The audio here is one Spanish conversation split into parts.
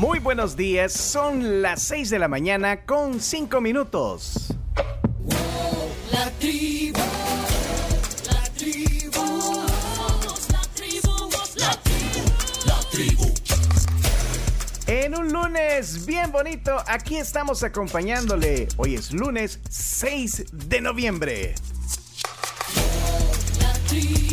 Muy buenos días, son las 6 de la mañana con 5 minutos. La tribu, la tribu, la tribu, la tribu, la tribu. En un lunes bien bonito, aquí estamos acompañándole. Hoy es lunes 6 de noviembre. La tribu,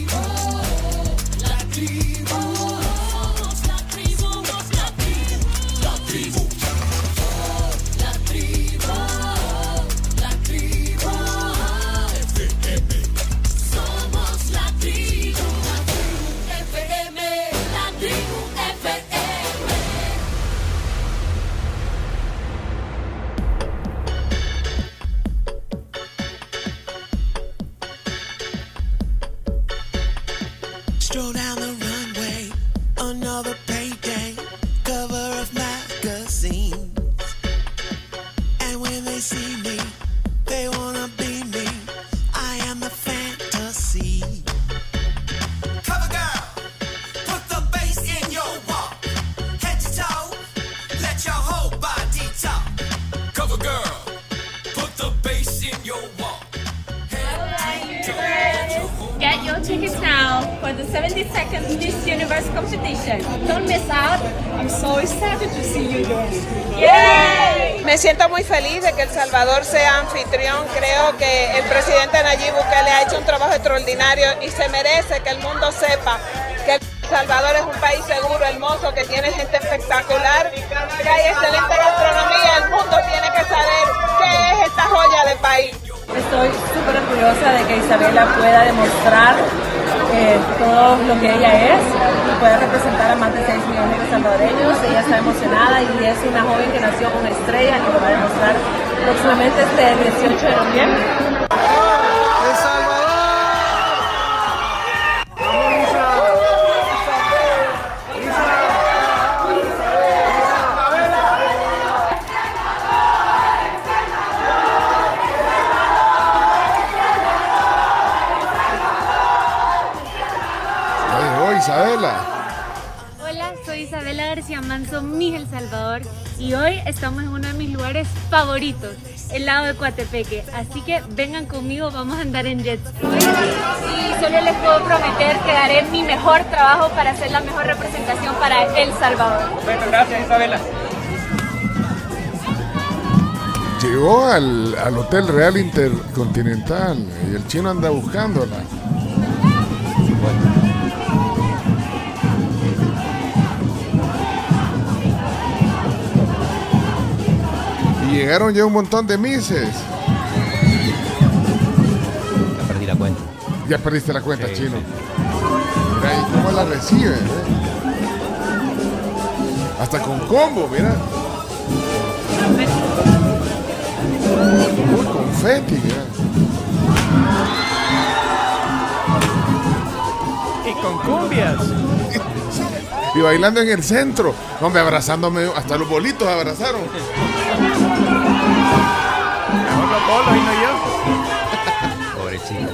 Salvador sea anfitrión. Creo que el presidente Nayib Bukele ha hecho un trabajo extraordinario y se merece que el mundo sepa que El Salvador es un país seguro, hermoso, que tiene gente espectacular, que hay excelente gastronomía. El mundo tiene que saber qué es esta joya del país. Estoy súper orgullosa de que Isabela pueda demostrar eh, todo lo que ella es y pueda representar a más de 6 millones de salvadoreños. Ella está emocionada y es una joven que nació con estrella y lo va a demostrar próximamente este 18 de noviembre. Favoritos, el lado de Coatepeque. Así que vengan conmigo, vamos a andar en jet ski. Y solo les puedo prometer que daré mi mejor trabajo para hacer la mejor representación para El Salvador. Llegó al, al Hotel Real Intercontinental y el chino anda buscándola. Llegaron ya un montón de mises. Ya perdí la cuenta. Ya perdiste la cuenta, Sí, chino. sí. Mira ahí cómo la reciben. eh. Hasta con combo, mira. Uy, confeti, mira. Y con cumbias. Y bailando en el centro. Hombre, abrazándome. Hasta los bolitos abrazaron. Polo y no yo. Pobre chica.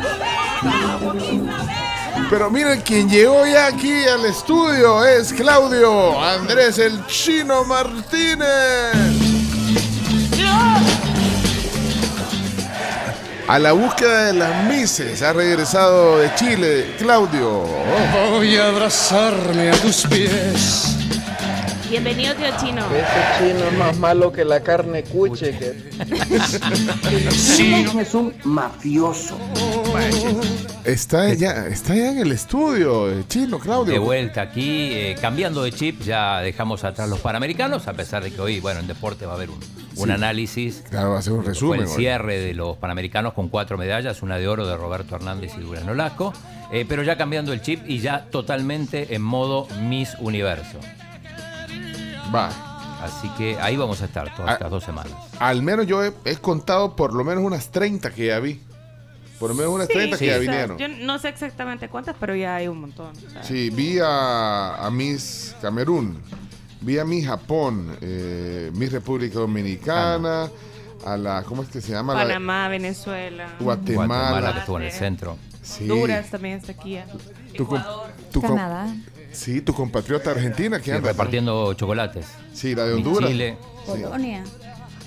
Pero miren, quien llegó ya aquí al estudio es Claudio Andrés el Chino Martínez. A la búsqueda de las Mises ha regresado de Chile Claudio. Voy a abrazarme a tus pies. Bienvenido, tío Chino. Ese chino es más malo que la carne cuche. Que... es un mafioso. Está ya, está ya en el estudio, eh, Chino De Claudio. vuelta aquí, eh, cambiando de chip, ya dejamos atrás los panamericanos, a pesar de que hoy, bueno, en deporte va a haber un, un Sí. análisis. Claro, va a ser un resumen. el cierre de los panamericanos con cuatro medallas, una de oro de Roberto Hernández y Durán Olasco, eh, pero ya cambiando el chip y ya totalmente en modo Miss Universo. Va. Así que ahí vamos a estar todas Ah. estas dos semanas. Al menos yo he, he contado por lo menos unas 30 que ya vi. Por lo menos unas 30 que ya Sí. vinieron. Yo no sé exactamente cuántas, pero ya hay un montón. o sea. Sí, vi a, a Miss Camerún, vi a Miss Japón, eh, Miss República Dominicana, a la, ¿cómo es que se llama? La Panamá, Venezuela, Guatemala. Guatemala, que estuvo en el centro. Sí. Honduras también está aquí. Tu com- tu com- Canadá. Sí, tu compatriota argentina que Sí, anda. repartiendo chocolates. Sí, la de Honduras. Chile, Sí. Polonia.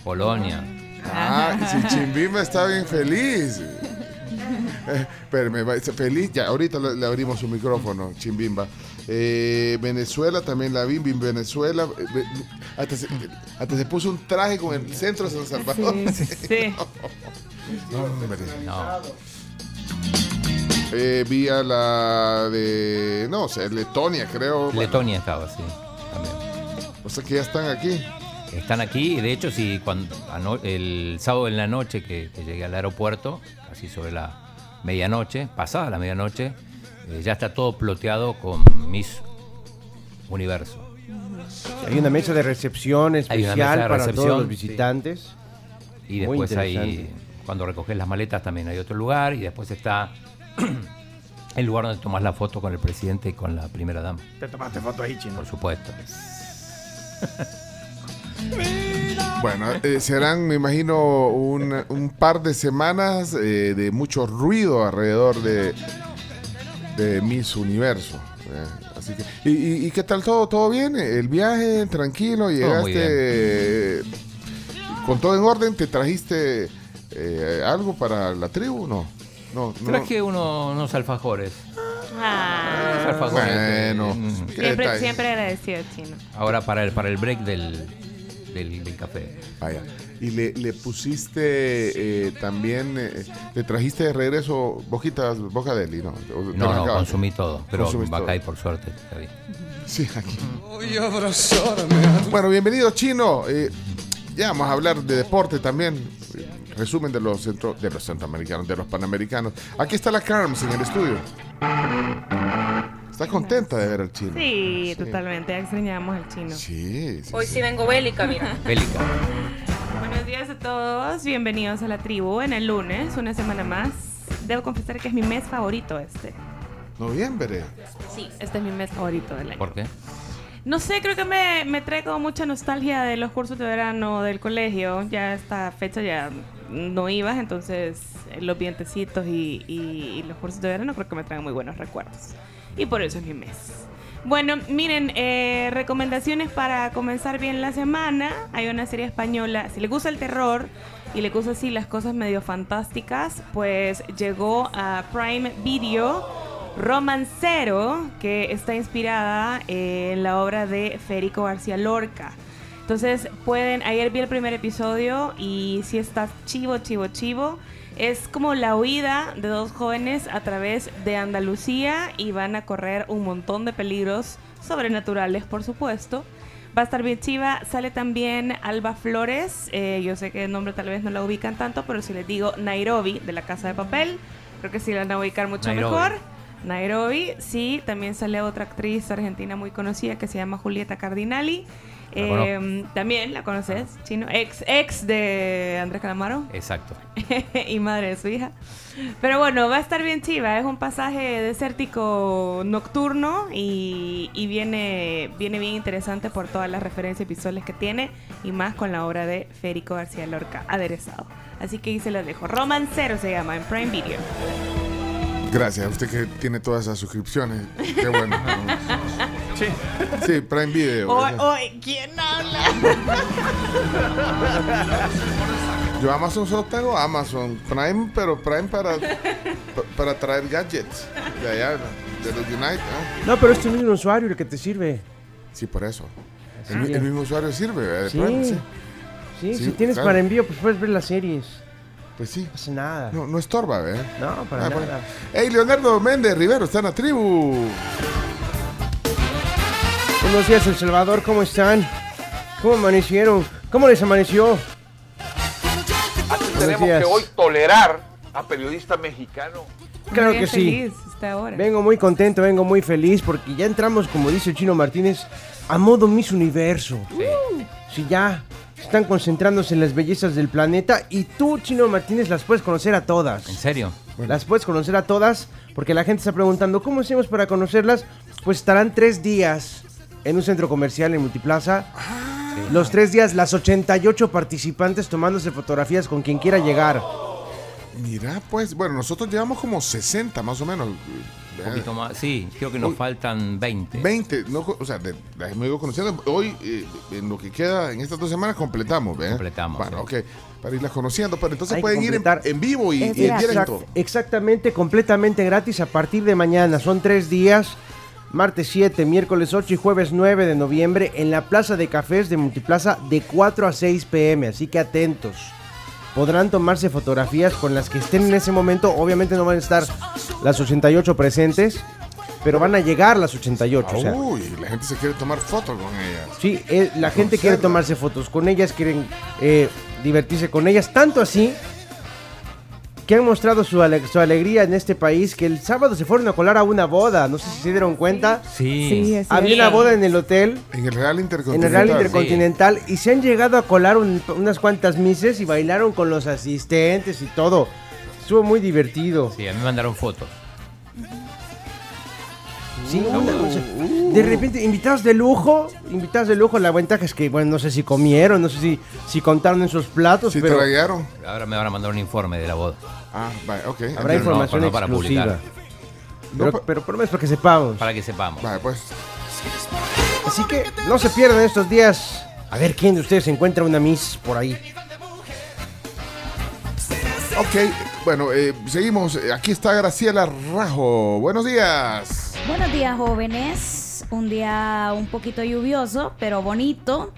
Polonia. Ah, si Chimbimba está bien feliz. Eh, espérame, va- feliz, ya, ahorita le, le abrimos su micrófono, Chimbimba. Eh, Venezuela también la vi, en Venezuela. eh, ve- hasta, se, hasta se puso un traje con el centro de San Salvador. Sí, sí. Hombre. No. Eh, vi a la de, no sé, Letonia, creo. Letonia estaba, sí. También. O sea que ya están aquí. Están aquí y de hecho sí, cuando el sábado en la noche que, que llegué al aeropuerto, así sobre la medianoche, pasada la medianoche, eh, ya está todo ploteado con Miss Universo. Hay una mesa de recepción Hay especial una mesa de para recepción, todos los sí. visitantes. Y Muy después hay, interesante. cuando recoges las maletas también hay otro lugar y después está el lugar donde tomas la foto con el presidente y con la primera dama, Te tomaste foto ahí, chino. por supuesto. Bueno, eh, serán, me imagino, un, un par de semanas eh, de mucho ruido alrededor de, de Miss Universo. eh, así que, ¿y, y- y qué tal todo? ¿Todo bien? ¿El viaje? ¿Tranquilo? ¿Llegaste eh, con todo en orden? ¿Te trajiste eh, algo para la tribu? No. No, no. Traje uno- unos alfajores. Ah, Unos alfajores, Bueno, mm. siempre, siempre agradecido, chino. Ahora para el, para el break del, del, del café. Vaya. Y le, le pusiste eh, también, eh, le trajiste de regreso boquitas, boca deli, ¿no? No, no, consumí todo. Pero. Bacay, por suerte, está bien. Sí, aquí. Bueno, bienvenido Chino. Eh, ya vamos a hablar de deporte también. Resumen de los centro, de los centroamericanos, de los panamericanos. Aquí está la Carms en el estudio. ¿Estás contenta de ver al chino? Sí, totalmente. Ya extrañamos al chino. Sí, sí, Hoy sí. sí vengo bélica, mira. Bélica. Buenos días a todos. Bienvenidos a la tribu en el lunes, una semana más. Debo confesar que es mi mes favorito este. Noviembre. Sí, este es mi mes favorito del año. ¿Por qué? No sé, creo que me, me trae como mucha nostalgia de los cursos de verano del colegio. Ya esta fecha ya no ibas, entonces eh, los vientecitos y, y- los cursos de verano creo que me traen muy buenos recuerdos. Y por eso es mi mes. Bueno, miren, eh, recomendaciones para comenzar bien la semana. Hay una serie española, si le gusta el terror y le gusta así las cosas medio fantásticas, pues llegó a Prime Video Romancero, que está inspirada eh, en la obra de Federico García Lorca. Entonces pueden, ayer vi el primer episodio y si está chivo, chivo, chivo. Es como la huida de dos jóvenes a través de Andalucía y van a correr un montón de peligros sobrenaturales, por supuesto. Va a estar bien chiva. Sale también Alba Flores. eh, yo sé que el nombre tal vez no la ubican tanto, pero si les digo Nairobi de la Casa de Papel, creo que sí la van a ubicar mucho Nairobi. mejor. Nairobi, sí, también sale otra actriz argentina muy conocida que se llama Julieta Cardinali. Eh, también la conoces, chino, ex, ex de Andrés Calamaro Exacto. y madre de su hija. Pero bueno, va a estar bien chiva, es un pasaje desértico nocturno y, y viene, viene bien interesante por todas las referencias visuales que tiene y más con la obra de Federico García Lorca, aderezado. Así que ahí se los dejo. Romancero se llama en Prime Video. Gracias, usted que tiene todas esas suscripciones. Qué bueno. Sí. Sí, Prime Video. Hoy, hoy, ¿quién habla? Yo Amazon solo tengo Amazon Prime, pero Prime para, pa- para traer gadgets de allá, de los United. ¿no? No, pero es el mismo usuario el que te sirve. Sí, por eso. El, mi- el mismo usuario sirve, ¿verdad? De Sí. Prime, sí. Sí, Sí, si tienes claro. para envío, pues puedes ver las series. Pues sí. No pasa nada. No, no estorba, ¿verdad? No, para Ah, nada. bueno. Hey, Leonardo Méndez Rivero está en la tribu. Buenos días, El Salvador, ¿cómo están? ¿Cómo amanecieron? ¿Cómo les amaneció? Tenemos días. que hoy tolerar a periodistas mexicanos. Claro Bien que sí. feliz está ahora. Vengo muy contento, vengo muy feliz porque ya entramos, como dice el chino Martínez, a modo Miss Universo. Si ya están concentrándose en las bellezas del planeta y tú, chino Martínez, las puedes conocer a todas. ¿En serio? Las puedes conocer a todas porque la gente está preguntando, ¿cómo hacemos para conocerlas? Pues estarán tres días en un centro comercial en Multiplaza. Los tres días, las 88 participantes tomándose fotografías con quien quiera llegar. Mira, pues, bueno, nosotros llevamos como 60 más o menos. Un poquito más. Sí, creo que nos faltan 20. 20, no, o sea, de- las hemos ido conociendo. Hoy, eh, en lo que queda en estas dos semanas, completamos, ¿verdad? Completamos, Bueno, ok, para irlas conociendo, pero entonces Hay pueden ir en, vivo y, y en directo. Exactamente, completamente gratis a partir de mañana. Son tres días, martes 7, miércoles 8 y jueves 9 de noviembre en la Plaza de Cafés de Multiplaza de 4 a 6 pm. Así que atentos. Podrán tomarse fotografías con las que estén en ese momento. Obviamente no van a estar las 88 presentes, pero van a llegar las 88. o sea, Uy, la gente se quiere tomar fotos con ellas. Sí, eh, la gente quiere tomarse fotos con ellas, quieren eh, divertirse con ellas, tanto así que han mostrado su, ale- su alegría en este país, que el sábado se fueron a colar a una boda, no sé si se dieron cuenta. Sí. Sí, es Había una boda en el hotel, En el Real en Intercontinental. el Real Intercontinental, y se han llegado a colar un- unas cuantas mises y bailaron con los asistentes y todo. Estuvo muy divertido. Sí, a mí me mandaron fotos. Sí, una- sea, de repente, invitados de lujo, invitados de lujo, la ventaja es que, bueno, no sé si comieron, no sé si, si contaron en sus platos, Si pero trajeron. Ahora me van a mandar un informe de la boda. Ah, vale, ok. habrá entiendo. información no para exclusiva. publicar. No, Pero, pa- pero por lo menos para que sepamos. Para que sepamos. Vale, pues. Así que no se pierdan estos días. A ver quién de ustedes encuentra una Miss por ahí. Ok, bueno, eh, seguimos. Aquí está Graciela Rajo. Buenos días. Buenos días, jóvenes. Un día un poquito lluvioso, pero bonito.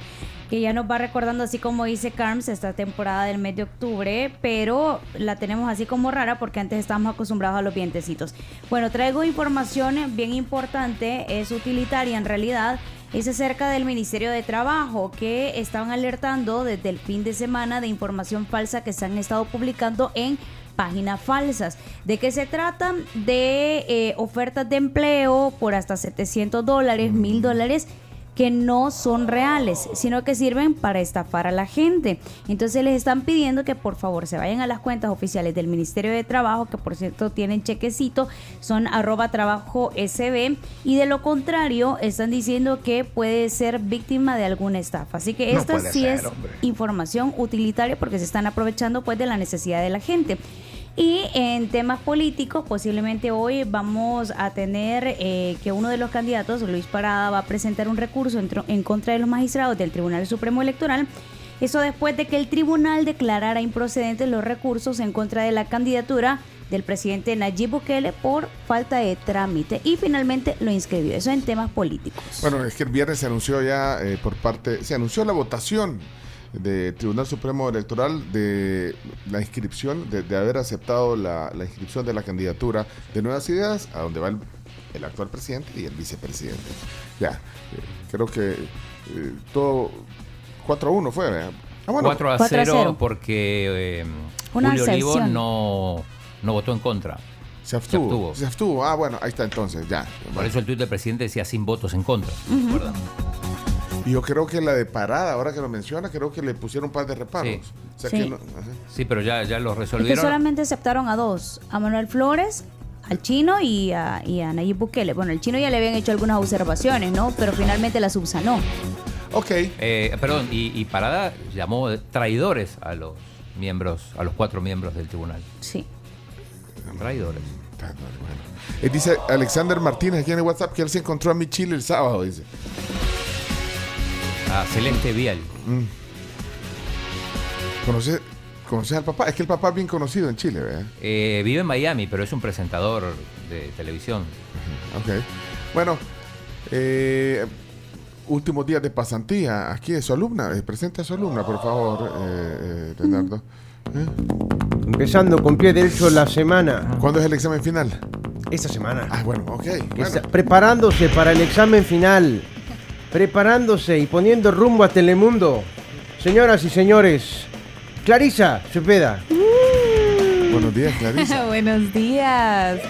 Que ya nos va recordando, así como dice Carms, esta temporada del mes de octubre, pero la tenemos así como rara porque antes estábamos acostumbrados a los vientecitos. Bueno, traigo información bien importante, es utilitaria en realidad, es acerca del Ministerio de Trabajo, que estaban alertando desde el fin de semana de información falsa que se han estado publicando en páginas falsas. ¿De qué se trata? De eh, ofertas de empleo por hasta 700 dólares, 1000 dólares que no son reales, sino que sirven para estafar a la gente. Entonces les están pidiendo que por favor se vayan a las cuentas oficiales del Ministerio de Trabajo, que por cierto tienen chequecito, son arroba trabajo SB, y de lo contrario están diciendo que puede ser víctima de alguna estafa. Así que esta sí ser, es hombre. información utilitaria porque se están aprovechando pues de la necesidad de la gente. Y en temas políticos, posiblemente hoy vamos a tener eh, que uno de los candidatos, Luis Parada, va a presentar un recurso en, contra de los magistrados del Tribunal Supremo Electoral. Eso después de que el tribunal declarara improcedentes los recursos en contra de la candidatura del presidente Nayib Bukele por falta de trámite y finalmente lo inscribió. Eso en temas políticos. Bueno, es que el viernes se anunció ya eh, por parte, se anunció la votación del Tribunal Supremo Electoral de la inscripción, de, de haber aceptado la, la inscripción de la candidatura de Nuevas Ideas, a donde va el, el actual presidente y el vicepresidente. Ya, eh, creo que eh, todo 4 a 1 fue, ¿verdad? Ah, bueno. 4 a 4 a 0 0. porque eh, Julio Olivo excepción. no, no votó en contra. Se abstuvo. Se abstuvo. Ah, bueno, ahí está entonces, ya. Por eso el tuit del presidente decía sin votos en contra. Ujú. ¿recuerdan? Y yo creo que la de parada, ahora que lo menciona, creo que le pusieron un par de reparos. Sí. O sea Sí. que no-. Sí, pero ya, ya lo que resolvieron. solamente aceptaron a dos, a Manuel Flores, al chino y a, y a Nayib Bukele. Bueno, el chino ya le habían hecho algunas observaciones, ¿no? Pero finalmente la subsanó. Ok. Eh, perdón, y, y Parada llamó traidores a los miembros, a los cuatro miembros del tribunal. Sí. Traidores. Eh, dice Alexander Martínez aquí en el WhatsApp que él se encontró a mi Chile el sábado, dice. A Celeste Vial. ¿Conoces, ¿Conoces al papá? Es que el papá es bien conocido en Chile, ¿verdad? Eh, vive en Miami, pero es un presentador de televisión. Ok. Bueno, eh, últimos días de pasantía. Aquí es su alumna. Eh, presente a su alumna, por favor, eh, eh, Leonardo. Empezando con pie derecho la semana. ¿Cuándo es el examen final? Esta semana. Ah, bueno, ok. bueno. Preparándose para el examen final. Preparándose y poniendo rumbo a Telemundo. Señoras y señores, Clarisa Cepeda. Buenos días, Clarisa. Buenos días.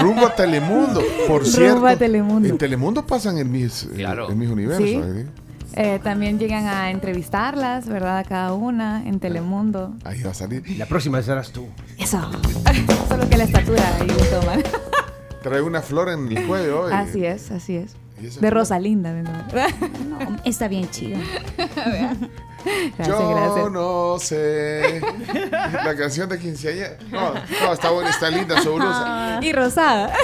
Rumbo a Telemundo. Por Rumbo cierto, a Telemundo. en Telemundo pasan el Miss, el- el Miss Universo. Sí. ¿eh? Eh, también llegan a entrevistarlas, ¿verdad? A cada una en Telemundo. Ahí va a salir. La próxima serás tú. Eso. Solo que la estatura ahí toman. Trae una flor en el cuello hoy. Así es, así es. ¿Y esa De? Rosalinda. No, está bien chido. Gracias, Yo gracias. no sé. La canción de quinceañera. No, no, está buena, está linda su blusa. Y rosada.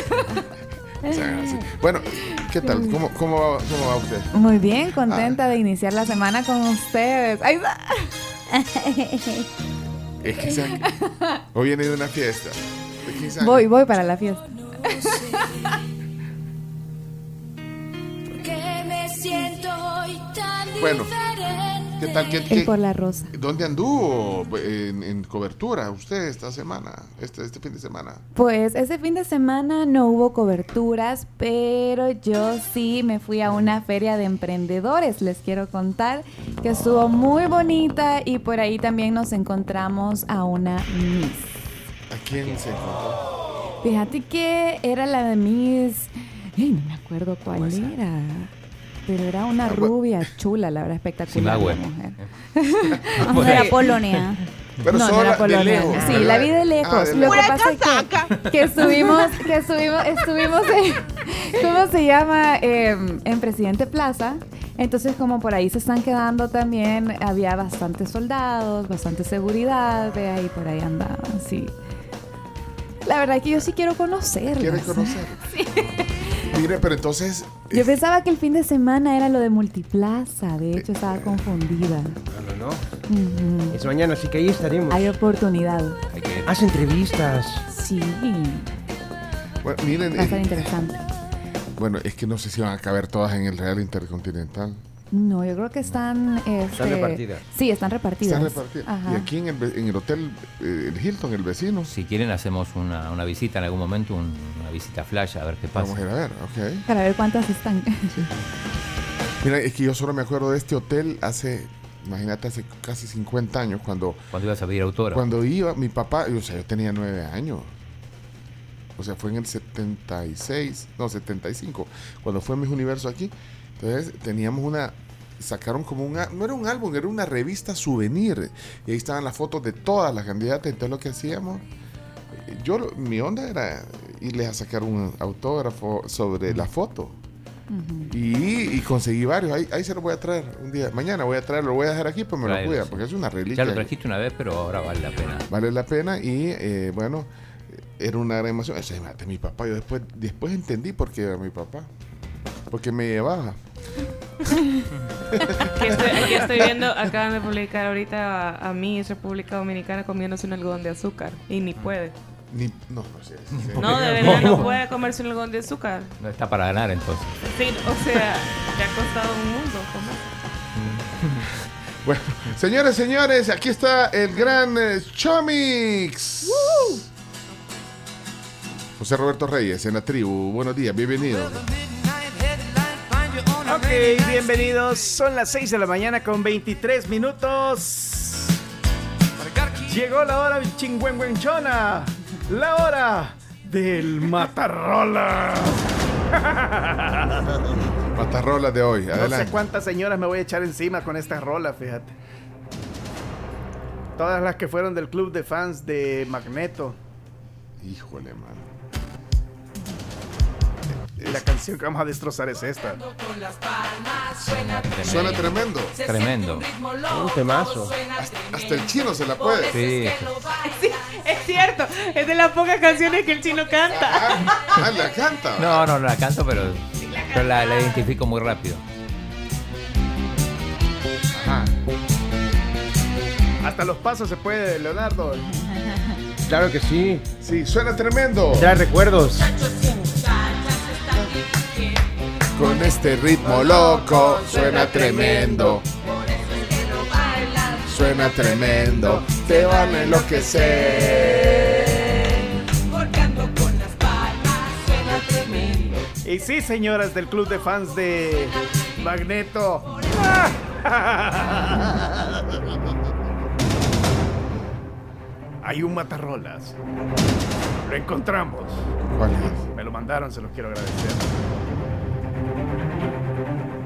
O sea, sí. Bueno, ¿qué tal? ¿Cómo, cómo, va, cómo va usted? Muy bien, contenta de iniciar la semana con ustedes. Ahí está. Es que se- hoy viene de una fiesta. de 15 años. Voy, voy para la fiesta. Bueno, ¿qué tal? ¿Qué, qué- por la rosa. ¿Dónde anduvo en, en cobertura usted esta semana? Este, este fin de semana. Pues ese fin de semana no hubo coberturas, pero yo sí me fui a una feria de emprendedores. Les quiero contar que estuvo muy bonita y por ahí también nos encontramos a una Miss. ¿A quién se encontró? Fíjate que era la de Miss. Ay, no me acuerdo cuál era. Pero era una rubia chula, la verdad, espectacular. La mujer. No era Polonia. Pero no, no era de Polonia. lejos, Sí, ¿verdad? la vi de lejos. Ah, de Lo que pasa es que, que estuvimos, que estuvimos, estuvimos en, ¿cómo se llama? Eh, en Presidente Plaza. Entonces, como por ahí se están quedando también, había bastantes soldados, bastante seguridad, de ahí por ahí andaban, sí. La verdad que yo sí quiero conocerlas. ¿Quiere conocer? Mire, pero entonces, Yo pensaba que el fin de semana era lo de Multiplaza, de hecho estaba confundida. No, no, no. Es mañana, así que ahí estaremos. Hay oportunidad. Haz entrevistas. Sí, bueno, miren, va a estar eh, interesante. bueno, es que no sé si van a caber todas en el Real Intercontinental. No, yo creo que están... este, repartidas. Sí, están repartidas. Están repartidas. Ajá. Y aquí en el, ve- en el hotel, eh, el Hilton, el vecino. Si quieren hacemos una, una visita en algún momento, un- una visita flash, a ver qué pasa. Vamos a ir a ver, ok. Para ver cuántas están. Mira, es que yo solo me acuerdo de este hotel hace, imagínate, hace casi 50 años, cuando... Cuando ibas a pedir autógrafo. Cuando iba, mi papá, o sea, yo tenía 9 años. O sea, fue en el 76, no, 75, cuando fue Mis Universo aquí. Entonces, teníamos una, sacaron como un, no era un álbum, era una revista souvenir. Y ahí estaban las fotos de todas las candidatas. Entonces, lo que hacíamos, yo, mi onda era irles a sacar un autógrafo sobre la foto. Y, y conseguí varios. Ahí, ahí se los voy a traer un día. Mañana voy a traerlo, lo voy a dejar aquí, pues me lo cuida, porque es una reliquia. Ya lo trajiste una vez, pero ahora vale la pena. Vale la pena y eh, bueno, era una gran emoción. Ese de mi papá, yo después, después entendí por qué era mi papá. Porque me llevaba. Aquí estoy, aquí estoy viendo, acaban de publicar ahorita a, a mí, es República Dominicana comiéndose un algodón de azúcar. Y ni puede. Ni, no, no sé. sí. No, de verdad no puede comerse un algodón de azúcar. No está para ganar entonces. Sí, o sea, le ha costado un mundo comer. Bueno, señores, señores, aquí está el gran eh, Chomix. José Roberto Reyes en la tribu. Buenos días, bienvenido. Ok, bienvenidos. Son las 6 de la mañana con 23 minutos. Llegó la hora chingüengüenchona. La hora del matarrola. Matarrolas de hoy, No sé adelante. cuántas señoras me voy a echar encima con esta rola, fíjate. Todas las que fueron del club de fans de Magneto. Híjole, mano. La canción que vamos a destrozar es esta. Suena tremendo. Tremendo. Un temazo. Hasta el chino se la puede. Sí. Sí, es cierto. Es de las pocas canciones que el chino canta. Ah, la canta. No, no, no la canto, pero, pero la, la identifico muy rápido. Ajá. Hasta los pasos se puede, Leonardo. Claro que sí. Sí, suena tremendo. Trae recuerdos. Con este ritmo loco, suena tremendo. Suena tremendo. Te van a enloquecer. Y sí, señoras del club de fans de Magneto. Hay un matarrolas. Lo encontramos. ¿Cuál es? Me lo mandaron, se los quiero agradecer.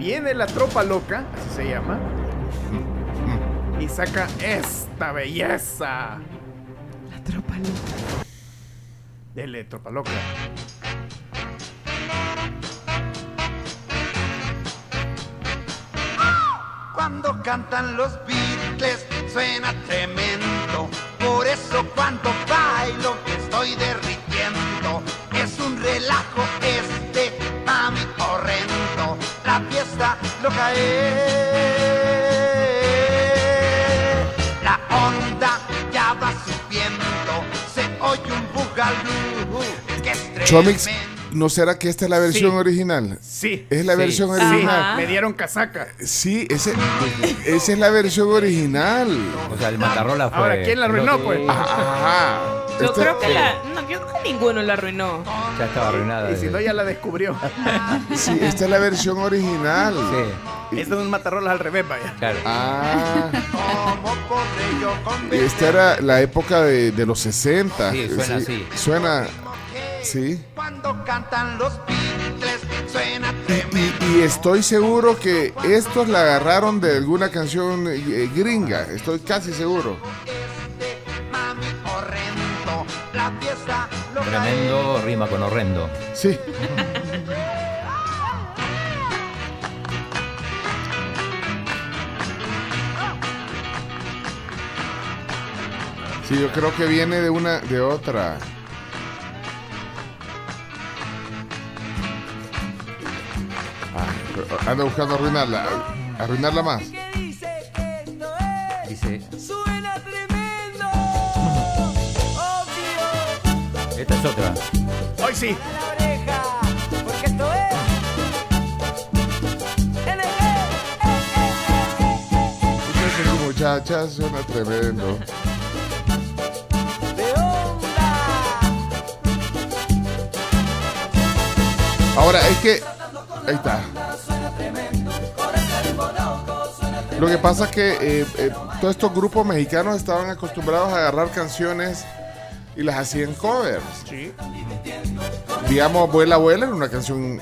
Viene la tropa loca, así se llama. Y saca esta belleza. La tropa loca. Dele, tropa loca. Cuando cantan los Beatles suena tremendo. Por eso cuando bailo me estoy derritiendo. Es un relajo loca es. La onda ya va subiendo. Se oye un bugalú que es tremendo. ¿No será que esta es la versión Sí. original? Sí. Es la Sí. versión Sí. original. Me dieron casaca. Sí, ese, esa es la versión original. O sea, el Matarrola fue. Ahora, ¿quién la arruinó, pues? Ajá. Yo Este- creo que la. No, yo creo que ninguno la arruinó. Ya estaba arruinada. Y si no, ya la descubrió. Sí, esta es la versión original. Sí, Esto es un matarrolas al revés, vaya. claro. Ah, esta era la época de, de los 60. Sí, suena así. Suena, sí. Cuando cantan los Beatles suena Y, tremendo. y estoy seguro que estos la agarraron de alguna canción eh, gringa. Estoy casi seguro. Loca Tremendo rima con horrendo. Sí. Sí, yo creo que viene de una, de otra. Pero anda buscando arruinarla, arruinarla más. Dice. Suena tremendo. Esta es otra. Hoy sí. La oreja, porque esto es. Ese muchacha suena tremendo. de onda. Ahora, es que. Ahí está. Lo que pasa es que eh, eh, todos estos grupos mexicanos estaban acostumbrados a agarrar canciones y las hacían covers. Sí. Digamos, Vuela, Vuela era una canción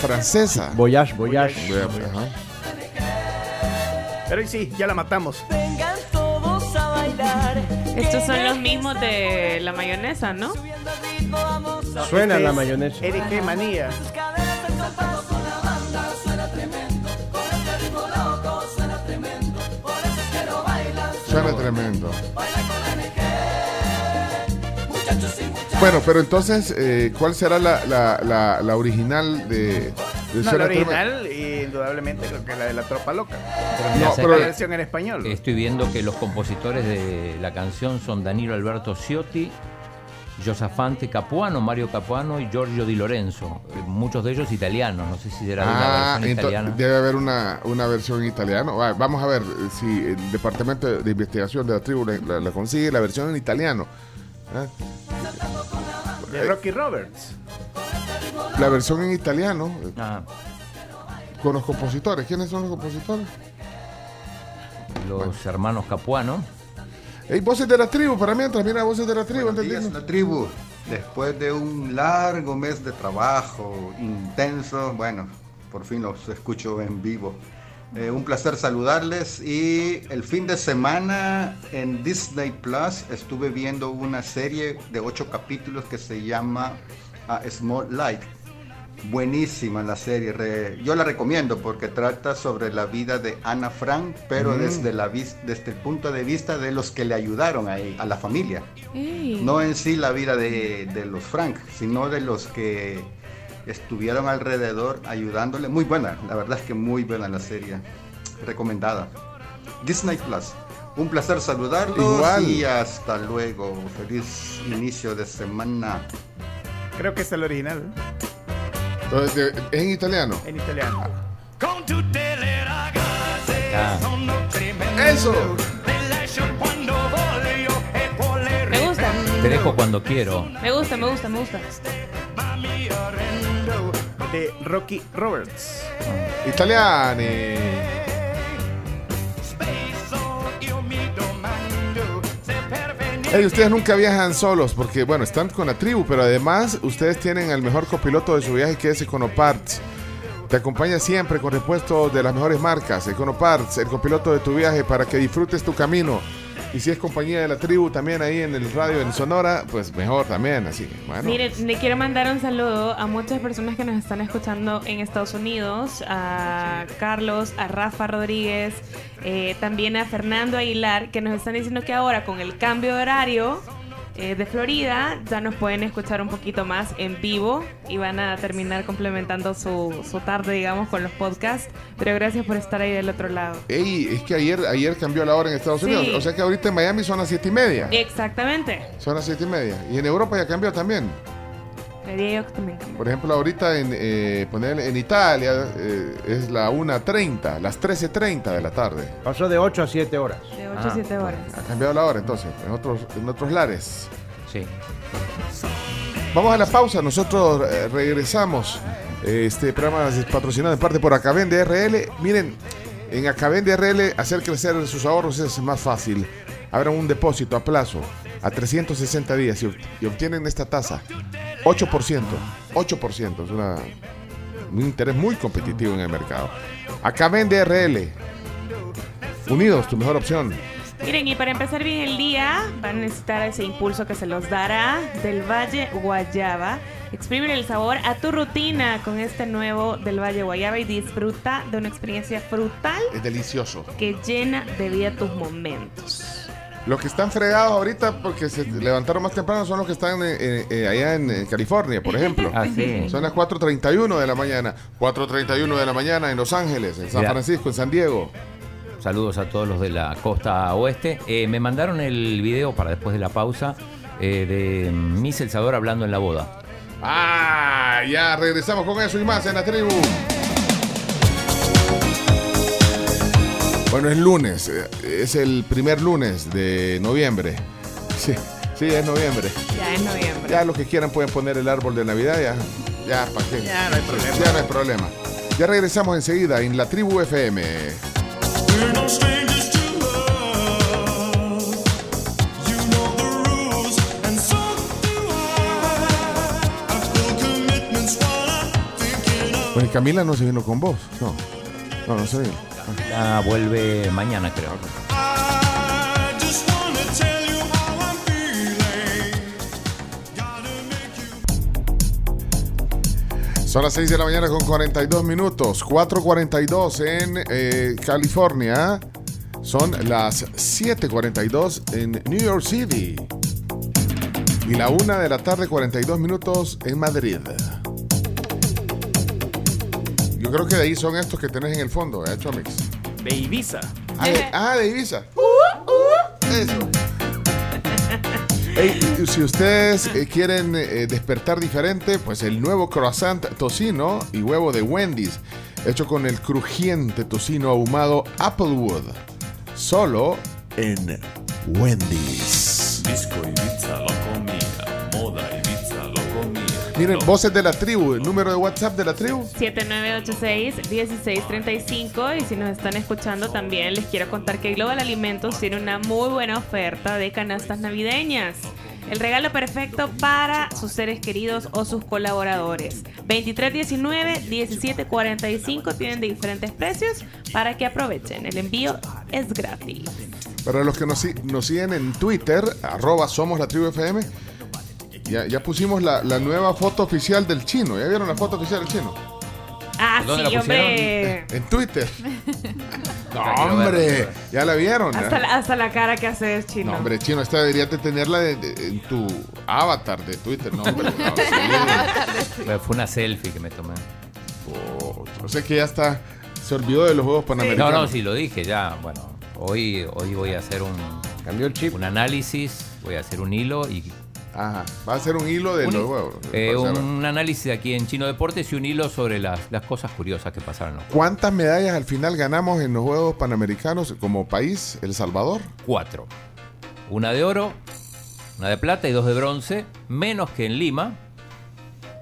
francesa. Voyage, Voyage. Ajá. Pero sí, ya la matamos. Vengan todos a bailar. Estos son los mismos de la mayonesa, ¿no? Suena Este la es mayonesa. Eric. Manía. Suena tremendo. Bueno, pero entonces, eh, ¿cuál será la, la, la, la original de, de No, la original, indudablemente, creo que es la de la tropa loca. Pero No, ¿sabes pero- La versión en español. Estoy viendo que los compositores de la canción son Danilo Alberto Ciotti, Josafante Capuano, Mario Capuano y Giorgio Di Lorenzo. Eh, Muchos de ellos italianos, no sé si será de una Ah, versión italiana. debe haber una, una versión en italiano. Ah, Vamos a ver eh, si el Departamento de Investigación de la Tribu la, la- la consigue, la versión en italiano. Ah, De Rocky Roberts. La versión en italiano, eh, Ah, con los compositores. ¿Quiénes son los compositores? los hermanos Capuano. Hay voces de la tribu, para mientras, mira, voces de la tribu. Días, la tribu. Después de un largo mes de trabajo intenso, bueno, por fin los escucho en vivo. Eh, un placer saludarles y el fin de semana en Disney Plus estuve viendo una serie de ocho capítulos que se llama A Small Light. Buenísima la serie, re- yo la recomiendo porque trata sobre la vida de Ana Frank, pero Mm. desde, la vis- desde el punto de vista de los que le ayudaron a, a la familia. Ey. No en sí la vida de, de los Frank, sino de los que estuvieron alrededor ayudándole. Muy buena, la verdad es que muy buena la serie. Recomendada. Disney Plus. Un placer saludarlos Igual. y hasta luego. Feliz inicio de semana. Creo que es el original. Entonces, ¿Es en italiano? En italiano. Ah, ¡Eso! Me gusta. te dejo cuando quiero. Me gusta, me gusta, me gusta. De Rocky Roberts. Italiani. Ustedes nunca viajan solos porque, bueno, están con la tribu, pero además ustedes tienen el mejor copiloto de su viaje que es Econoparts. Te acompaña siempre con repuestos de las mejores marcas. Econoparts, el copiloto de tu viaje para que disfrutes tu camino Y si es compañía de la tribu también ahí en el radio en Sonora, pues mejor también, así que bueno. Miren, le quiero mandar un saludo a muchas personas que nos están escuchando en Estados Unidos, a Carlos, a Rafa Rodríguez, eh, también a Fernando Aguilar, que nos están diciendo que ahora con el cambio de horario eh, de Florida ya nos pueden escuchar un poquito más en vivo y van a terminar complementando su, su tarde, digamos, con los podcasts. Pero gracias por estar ahí del otro lado. Ey, es que ayer, ayer cambió la hora en Estados Sí. Unidos. O sea que ahorita en Miami son las siete y media. Exactamente. Son las siete y media. Y en Europa ya cambió también. Por ejemplo, ahorita en, eh, poner en Italia eh, es la 1.30, las 13.30 de la tarde. Pasó de 8 a 7 horas. De 8 a 7 horas. Ha cambiado la hora entonces, en otros, en otros lares. Sí. Vamos a la pausa, nosotros eh, regresamos. Este programa es patrocinado en parte por Acaben DRL. Miren, en Acaben DRL hacer crecer sus ahorros es más fácil. Abran un depósito a plazo a 360 días y, y obtienen esta tasa. 8%. 8%. Es una, un interés muy competitivo en el mercado. Acaben DRL. Unidos, tu mejor opción. Miren, y para empezar bien el día, van a necesitar ese impulso que se los dará del Valle Guayaba. Exprime el sabor a tu rutina con este nuevo del Valle Guayaba y disfruta de una experiencia frutal Es delicioso. que llena de vida tus momentos. Los que están fregados ahorita porque se levantaron más temprano son los que están eh, eh, eh, allá en, California, por ejemplo. Ah, sí. Son las 4.31 de la mañana. 4.31 de la mañana en Los Ángeles, en San Mira. Francisco, en San Diego. Saludos a todos los de la costa oeste. Eh, me mandaron el video para después de la pausa de Miss El Salvador hablando en la boda. Ah, ya regresamos con eso y más en la tribu. Bueno, es lunes, eh, es el primer lunes de noviembre. Sí, sí, es noviembre. Ya es noviembre. Ya los que quieran pueden poner el árbol de Navidad, ya. Ya, ¿para qué? Ya no hay problema. Ya no hay problema. Ya regresamos enseguida en la tribu FM. Pues Camila no se vino con vos. No, no, no se vino. Vuelve mañana, creo. Son las 6 de la mañana con 42 minutos. 4.42 en eh, California. Son las 7.42 en New York City. Y la 1 de la tarde, 42 minutos en Madrid. Yo creo que de ahí son estos que tenés en el fondo, ¿eh, Chomix? De Ibiza. Ah, de, ah, de Ibiza. Eso. Ey, y si ustedes eh, quieren eh, despertar diferente, pues el nuevo croissant tocino y huevo de Wendy's, hecho con el crujiente tocino ahumado Applewood, solo en Wendy's. Disco Ibiza Miren, voces de la tribu, el número de WhatsApp de la tribu. 7986-1635 y si nos están escuchando también les quiero contar que Global Alimentos tiene una muy buena oferta de canastas navideñas. El regalo perfecto para sus seres queridos o sus colaboradores. 2319, 1745 tienen de diferentes precios para que aprovechen. El envío es gratis. Para los que nos siguen en Twitter, arroba somos la tribu FM, ya, ya pusimos la, la nueva foto oficial del chino. ¿Ya vieron la foto oficial del chino? Ah, ¿Dónde sí, la hombre. En Twitter. No, hombre, ya la vieron. ¿eh? Hasta la, hasta la cara que hace el chino. No, hombre, chino, esta deberías de tenerla de- de- en tu avatar de Twitter. No, hombre, no, sí. Fue una selfie que me tomé. Oh, o sea que ya está, se olvidó de los Juegos No, Panamericanos. no, sí lo dije ya. Bueno, hoy, hoy voy a hacer un, Cambió el chip. un análisis, voy a hacer un hilo y Ajá, va a ser un hilo de un, los eh, sea, un análisis aquí en Chino Deportes y un hilo sobre las, las cosas curiosas que pasaron. ¿Cuántas medallas al final ganamos en los Juegos Panamericanos como país, El Salvador? Cuatro. Una de oro, una de plata y dos de bronce, menos que en Lima,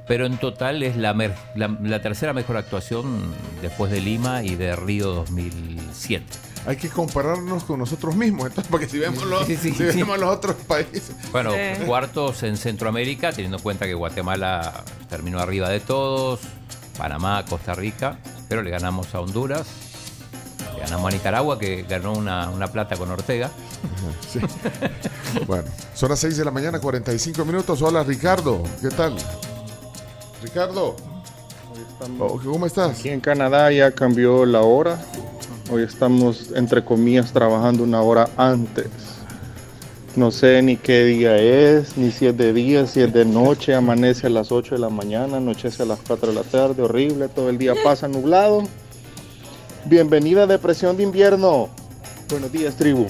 pero en total es la, mer- la, la tercera mejor actuación después de Lima y de Río 2007. Hay que compararnos con nosotros mismos, entonces, porque si vemos los, Sí, sí, si sí. vemos los otros países. Bueno, Sí. cuartos en Centroamérica, teniendo en cuenta que Guatemala terminó arriba de todos, Panamá, Costa Rica, pero le ganamos a Honduras Ganamos a Nicaragua, que ganó una, una plata con Ortega. Sí. Bueno, son las 6 de la mañana, 45 minutos. Hola, Ricardo. ¿Qué tal? Ricardo. Oh, ¿Cómo estás? Aquí en Canadá ya cambió la hora. Hoy estamos, entre comillas, trabajando una hora antes. No sé ni qué día es, ni si es de día, si es de noche. Amanece a las 8 de la mañana, anochece a las 4 de la tarde. Horrible, todo el día pasa nublado. Bienvenida a Depresión de Invierno. Buenos días, tribu.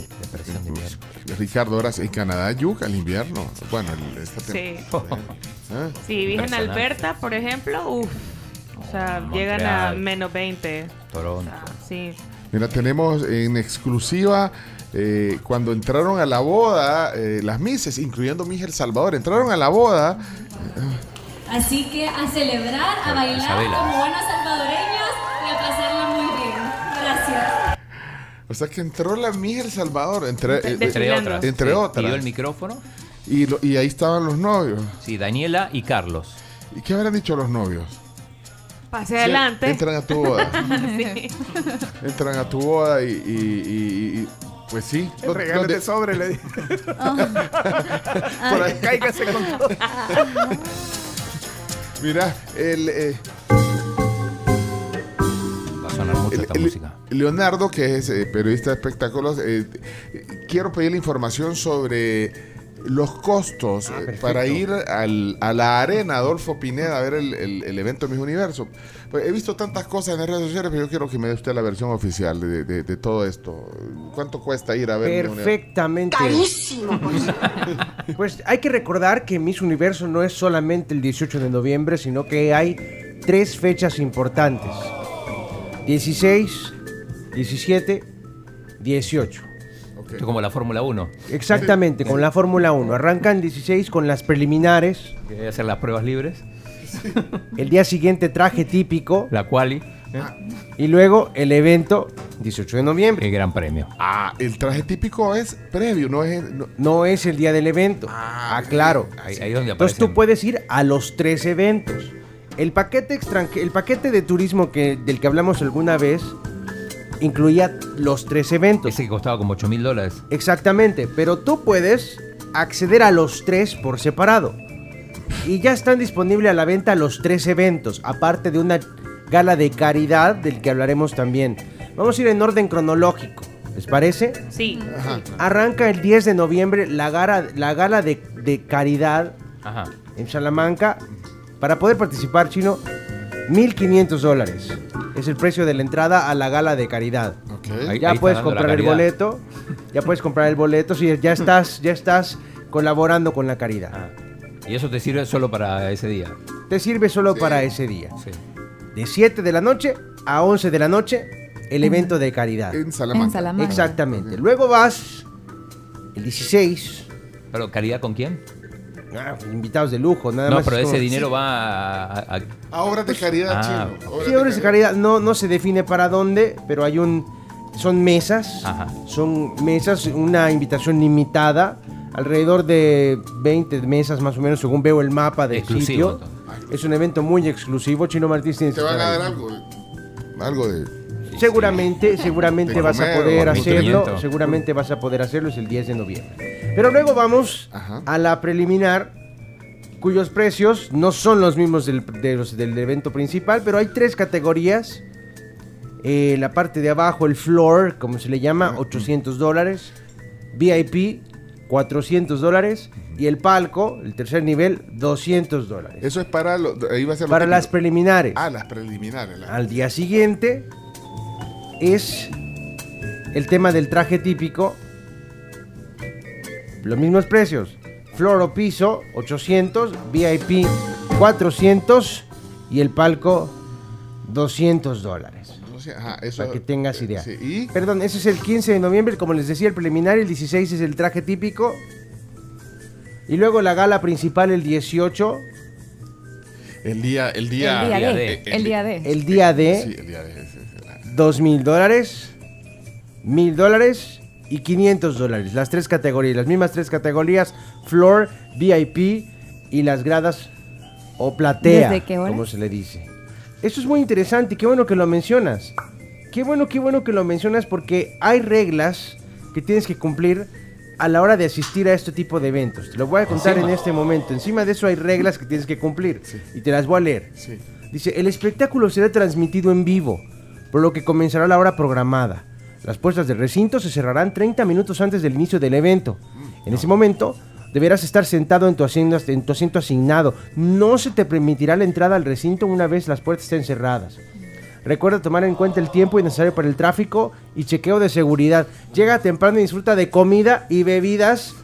Ricardo, ahora en Canadá yuca el invierno. Bueno, el- esta Sí. temporada. ¿Eh? Si vives en Impresionante. Alberta, por ejemplo, uff. O sea, llegan a menos 20. Toronto. Sí. Mira, tenemos en exclusiva eh, cuando entraron a la boda eh, las mises, incluyendo Mija El Salvador, entraron a la boda. Así que a celebrar, a bailar Isabela. como buenos salvadoreños y a pasarla muy bien. Gracias. O sea que entró la Mija El Salvador, entre, eh, Entre eh, otras. Entre Sí, otras. pidió el micrófono. Y, lo- y ahí estaban los novios. Sí, Daniela y Carlos. ¿Y qué habrán dicho los novios? Pase adelante. entran a tu boda. sí. Entran a tu boda y, y- y- y- pues sí. De sobre, le dije. Por ahí cáigase con todo. Mira, el, eh, Va a sonar mucho esta el- música. Leonardo, que es eh, periodista de espectáculos, eh, eh, quiero pedirle información sobre los costos Ah, eh, para ir al- a la arena Adolfo Pineda a ver el, el- el evento Mis Universo. Pues, he visto tantas cosas en las redes sociales, pero yo quiero que me dé usted la versión oficial de, de- de todo esto. ¿Cuánto cuesta ir a ver Universo? Perfectamente. Pues hay que recordar que Miss Universo no es solamente el 18 de noviembre, sino que hay tres fechas importantes. 16, 17, 18. Es como la Fórmula 1. Exactamente, con la Fórmula 1. Arrancan 16 con las preliminares. Que hacer las pruebas libres. El día siguiente traje típico. La quali. Y luego el evento 18 de noviembre. Qué gran premio. Ah, el traje típico es previo, no es... No, es el día del evento. Ah, claro. Ahí, ahí donde Entonces tú puedes ir a los tres eventos. El paquete, extranje- el paquete de turismo que, del que hablamos alguna vez incluía los tres eventos. Ese que costaba como 8 mil dólares. Exactamente, pero tú puedes acceder a los tres por separado. Y ya están disponibles a la venta los tres eventos, aparte de una gala de caridad del que hablaremos también. Vamos a ir en orden cronológico, ¿les parece? Sí. Arranca el 10 de noviembre la gala, la gala de, de caridad Ajá. en Salamanca. Para poder participar, Chino, 1.500 dólares. Es el precio de la entrada a la gala de caridad. Ahí- ya ahí está puedes dando la comprar el caridad. boleto. Ya puedes comprar el boleto. Sí, ya estás, ya estás colaborando con la caridad. Ah. Y eso te sirve solo para ese día. Te sirve solo para ese día. De 7 de la noche a 11 de la noche, el evento de caridad. En Salamanca. En Salamanca. Exactamente. Luego vas el 16. ¿Pero caridad con quién? Ah, invitados de lujo, nada no, más. pero es ese como- dinero va a... a- A obras de caridad, Ah, chino. Obras Sí, de obras de caridad no, no se define para dónde, pero hay un. Son mesas. Ajá. Son mesas, una invitación limitada. Alrededor de 20 mesas más o menos, según veo el mapa del Exclusivo, sitio. Es un evento muy exclusivo. Chino Martínez Te van a ahí. dar algo. Algo de... Seguramente, seguramente vas a poder hacerlo. Seguramente vas a poder hacerlo, es el 10 de noviembre. Pero luego vamos a la preliminar, cuyos precios no son los mismos del, de los- del evento principal, pero hay tres categorías. Eh, la parte de abajo, el floor, como se le llama, 800 dólares. VIP, 400 dólares. Y el palco, el tercer nivel, 200 dólares. Eso es para... Lo, ahí va a ser Para las preliminares. Ah, las preliminares. la- Al día siguiente es el tema del traje típico. Los mismos precios. Flor o piso, 800. VIP, 400. Y el palco, 200 dólares. Ajá, eso- Para que tengas idea. sí, ¿y? Perdón, ese es el 15 de noviembre. Como les decía, el preliminar. El 16 es el traje típico. Y luego la gala principal el 18. El día... El día, El día de. eh, El día de. El día de... Sí, el día de... sí, sí, dos mil dólares, mil dólares y 500 dólares. Las tres categorías, las mismas tres categorías, floor, VIP y las gradas o platea, ¿Desde qué hora? como se le dice. Eso es muy interesante y qué bueno que lo mencionas. Qué bueno, qué bueno que lo mencionas porque hay reglas que tienes que cumplir a la hora de asistir a este tipo de eventos. Te lo voy a contar Encima. en este momento. Encima de eso hay reglas que tienes que cumplir y te las voy a leer. Dice, el espectáculo será transmitido en vivo, por lo que comenzará la hora programada. Las puertas del recinto se cerrarán 30 minutos antes del inicio del evento. En ese momento deberás estar sentado en tu, asiento, en tu asiento asignado. No se te permitirá la entrada al recinto una vez las puertas estén cerradas. Recuerda tomar en cuenta el tiempo necesario para el tráfico y chequeo de seguridad. Llega temprano y disfruta de comida y bebidas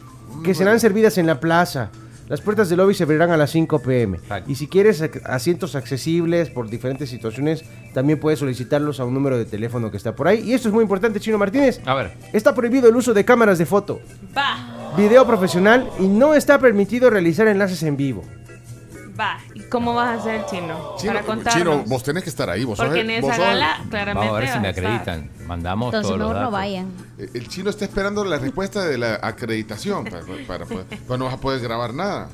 que serán servidas en la plaza. Las puertas del lobby se abrirán a las 5 pm. Y si quieres asientos accesibles por diferentes situaciones, también puedes solicitarlos a un número de teléfono que está por ahí. Y esto es muy importante, Chino Martínez. A ver. Está prohibido el uso de cámaras de foto, Va, video profesional y no está permitido realizar enlaces en vivo. Va. ¿Y cómo vas a hacer, Chino? Chino, Para contarnos. Chino, vos tenés que estar ahí. Vos Porque el- en vos esa el- gala, claramente. Vamos a ver si me a estar. acreditan. Mandamos Entonces todos los mejor no datos. vayan. Eh, El chino está esperando la respuesta de la acreditación para, para poder- pues no vas a poder grabar nada.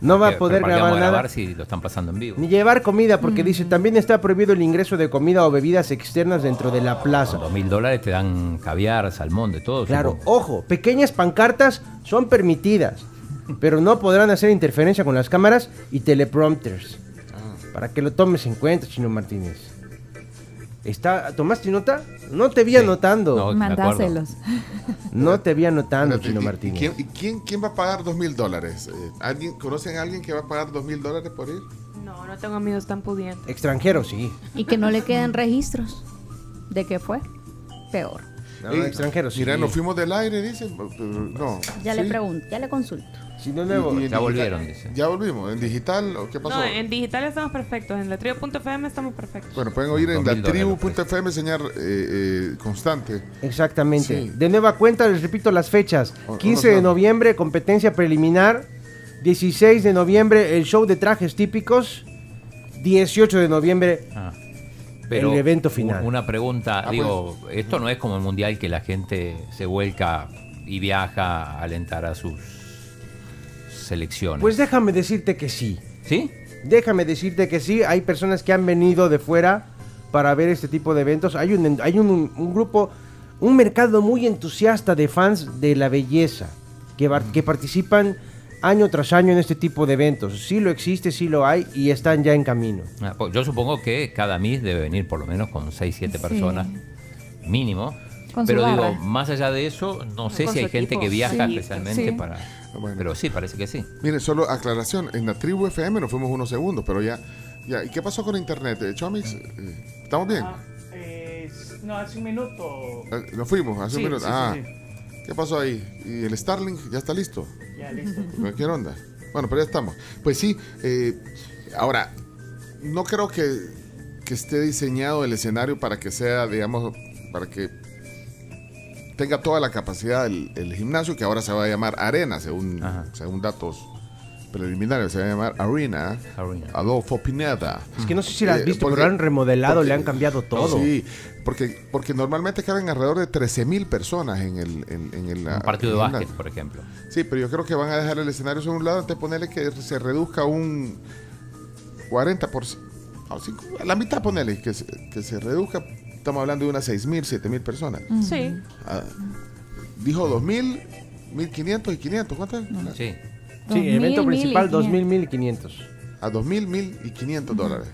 No va a Pero poder ¿para qué grabar nada. grabar si lo están pasando en vivo? Ni llevar comida, porque dice también está prohibido el ingreso de comida o bebidas externas dentro de la plaza. Dos mil dólares te dan caviar, salmón, de todo. Claro, supongo. ojo, pequeñas pancartas son permitidas, pero no podrán hacer interferencia con las cámaras y teleprompters. Para que lo tomes en cuenta, Chino Martínez. Está, ¿Tomaste nota? No te vi anotando. No. Mandáselos. No te vi anotando, Chino ¿y- y Martínez. ¿Quién, y quién, quién va a pagar dos mil dólares? Eh, ¿alguien, ¿Conocen a alguien que va a pagar dos mil dólares por ir? No, no tengo amigos tan pudientes. Extranjero, sí. Y que no le queden registros de qué fue. Peor. No, Ey, extranjero, sí. Mira, nos fuimos del aire, dicen. pero No. Ya le pregunto, ya le consulto. Nuevo. Ya digital- volvieron, dice. Ya volvimos. ¿En digital o qué pasó? No, en digital estamos perfectos. En la trio.fm estamos perfectos. Bueno, pueden oír en 2000 la tribu.fm señal eh, eh, constante. Exactamente. Sí. De nueva cuenta, les repito las fechas. O- 15 de noviembre, competencia preliminar. 16 de noviembre, el show de trajes típicos. 18 de noviembre, Ah. el evento final. Una pregunta, Ah, digo, esto no es como el mundial que la gente se vuelca y viaja a alentar a sus selecciones. Pues déjame decirte que sí. ¿Sí? Déjame decirte que sí. Hay personas que han venido de fuera para ver este tipo de eventos. Hay un, hay un, un grupo, un mercado muy entusiasta de fans de la belleza que, que participan año tras año en este tipo de eventos. Sí lo existe, sí lo hay y están ya en camino. Ah, pues Yo supongo que cada Miss debe venir por lo menos con 6, 7 Sí. personas, mínimo. Con Pero digo, barra. más allá de eso, no sé Con si hay gente que viaja Sí, especialmente sí. para... Bueno. Pero sí, parece que sí. Mire, solo aclaración. En la tribu FM nos fuimos unos segundos, pero ya. ya. ¿Y qué pasó con internet? Eh, Chomix, eh, ¿estamos bien? no, hace un minuto. Eh, Nos fuimos hace Sí, un minuto. sí, sí, ah, sí. ¿qué pasó ahí? ¿Y el Starlink ya está listo? Ya, listo. ¿Qué onda? Bueno, pero ya estamos. Pues sí, eh, ahora, no creo que, que esté diseñado el escenario para que sea, digamos, para que tenga toda la capacidad el, el gimnasio, que ahora se va a llamar Arena, según, Ajá. según datos preliminares, se va a llamar Arena, Arena. Adolfo Pineda. Es que no sé si lo has Eh, visto, porque- pero lo han remodelado, porque- le han cambiado todo. Sí, porque, porque normalmente caben alrededor de 13 mil personas en el, en, en el Un partido de básquet, por ejemplo. Sí, pero yo creo que van a dejar el escenario sobre un lado antes de ponerle que se reduzca un 40%. no, cinco- a la mitad ponerle que se, que se reduzca. Estamos hablando de unas 6 mil, 7 mil personas. Sí. Ah, dijo 2 mil, 1500 y 500. ¿Cuánto es? Sí. Sí, el evento 2000, principal 1500. 2000, 1500. A 2 mil, 1000 y 500 dólares.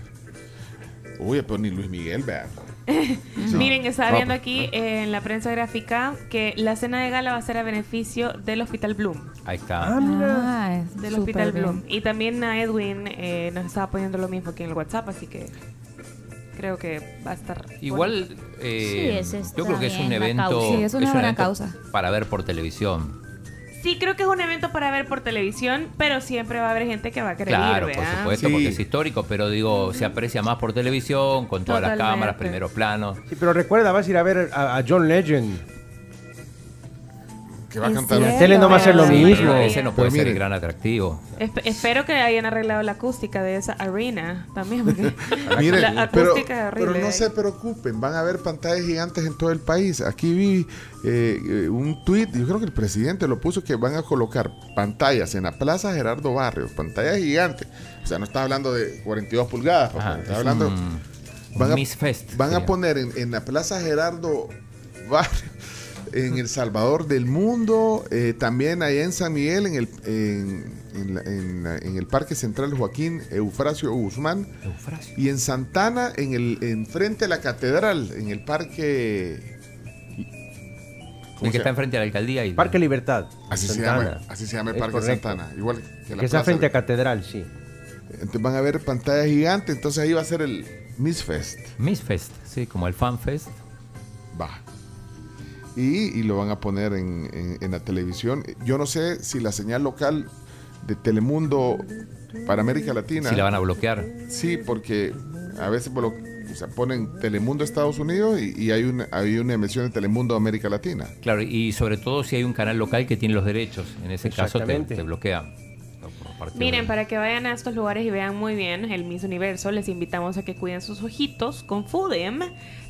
Uy, pero ni Luis Miguel, vea. Miren, estaba No, viendo pues, aquí en la prensa gráfica que la cena de gala va a ser a beneficio del Hospital Bloom. Ahí está. Ah, mira. Ah, es Del Hospital bien. Bloom. Y también a Edwin eh, nos estaba poniendo lo mismo aquí en el WhatsApp, así que creo que va a estar. Igual, eh, Sí, ese yo creo que es un evento... Sí, es una un buena evento causa. Para ver por televisión. Sí, creo que es un evento para ver por televisión, pero siempre va a haber gente que va a querer Claro, ir, por supuesto, Sí. porque es histórico, pero digo, se aprecia más por televisión, con todas las cámaras, primeros planos. Sí, pero recuerda, vas a ir a ver a, a John Legend. Que va a cantar. En la tele no va a ser lo Sí. mismo. Ese no puede Pero ser mire. el gran atractivo. Espe- espero que hayan arreglado la acústica de esa arena también, porque Mire, la pero, acústica es pero horrible. no ahí. se preocupen, van a haber pantallas gigantes en todo el país. Aquí vi eh, eh, un tuit, yo creo que el presidente lo puso, que van a colocar pantallas en la Plaza Gerardo Barrios, pantallas gigantes. O sea, no está hablando de 42 pulgadas, papá, Ajá, está es hablando un- Van a, Miss Fest. van a sería. poner en, en la Plaza Gerardo Barrio, en El Salvador del Mundo, eh, también allá en San Miguel, en el, en, en la- en la- en el Parque Central Joaquín Eufrasio Guzmán, y en Santana, en el en frente a la catedral, en el Parque... El que está enfrente de la alcaldía. Y Parque Libertad. Así se, llama, así se llama el Es Parque correcto. Santana. Igual que la Que está frente a Catedral, sí. Entonces van a ver pantalla gigante, entonces ahí va a ser el Miss Fest. Miss Fest, sí, como el Fan Fest. Va. Y, y lo van a poner en, en- en la televisión. Yo no sé si la señal local de Telemundo para América Latina. Si la van a bloquear. Sí, porque a veces blo- o sea, ponen Telemundo Estados Unidos y, y hay, una, hay una emisión de Telemundo América Latina. Claro, y sobre todo si hay un canal local que tiene los derechos. En ese caso te, te bloquea. Miren, de- para que vayan a estos lugares y vean muy bien el Miss Universo, les invitamos a que cuiden sus ojitos con Foodem.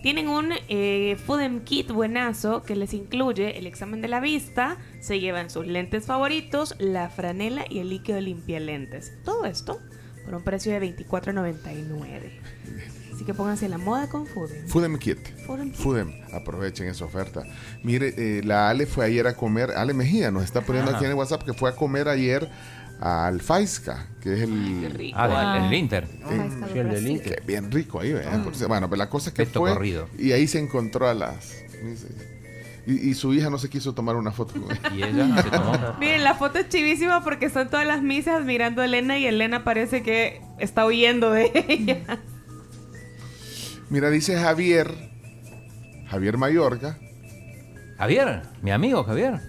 Tienen un eh, Foodem Kit buenazo que les incluye el examen de la vista, se llevan sus lentes favoritos, la franela y el líquido limpia lentes. Todo esto por un precio de $24.99. Así que pónganse en la moda con Foodem. Foodem Kit. Foodem, aprovechen esa oferta. Mire, eh, la Ale fue ayer a comer, Ale Mejía nos está poniendo Ajá. aquí en el WhatsApp que fue a comer ayer al Faisca, que es el... Ah, del- el Inter. Eh, Sí, el del Inter. que bien rico ahí, ¿verdad? Ah. Porque, bueno, pero la cosa es que Pesto fue corrido. y ahí se encontró a las... Y, y su hija no se quiso tomar una foto con ella. ¿Y ella se tomó? Miren, la foto es chivísima porque son todas las misas mirando a Elena y Elena parece que está huyendo de ella. Mira, dice Javier, Javier Mayorga. Javier, mi amigo Javier.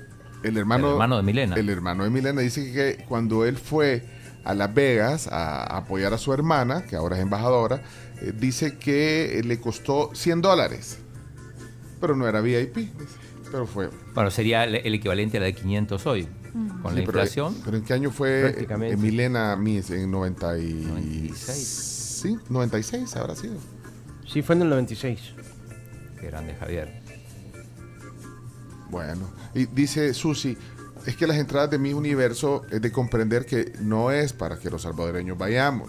El hermano, El hermano de Milena. El hermano de Milena dice que cuando él fue a Las Vegas a, apoyar a su hermana, que ahora es embajadora, eh, dice que eh, le costó 100 dólares. Pero no era VIP, pero fue. Bueno, sería el, el equivalente a la de 500 hoy. Con la Sí, pero, inflación. Pero, ¿en qué año fue eh, eh, Milena Miss? En 96. Sí, 96 habrá sido. Sí, fue en el 96. Qué grande Javier. Bueno, y dice Susi, es que las entradas de mi universo es de comprender que no es para que los salvadoreños vayamos,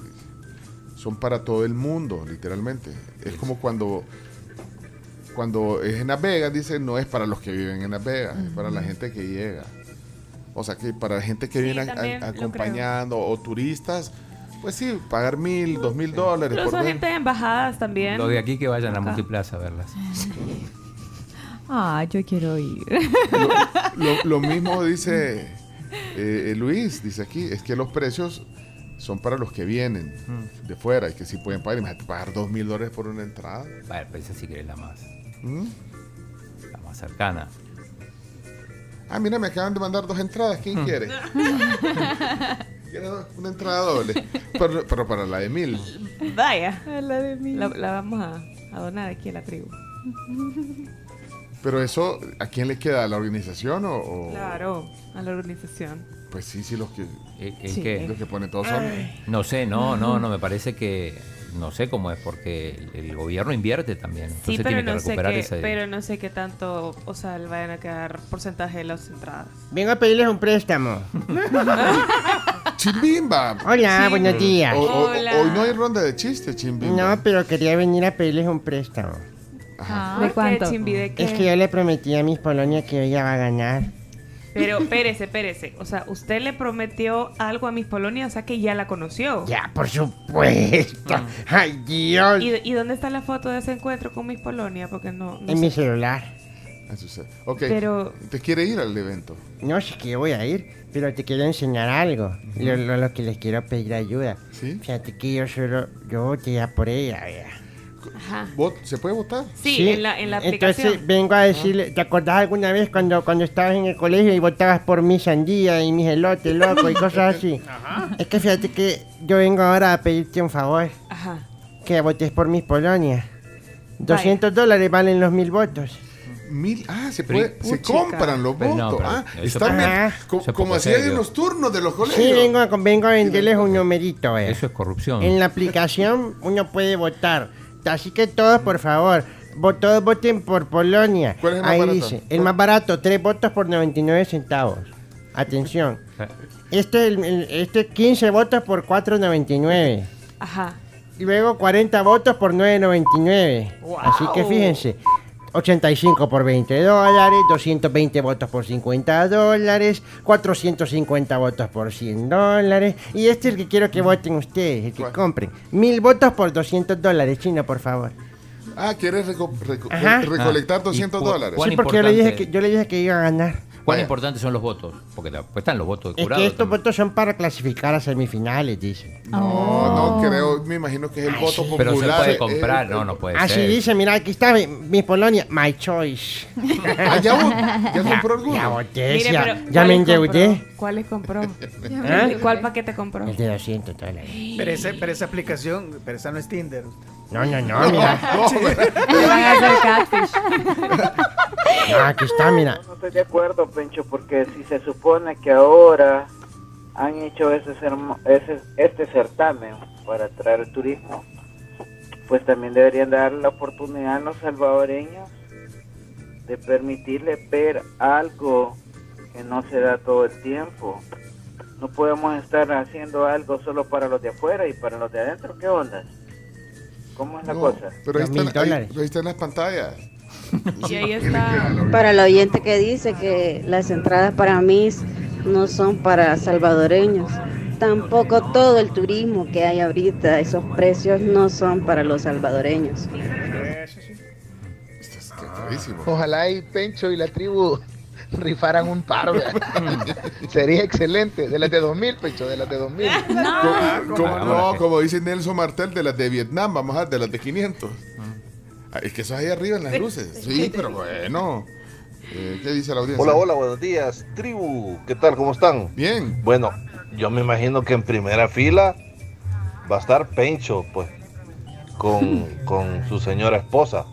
son para todo el mundo, literalmente. Es como cuando cuando es en Las Vegas, dice, no es para los que viven en Las Vegas, es para la gente que llega. O sea, que para la gente que Sí, viene a- a- lo acompañando o turistas, pues sí, pagar mil, dos mil dólares Incluso por ver. gente de embajadas también. Los de aquí que vayan a Acá. Multiplaza a verlas. Ah, yo quiero ir. Lo, lo mismo dice eh, Luis, dice aquí, es que los precios son para los que vienen de fuera y que sí pueden pagar. Imagínate pagar dos mil dólares por una entrada. Vale, pues esa sí que es la más, ¿Mm? la más cercana. Ah, mira, me acaban de mandar dos entradas. ¿Quién quiere? ¿Quiere una entrada doble. Pero, pero para la de mil. Vaya. La, la vamos a, a donar aquí a la tribu. Pero eso, ¿a quién le queda? ¿A la organización o...? o- Claro, a la organización. Pues sí, sí, los que... ¿En Sí. qué? Los que ponen todos son... No sé, no, no, no, me parece que no sé cómo es porque el, gobierno invierte también. Sí, Entonces pero tiene que no, sé recuperar qué, ese. pero no sé qué tanto, o sea, le vayan a quedar porcentaje de las entradas. Vengo a pedirles un préstamo. ¡Chimbimba! Hola, buenos días. O- o- Hola. Hoy no hay ronda de chistes, Chimbimba. No, pero quería venir a pedirles un préstamo. ¿De cuánto? ¿Qué, Chimbi, de qué? Es que yo le prometí a mis Polonia que ella va a ganar. Pero espérese, espérese. O sea, usted le prometió algo a Miss Polonia, o sea que ya la conoció. Ya, por supuesto. Ay, Dios. ¿Y, y dónde está la foto de ese encuentro con Miss Polonia? Porque no, no En sé. mi celular. Eso sí. Ok, Pero- ¿te quiere ir al evento? No sé que voy a ir, pero te quiero enseñar algo. Lo, lo- lo que les quiero pedir ayuda. ¿Sí? Fíjate que yo solo, yo voté ya por ella, vea. Ajá. ¿Vot- ¿Se puede votar? Sí, en la, en la aplicación. Entonces vengo a decirle, ¿te acordás alguna vez cuando, cuando estabas en el colegio y votabas por mi sandía y mis elotes, loco, y cosas así? Es que fíjate que yo vengo ahora a pedirte un favor. Ajá. Que votes por mis Polonia. 200 dólares valen los mil votos. Mil, ah, se, compran los Pero no, votos. ah, están bien- co- como hacían en los turnos de los colegios. Sí, vengo a, vengo a venderles un numerito, vea. Eso es corrupción. En la aplicación uno puede votar. Así que todos, por favor, vo- todos voten por Polonia. ¿Cuál es el más Ahí barato? dice, el más barato, tres votos por 99 centavos. Atención. Este, es el- el- este 15 votos por 4.99. Ajá. Y luego 40 votos por 9.99. Así que fíjense. 85 por 20 dólares, 220 votos por 50 dólares, 450 votos por 100 dólares. Y este es el que quiero que voten ustedes, el que compren. Mil votos por 200 dólares, chino, por favor. Ah, ¿quieres reco- reco- Ajá. recolectar Ah, 200 ¿y cu- dólares? Sí, porque yo le, dije que, yo le dije que iba a ganar. ¿Cuán importantes son los votos? Porque después están los votos de Es jurado. que estos también. votos son para clasificar a semifinales, dicen. No, no creo, me imagino que es el voto popular. Pero se puede eh, comprar, eh, no, no puede Así ser. dice, mira, aquí está mi, mi Polonia, my choice. Ah, ya, ya compró alguno. Ya voté, Mire, ya, ya me ¿cuáles compró? endeudé. ¿Cuáles compró? ¿Eh? ¿Cuál paquete compró? El de 200 dólares. Pero, ese, pero esa aplicación, pero esa no es Tinder. No, no, no, mira. Le van a hacer catfish. No, aquí está, mira. No estoy de acuerdo, Pencho, porque si se supone que ahora han hecho ese, ese este certamen para atraer el turismo, pues también deberían dar la oportunidad a los salvadoreños de permitirles ver algo que no se da todo el tiempo. No podemos estar haciendo algo solo para los de afuera y para los de adentro. ¿Qué onda? ¿Cómo es la No, cosa? pero ahí están, ahí, dólares. ahí están las pantallas. Y ahí está. Para el oyente que dice que las entradas para mí no son para salvadoreños, tampoco todo el turismo que hay ahorita, esos precios no son para los salvadoreños. Ojalá y Pencho y la tribu rifaran un par. Sería excelente. De las de 2000, Pencho, de las de 2000. Como, como- Ah, no, como dice Nelson Martel, de las de Vietnam, vamos a ver, de las de 500. Ah, Es que eso es ahí arriba en las luces. Sí, pero bueno. Eh, ¿Qué dice la audiencia? Hola, hola, buenos días. Tribu, ¿qué tal? ¿Cómo están? Bien. Bueno, yo me imagino que en primera fila va a estar Pencho, pues, con, con su señora esposa,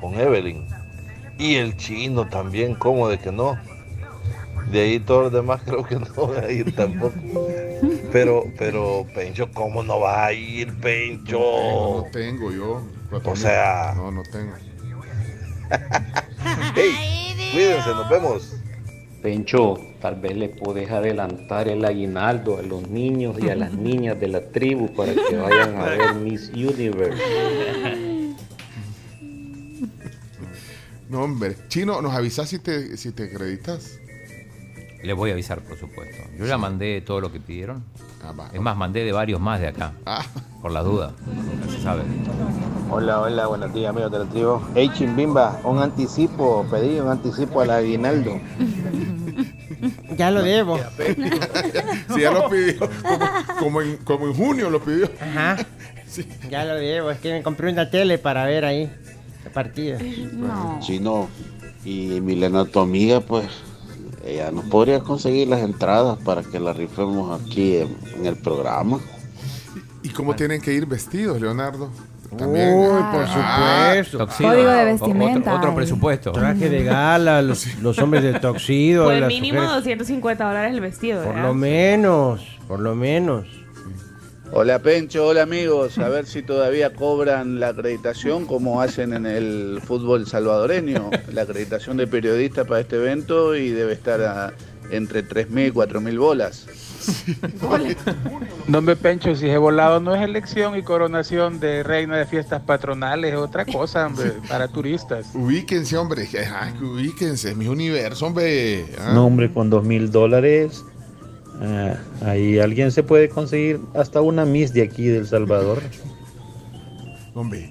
con Evelyn. Y el chino también, ¿cómo de que no? De ahí todos los demás creo que no van a ir tampoco. Pero, pero, Pencho, ¿cómo no va a ir, Pencho? No tengo yo. O sea- No, no tengo. Hey, cuídense, nos vemos. Pencho, tal vez le puedes adelantar el aguinaldo a los niños y a las niñas de la tribu para que vayan a ver Miss Universe. No, hombre. Chino, ¿nos avisas si te, si te acreditas? Les voy a avisar, por supuesto. Yo ya mandé todo lo que pidieron. Ah, va. Es más, mandé de varios más de acá. Ah. Por la duda. No se sabe. Hola, hola, buenos días amigos de la tribu. Hey Chimbimba, un anticipo, pedí un anticipo al aguinaldo. Ya lo debo. Si ya lo pidió. Como, como en, como en junio lo pidió. Ajá. Ya lo debo. Es que me compré una tele para ver ahí el partido. No. Chino y Milena, tu amiga, pues, ella nos podría conseguir las entradas para que la rifemos aquí en, en el programa. ¿Y cómo tienen que ir vestidos, Leonardo? También. Uy, por Ah, supuesto. Toxido. Código de O- vestimenta. Otro, presupuesto. Traje de gala, los, los hombres de toxido. Pues las mínimo mujeres- 250 dólares el vestido. Por ¿verdad? lo menos, por lo menos. Hola Pencho, hola amigos, a ver si todavía cobran la acreditación como hacen en el fútbol salvadoreño, la acreditación de periodista para este evento y debe estar a entre 3.000 y 4.000 bolas. No me pencho, si he volado no es elección y coronación de reina de fiestas patronales, es otra cosa, hombre, para turistas. Ubíquense, hombre. Que ubíquense. Mi universo, hombre. Ah. No, hombre, con dos mil dólares, ah, ahí alguien se puede conseguir hasta una Miss de aquí del Salvador. Hombre.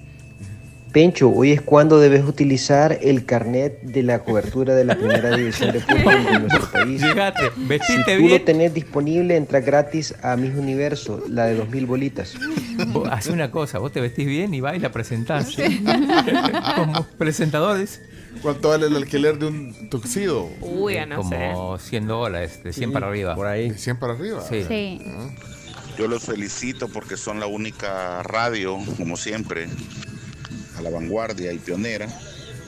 Pencho, hoy es cuando debes utilizar el carnet de la cobertura de la primera división de fútbol de nuestro país. Llegate, Si vestiste tú bien. lo tenés disponible, entra gratis a Mis Universo, la de 2000 bolitas. Haz una cosa, vos te vestís bien y vas y la presentás. Como presentadores. ¿Cuánto vale el alquiler de un tuxido? Uy, ya no sé. Como 100 dólares, de 100 para arriba. Por ahí. ¿De 100 para arriba? Sí. Sí. Yo los felicito porque son la única radio, como siempre, a la vanguardia y pionera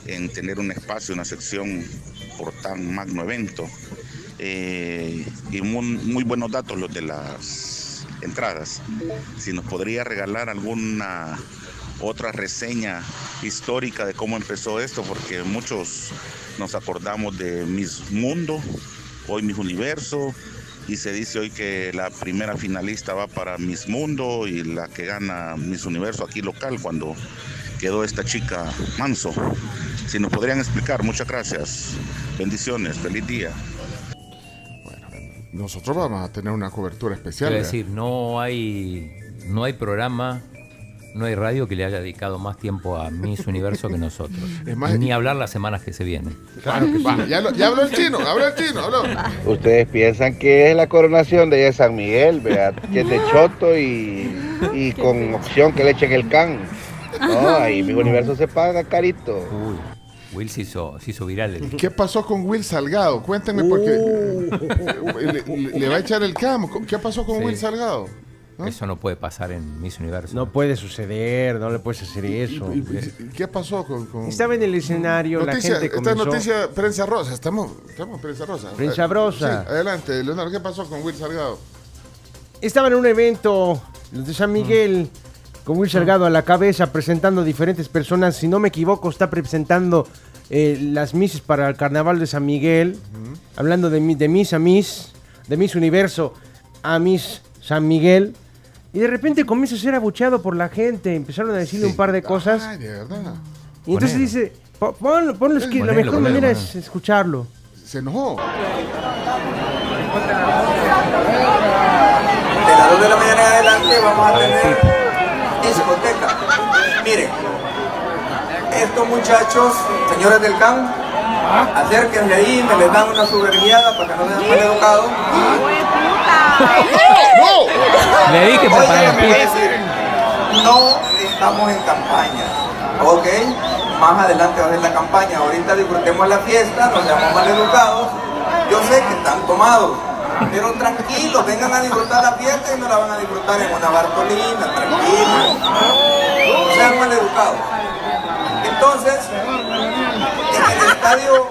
en tener un espacio, una sección por tan magno evento. Eh, y muy, muy buenos datos los de las entradas. Si nos podría regalar alguna otra reseña histórica de cómo empezó esto, porque muchos nos acordamos de Mis Mundo, hoy Mis Universo, y se dice hoy que la primera finalista va para Miss Mundo y la que gana Miss Universo aquí local cuando quedó esta chica Manso. Si nos podrían explicar, muchas gracias. Bendiciones, feliz día. Nosotros vamos a tener una cobertura especial. ¿eh? decir, no hay, no hay programa, no hay radio que le haya dedicado más tiempo a Miss Universo que nosotros. Es más- Ni hablar las semanas que se vienen. Claro que sí. Ya, lo- ya habló el chino, habló el chino, habló. Ustedes piensan que es la coronación de San Miguel, vea, que es de choto y, y con opción que le echen el can. No, ahí mi universo se paga carito. Uy, Will se hizo, se hizo viral. el- ¿Qué pasó con Will Salgado? Cuéntenme porque le, le- le va a echar el cam. ¿Qué pasó con Sí. Will Salgado? Eso no puede pasar en Miss Universo. No puede suceder, no le puedes hacer eso. ¿Y- y- ¿Qué pasó con, con- Estaba en el escenario, Noticia, la gente esta comenzó... noticia prensa rosa, estamos, estamos en prensa rosa. Prensa Eh, rosa. sí, adelante, Leonardo, ¿qué pasó con Will Salgado? Estaba en un evento los de San Miguel con Will Salgado a la cabeza presentando diferentes personas. Si no me equivoco, está presentando eh, las Misses para el Carnaval de San Miguel. Hablando de, de Miss a Miss, de Miss Universo a Miss San Miguel. Y de repente comienza a ser abucheado por la gente. Empezaron a decirle un par de cosas. Ay, de verdad. Y entonces Ponelo. dice, "Po- ponlo, ponlo, es que la mejor ponelo, manera ponelo. es escucharlo. Se enojó. De las 2 de la mañana en adelante vamos a tener discoteca. Miren, estos muchachos, señores del CAM, acérquense ahí, me les dan una superguiada para que no sean mal educados. Le dije no estamos en campaña, ¿ok? Más adelante va a ser la campaña. Ahorita disfrutemos la fiesta, no seamos mal educados. Yo sé que están tomados, pero tranquilos, vengan a disfrutar la fiesta y no la van a disfrutar en una bartolina, tranquilos. No sean mal educados. Entonces, en el estadio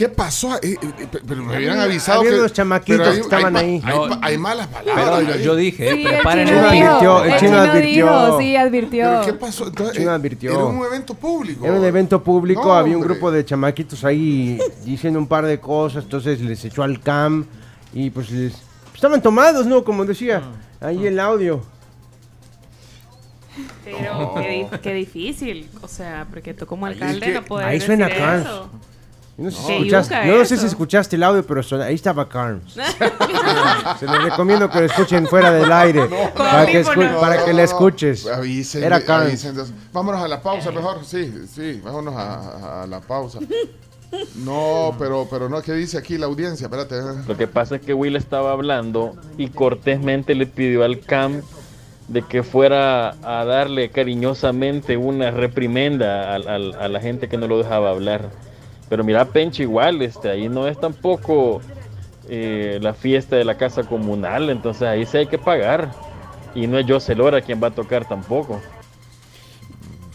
¿Qué pasó? Eh, eh, eh, pero me habían avisado Había que... unos chamaquitos pero hay- que estaban hay, ahí. Hay, No, hay malas Pero palabras. yo, ahí. yo dije, Sí, el preparen chino el chino dijo, advirtió, el el chino chino advirtió. dijo, sí, advirtió. ¿Pero qué pasó? Entonces, Chino eh, advirtió. Era un evento público. Era un evento público, No, había un hombre. grupo de chamaquitos ahí diciendo un par de cosas, entonces les echó al cam y pues les... Estaban tomados, ¿no? Como decía ahí el audio. Pero qué, qué difícil. O sea, porque tú como alcalde que no puedes ahí suena decir eso. No sé, si escuchaste, yuca yo no sé eso. si escuchaste el audio, pero ahí estaba Carms. Se los recomiendo que lo escuchen fuera del aire. para, que para que la escuches. Avisen, Era Carms. avisen, entonces, vámonos a la pausa mejor. Sí, sí, vámonos a, a- a la pausa. No, pero, pero no, ¿qué dice aquí la audiencia? Espérate. Lo que pasa es que Will estaba hablando y cortésmente le pidió al Cam de que fuera a darle cariñosamente una reprimenda al- al- a, la gente que no lo dejaba hablar. Pero mira, Pencho igual, este, ahí no es tampoco eh, la fiesta de la casa comunal, entonces ahí sí hay que pagar. Y no es José Lora quien va a tocar tampoco.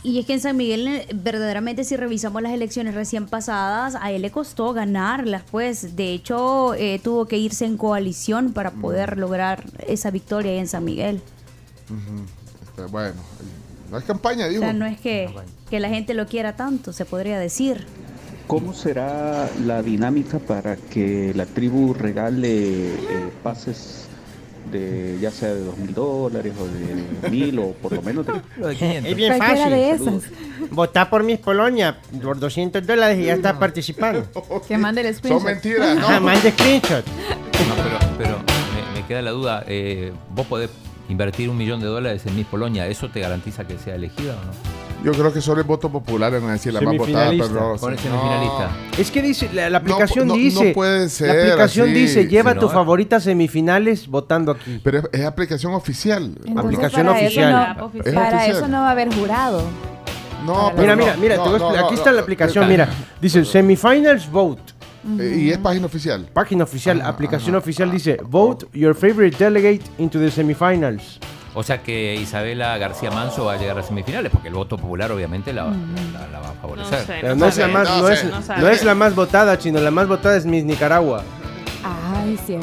Y es que en San Miguel, eh, verdaderamente, si revisamos las elecciones recién pasadas, a él le costó ganarlas, pues. De hecho, eh, tuvo que irse en coalición para poder lograr esa victoria ahí en San Miguel. Este, Bueno, no es campaña, O digo. sea, no es que, que la gente lo quiera tanto, se podría decir. ¿Cómo será la dinámica para que la tribu regale eh, pases de ya sea de dos mil dólares o de mil o por lo menos de... Es bien fácil. de esas. Votá por Miss Polonia por 200 dólares y ya está participando. Que mande el screenshot. Son mentiras, ¿no? mande screenshot. No, pero, pero me, me queda la duda. eh, ¿Vos podés invertir un millón de dólares en Miss Polonia? ¿Eso te garantiza que sea elegida o no? Yo creo que solo el voto popular van a decir la más votada, pero no, el no. semifinalista. Es que dice, la, la aplicación no, no dice. puede ser La aplicación así. dice, lleva Sí, tu favorita semifinales votando aquí. Pero es, es aplicación oficial. Entonces, Aplicación para eso oficial. no- Es para oficial. eso no va a haber jurado. No, pero Mira, no, mira, mira, no, te voy a no, explicar. no, aquí no, está la aplicación, no, mira. Dice semifinals vote. Eh, Y es página oficial. Página oficial, aplicación oficial dice vote your favorite delegate into the semifinals. O sea que Isabela García Manso va a llegar a semifinales, porque el voto popular obviamente la, la- la va a favorecer. No sé. Pero no es la sabe, más, no no sé. es, No no la más votada, sino la más votada es Miss Nicaragua Ay, sí.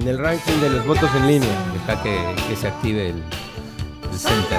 en el ranking de los votos en línea. Deja que, que se active el, el center.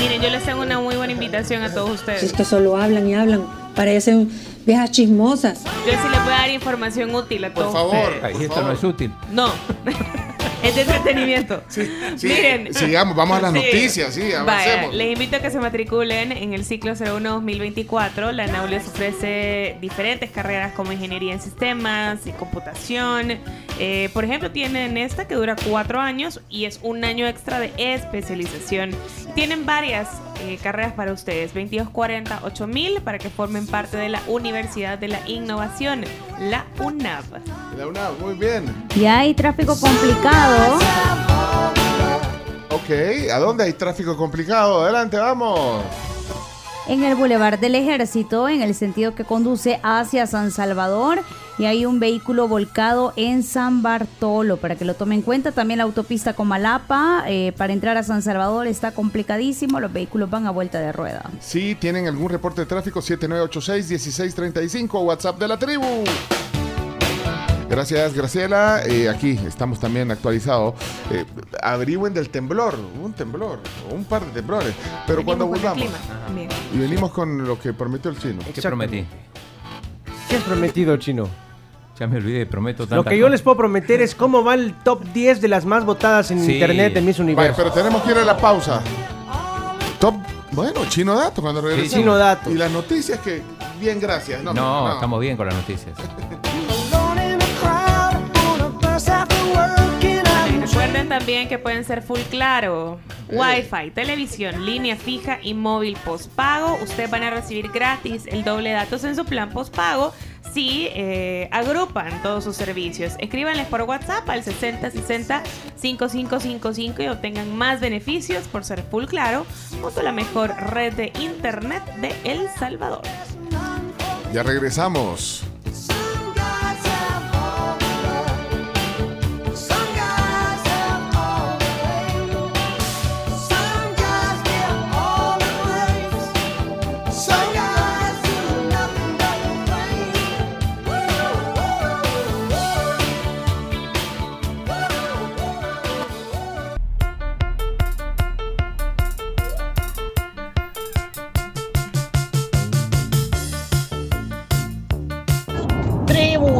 Miren, yo les tengo una muy buena invitación a todos ustedes. Si es que solo hablan y hablan parecen viejas chismosas. Yo sí le voy a dar información útil a Por todos favor. ustedes. Ay, esto no es útil. No. es de entretenimiento. Sí, Miren. sigamos, vamos a las Sí. noticias, sí, Vaya, avancemos. les invito a que se matriculen en el ciclo 01-2024. La NAU les ofrece diferentes carreras como ingeniería en sistemas y computación. Eh, por ejemplo, tienen esta que dura cuatro años y es un año extra de especialización. Tienen varias eh, carreras para ustedes: 2240 8000 para que formen parte de la Universidad de la Innovación, la UNAV. La UNAV, muy bien. Y hay tráfico complicado. Ok, ¿a dónde hay tráfico complicado? Adelante, vamos. en el Boulevard del Ejército, en el sentido que conduce hacia San Salvador. Y hay un vehículo volcado en San Bartolo, para que lo tomen en cuenta. También la autopista Comalapa, eh, para entrar a San Salvador está complicadísimo. Los vehículos van a vuelta de rueda. Si tienen algún reporte de tráfico, 7986-1635, WhatsApp de la tribu. Gracias, Graciela. Eh, aquí estamos también actualizados. Eh, averigüen del temblor, un temblor, o un par de temblores. Pero cuando Venimos con el volvamos. Y venimos con lo que prometió el chino. ¿Qué prometí? ¿Qué has prometido, Chino? Ya me olvidé, prometo Lo tantas que yo les puedo prometer es cómo va el top 10 de las más votadas en Sí. internet de Miss Vaya, Universo. pero tenemos que ir a la pausa. Top, bueno, chino dato cuando regresemos. Chino dato. Y las noticias que, bien, gracias. No, No, no. estamos bien con las noticias. Recuerden también que pueden ser full claro, Wi-Fi, televisión, línea fija y móvil postpago. Ustedes van a recibir gratis el doble de datos en su plan postpago si eh, agrupan todos sus servicios. Escríbanles por WhatsApp al 6060-5555 y obtengan más beneficios por ser full claro junto a la mejor red de internet de El Salvador. Ya regresamos.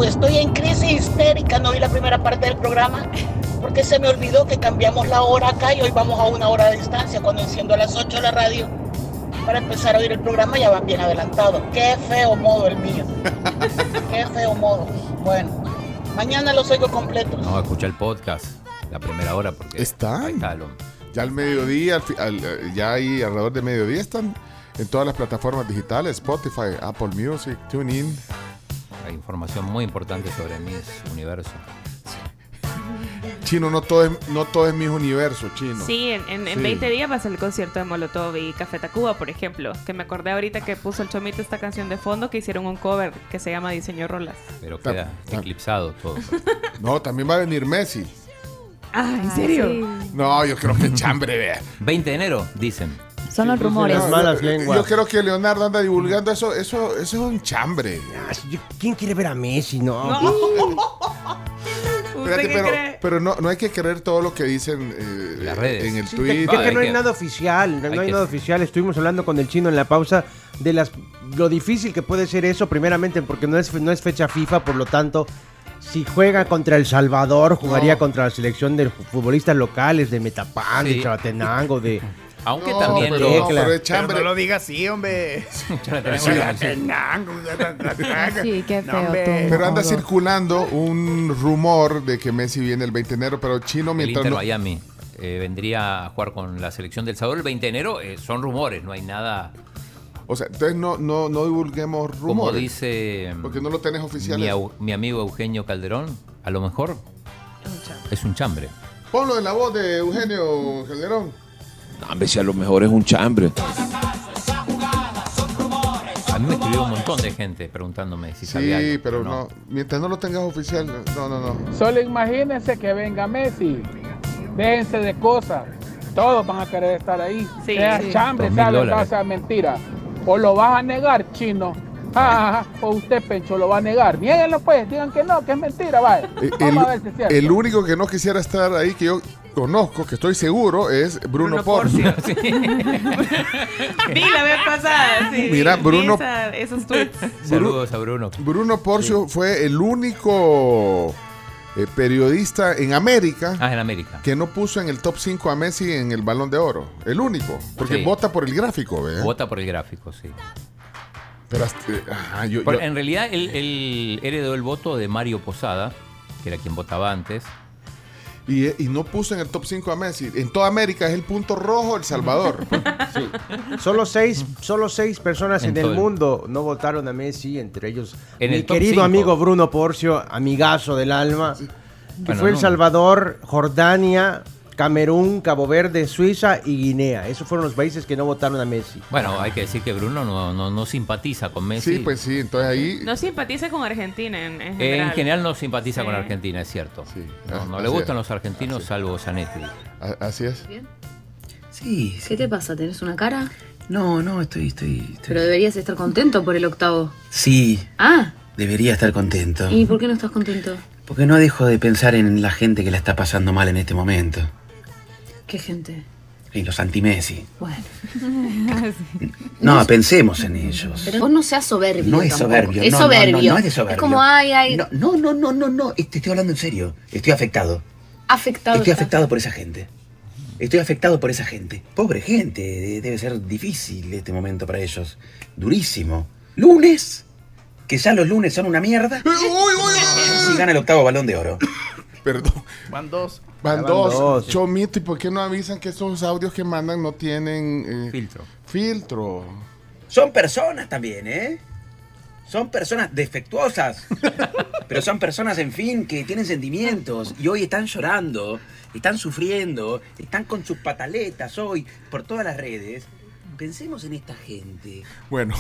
Estoy en crisis histérica, no vi la primera parte del programa porque se me olvidó que cambiamos la hora acá y hoy vamos a una hora de distancia. Cuando enciendo a las 8 la radio para empezar a oír el programa ya van bien adelantados. Qué feo modo el mío. Qué feo modo. Bueno, mañana los oigo completos. No, escucha el podcast, la primera hora, porque ¿Están? está lo- Ya al mediodía, al al- eh, ya ahí alrededor de mediodía están en todas las plataformas digitales, Spotify, Apple Music, TuneIn. Hay información muy importante sobre mis universo. Chino, no todo es, no todo es mis universo, chino. Sí, en, en- en Sí. 20 días va a ser el concierto de Molotov y Café Tacuba, por ejemplo. Que me acordé ahorita que puso el Chomito esta canción de fondo que hicieron un cover que se llama Diseño Rolas. Pero queda ta- eclipsado todo. No, también va a venir Messi. Ah, ¿en serio? No, yo creo que chambre, vea. 20 de enero, dicen. Son los rumores. Las malas yo, lenguas. yo creo que Leonardo anda divulgando eso, eso, eso es un chambre. ¿Quién quiere ver a Messi? No. Espérate, qué pero, cree? pero no, no hay que creer todo lo que dicen eh, Las redes. en el Sí, tweet. es que no hay nada oficial, no hay hay que- nada oficial. Estuvimos hablando con el chino en la pausa de las lo difícil que puede ser eso, primeramente porque no es, no es fecha FIFA, por lo tanto, si juega contra El Salvador, jugaría No. contra la selección de futbolistas locales, de Metapán, Sí. de Chalatenango, de... Aunque No, también pero, lo- no, pero es chambre. Pero no lo diga así, hombre. Sí, qué feo. Pero anda circulando un rumor de que Messi viene el 20 de enero, pero chino El mientras Inter no- Miami eh, vendría a jugar con la selección del Salvador el 20 de enero. eh, son rumores, no hay nada. O sea, entonces no, no, no divulguemos Como rumores. dice Porque no lo tenés mi, oficiales. au- mi amigo Eugenio Calderón, a lo mejor es un chambre. Ponlo en la voz de Eugenio Calderón. No, hombre, si a lo mejor es un chambre. A mí me escribió un montón de gente preguntándome si sabía Sí, algo, pero no. Mientras no lo tengas oficial, no, no, no. Solo imagínense que venga Messi. Déjense de cosas. Todos van a querer estar ahí. Sí, sea sí. chambre, sea verdad, sea mentira. O lo vas a negar, chino. Ah, o usted, Pencho, lo va a negar. Niéguenlo, pues. Digan que no, que es mentira, vaya. Eh, Vamos a ver si es cierto. El único que no quisiera estar ahí que yo conozco, que estoy seguro, es Bruno, Porcio. Vi la vez pasada, sí. Mira, vi Bruno- esa- esos tweets. Saludos a Bruno. Bruno Porcio fue el único eh, periodista en América Ah, en América. que no puso en el top 5 a Messi en el Balón de Oro. El único. Porque Sí. vota por el gráfico. Vota por el gráfico, sí. Pero hasta- eh, ajá, yo- en realidad, él, él heredó el voto de Mario Posada, que era quien votaba antes. Y, y no puso en el top 5 a Messi. En toda América es el punto rojo El Salvador. Solo seis, solo seis personas En el mundo no votaron a Messi, entre ellos En mi el querido cinco. amigo Bruno Porcio, amigazo del alma, que Bueno, fue El. Salvador, Jordania, Camerún, Cabo Verde, Suiza y Guinea. Esos fueron los países que no votaron a Messi. Bueno, hay que decir que Bruno no, no, no simpatiza con Messi. Sí, pues sí, entonces ahí... No simpatiza con Argentina en, en En general. general no simpatiza Sí. con Argentina, es cierto. No, no así le gustan es. los argentinos salvo Zanetti. Así es. Sí. ¿Qué te pasa? ¿Tenés una cara? No, no, estoy, estoy, estoy- Pero deberías estar contento por el octavo. Sí, Ah, debería estar contento. ¿y por qué no estás contento? Porque no dejo de pensar en la gente que la está pasando mal en este momento. ¿Qué gente? En los anti-Messi. Bueno. No, pensemos en ellos. Pero vos no seas soberbio. No es tampoco. soberbio. Es no, no, no, soberbio. No, es de soberbio. Es como, ay, ay. No, no, no, no, no. Te estoy hablando en serio. Estoy afectado. Afectado. Estoy afectado por esa gente. Estoy afectado por esa gente. Pobre gente. de- Debe ser difícil este momento para ellos. Durísimo. Lunes. Que ya los lunes son una mierda. Si gana el octavo balón de oro. Perdón. Van dos. Van Van dos. dos. Chomito, ¿y por qué no avisan que esos audios que mandan no tienen... eh, filtro. Filtro. Son personas también, ¿eh? Son personas defectuosas. Pero son personas, en fin, que tienen sentimientos. Y hoy están llorando, están sufriendo, están con sus pataletas hoy por todas las redes. Pensemos en esta gente. Bueno,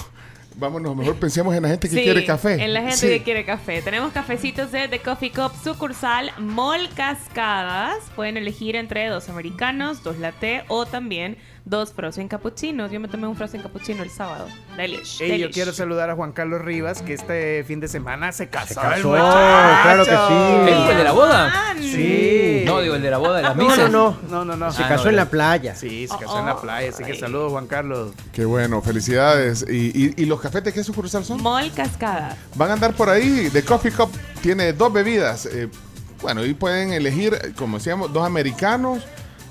vámonos, mejor pensemos en la gente que Sí, quiere café. En la gente Sí. que quiere café. Tenemos cafecitos de The Coffee Cup sucursal Mall Cascadas. Pueden elegir entre dos americanos, dos latte o también dos frozen cappuccinos. Yo me tomé un frozen cappuccino el sábado. Delish. Ey, yo delish. quiero saludar a Juan Carlos Rivas, que este fin de semana se casó. el casó, claro que sí. ¿El el de la boda? Sí. No, digo, el de la boda de las No, misas. no, no. No, no, no. Se casó en la playa. Sí, se casó en la playa. Así que saludos, Juan Carlos. Qué bueno, felicidades. ¿Y, y, y los cafés de qué sucursal son? Mall Cascadas. Van a andar por ahí. The Coffee Cup tiene dos bebidas. eh, bueno, y pueden elegir, como decíamos, dos americanos,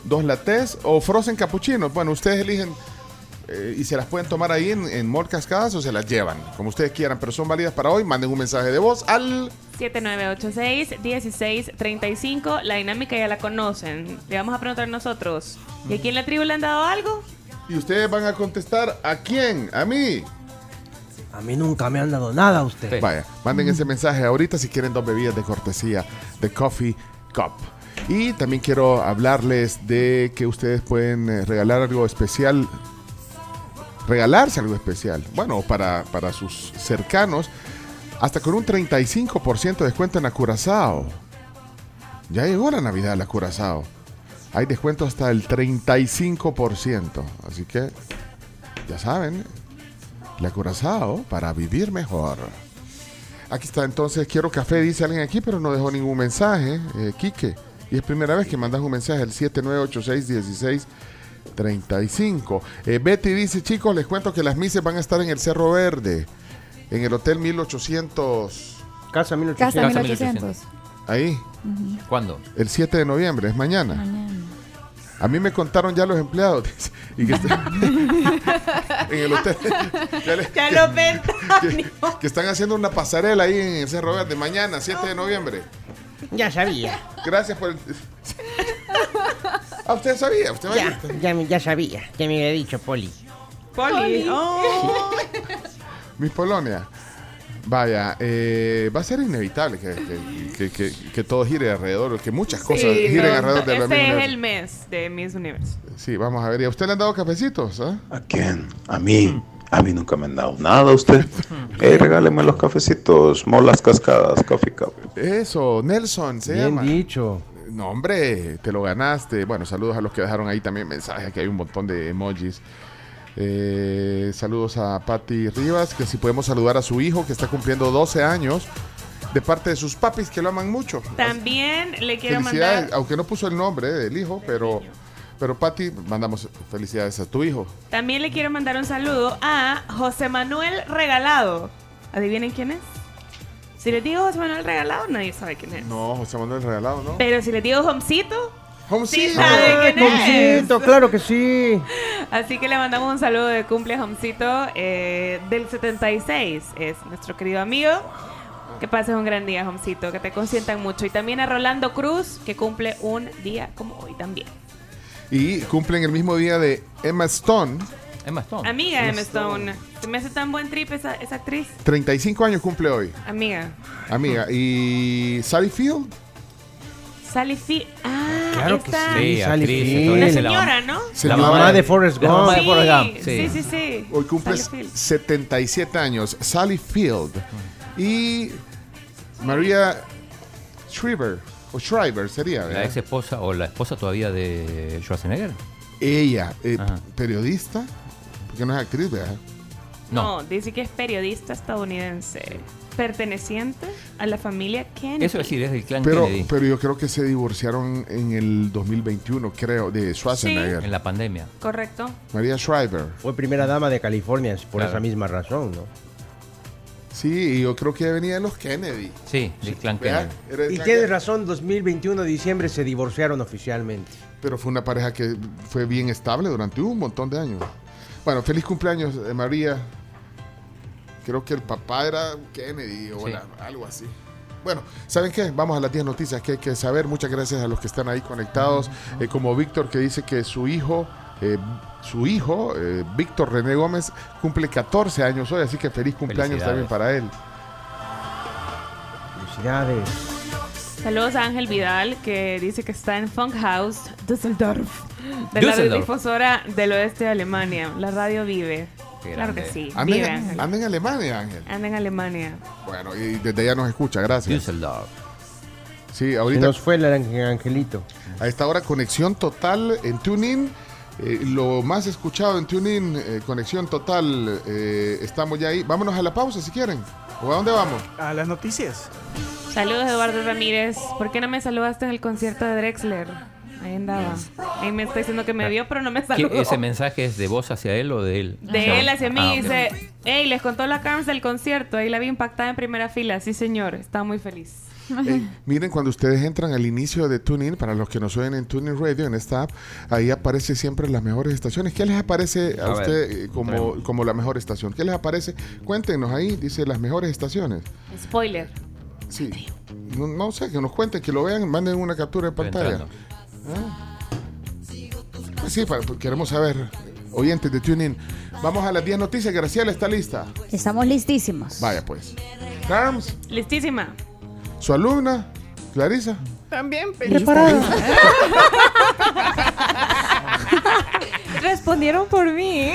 dos latés o frozen cappuccinos. Bueno, ustedes eligen eh, y se las pueden tomar ahí en, en Mall Cascadas o se las llevan, como ustedes quieran, pero son válidas para hoy. Manden un mensaje de voz al 7986-1635. La dinámica ya la conocen. Le vamos a preguntar nosotros. ¿Y aquí en la tribu le han dado algo? y ustedes van a contestar a quién, a mí. A mí nunca me han dado nada a usted. Vaya, manden ese mensaje ahorita si quieren dos bebidas de cortesía de Coffee Cup. Y también quiero hablarles de que ustedes pueden eh, regalar algo especial, regalarse algo especial, bueno, para, para sus cercanos, hasta con un 35% de descuento en Curazao. Ya llegó la Navidad, la Curazao. Hay descuento hasta el 35%. Así que, ya saben, la Curazao para vivir mejor. Aquí está entonces, quiero café, dice alguien aquí, pero no dejó ningún mensaje. Eh, Quique, y es primera vez que mandas un mensaje al 7986-1635. Eh, Betty dice, chicos, les cuento que las mises van a estar en el Cerro Verde, en el Hotel 1800. Casa 1800. Casa 1800. Ahí, ¿Cuándo? el 7 de noviembre, es mañana. A mí me contaron ya los empleados. y que está- en el hotel. Ya, le- Ya lo ven. que, que están haciendo una pasarela ahí en el Cerro Verde mañana, 7 de noviembre. Ya sabía. Gracias por el. Ah, usted sabía, usted Ya, ya, ya sabía. Ya me había dicho, Poli. Poli. Oh. Mi Polonia. Vaya, eh, va a ser inevitable que, que, que- que- que todo gire alrededor, que muchas cosas Sí, giren no, alrededor de la Este misma es universo. el mes de Miss Universe. Sí, vamos a ver. ¿Y a usted le han dado cafecitos? ah? ¿A quién? A mí. A mí nunca me han dado nada a usted. Hey, regáleme los cafecitos, molas cascadas, coffee cup. Eso, Nelson se Bien llama. dicho. No, hombre, te lo ganaste. Bueno, saludos a los que dejaron ahí también mensajes, que hay un montón de emojis. Eh, saludos a Patti Rivas, que si podemos saludar a su hijo que está cumpliendo 12 años, de parte de sus papis que lo aman mucho. También le quiero mandar aunque no puso el nombre eh, del hijo, pero, pero Patti, mandamos felicidades a tu hijo. también le quiero mandar un saludo a José Manuel Regalado. ¿Adivinen quién es? Si les digo José Manuel Regalado, nadie sabe quién es. No, José Manuel Regalado, ¿no? Pero si les digo Homcito, Homcito. sí sabe quién es. Comcito, claro que sí. Así que le mandamos un saludo de cumple a Homcito eh, del 76. Es nuestro querido amigo. Que pases un gran día, Homcito. Que te consientan mucho. Y también a Rolando Cruz, que cumple un día como hoy también. Y cumplen el mismo día de Emma Stone. Emma Stone. Amiga de Emma Stone. Se me hace tan buen trip esa, esa actriz. 35 años cumple hoy, Amiga. amiga. Y Sally Field, Sally Field. Ah, Claro que sí, Sally actriz, Field. entonces La señora, ¿no? La mamá de Forrest La mamá Gump. de Forrest Gump. Sí, Sí. sí, sí. sí. hoy cumple Sally Field. 77 años. Sally Field. Y María Shriver, o Shriver sería, La ex esposa o la esposa todavía de Schwarzenegger. Ella, eh, periodista, porque no es actriz, ¿verdad? No. dice que es periodista estadounidense perteneciente a la familia Kennedy. Eso es decir, es del clan Pero, Kennedy. pero yo creo que se divorciaron en el 2021, creo, de Schwarzenegger. En la pandemia. Correcto. María Shriver. Fue primera dama de California por Claro. esa misma razón, ¿no? Sí, yo creo que venía de los Kennedy. Sí, del clan. Kennedy. Era Y clan tienes Kennedy. razón, 2021 de diciembre se divorciaron oficialmente. Pero fue una pareja que fue bien estable durante un montón de años. Bueno, feliz cumpleaños, eh, María. Creo que el papá era Kennedy o Sí. la- algo así. Bueno, ¿saben qué? Vamos a las 10 noticias que hay que saber. Muchas gracias a los que están ahí conectados. Eh, como Víctor que dice que su hijo, eh, su hijo, eh, Víctor René Gómez, cumple 14 años hoy, así que feliz cumpleaños también para él. Felicidades. Saludos a Ángel Vidal, que dice que está en Funkhaus, Düsseldorf, de la Düsseldorf. difusora del oeste de Alemania. La radio vive. Claro que sí, Anda vive en, Ángel. anda en Alemania, Ángel. Anda en Alemania. Bueno, y desde allá nos escucha, gracias. Düsseldorf. Sí, Se ahorita nos fue el ang- angelito. A esta hora, conexión total en TuneIn. Eh, lo más escuchado en TuneIn, eh, conexión total. eh, estamos ya ahí. Vámonos a la pausa si quieren. ¿O a dónde vamos? A las noticias. Saludos, Eduardo Ramírez. ¿Por qué no me saludaste en el concierto de Drexler? Ahí andaba. Ahí me está diciendo que me vio, pero no me ¿Qué- saludó. ¿Ese mensaje es de vos hacia él o de él? De él hacia mí Ah, dice, hey, les contó la Carms del concierto. Ahí la vi impactada en primera fila. Sí, señor. Estaba muy feliz. Eh, miren, cuando ustedes entran al inicio de TuneIn, para los que nos oyen en TuneIn Radio, en esta app, ahí aparece siempre las mejores estaciones. ¿Qué les aparece a, usted eh, como, como la mejor estación? ¿Qué les aparece? Cuéntenos ahí, dice las mejores estaciones. Spoiler. Sí. No, no sé, que nos cuenten, que lo vean, manden una captura de pantalla. entrando. Pues sí, para- pues queremos saber, oyentes de TuneIn. Vamos a las 10 noticias. Graciela está lista. Estamos listísimos. Vaya pues. Carms, Listísima. Su alumna, Clarisa. También Preparado. Respondieron por mí.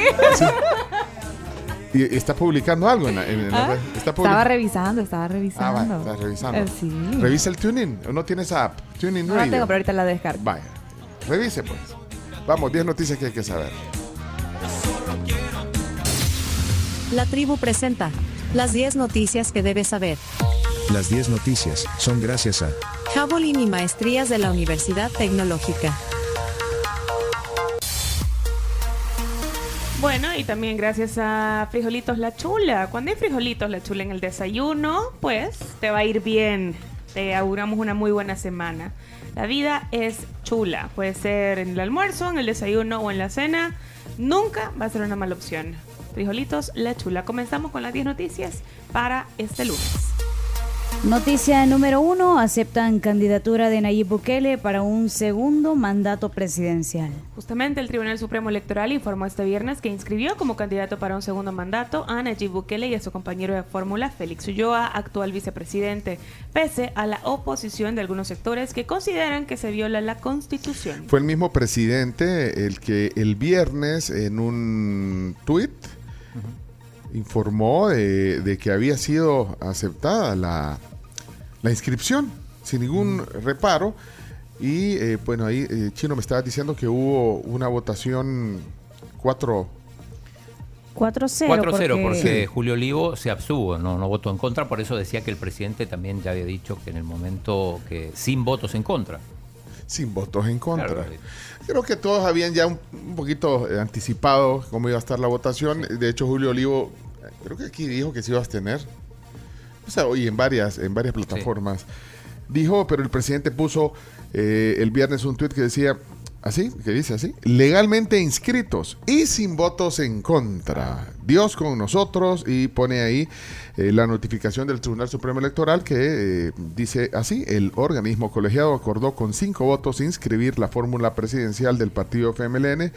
Y, y está publicando algo en la, en la Ah, red. Está public- Estaba revisando, estaba Ah, revisando. está revisando. Eh, sí. Revisa el TuneIn. ¿O no tienes app? TuneIn No Radio. la tengo, pero ahorita la descargo. Vaya. Revise pues. Vamos, 10 noticias que hay que saber. La tribu presenta las 10 noticias que debes saber. Las 10 noticias son gracias a Javelin y maestrías de la Universidad Tecnológica. Bueno, y también gracias a Frijolitos La Chula. Cuando hay Frijolitos La Chula en el desayuno, pues te va a ir bien. Te auguramos una muy buena semana. La vida es chula. Puede ser en el almuerzo, en el desayuno o en la cena. Nunca va a ser una mala opción. Frijolitos La Chula. Comenzamos con las 10 noticias para este lunes. Noticia número uno, aceptan candidatura de Nayib Bukele para un segundo mandato presidencial. Justamente el Tribunal Supremo Electoral informó este viernes que inscribió como candidato para un segundo mandato a Nayib Bukele y a su compañero de fórmula, Félix Ulloa, actual vicepresidente, pese a la oposición de algunos sectores que consideran que se viola la Constitución. Fue el mismo presidente el que el viernes en un tuit informó de, de que había sido aceptada la, la inscripción sin ningún reparo. Y eh, bueno, ahí eh, Chino me estaba diciendo que hubo una votación 4 4-0. 4-0 porque, Julio Olivo se abstuvo, no, no votó en contra, por eso decía que el presidente también ya había dicho que en el momento que sin votos en contra. Sin votos en contra. Claro, Creo que todos habían ya un, un poquito eh, anticipado cómo iba a estar la votación. De hecho, Julio Olivo, creo que aquí dijo que se iba a abstener. O sea, hoy en varias, en varias plataformas. Dijo, pero el presidente puso eh, el viernes un tuit que decía, así, que dice así, legalmente inscritos y sin votos en contra. Dios con nosotros y pone ahí eh, la notificación del Tribunal Supremo Electoral que eh, dice así, el organismo colegiado acordó con cinco votos inscribir la fórmula presidencial del partido FMLN,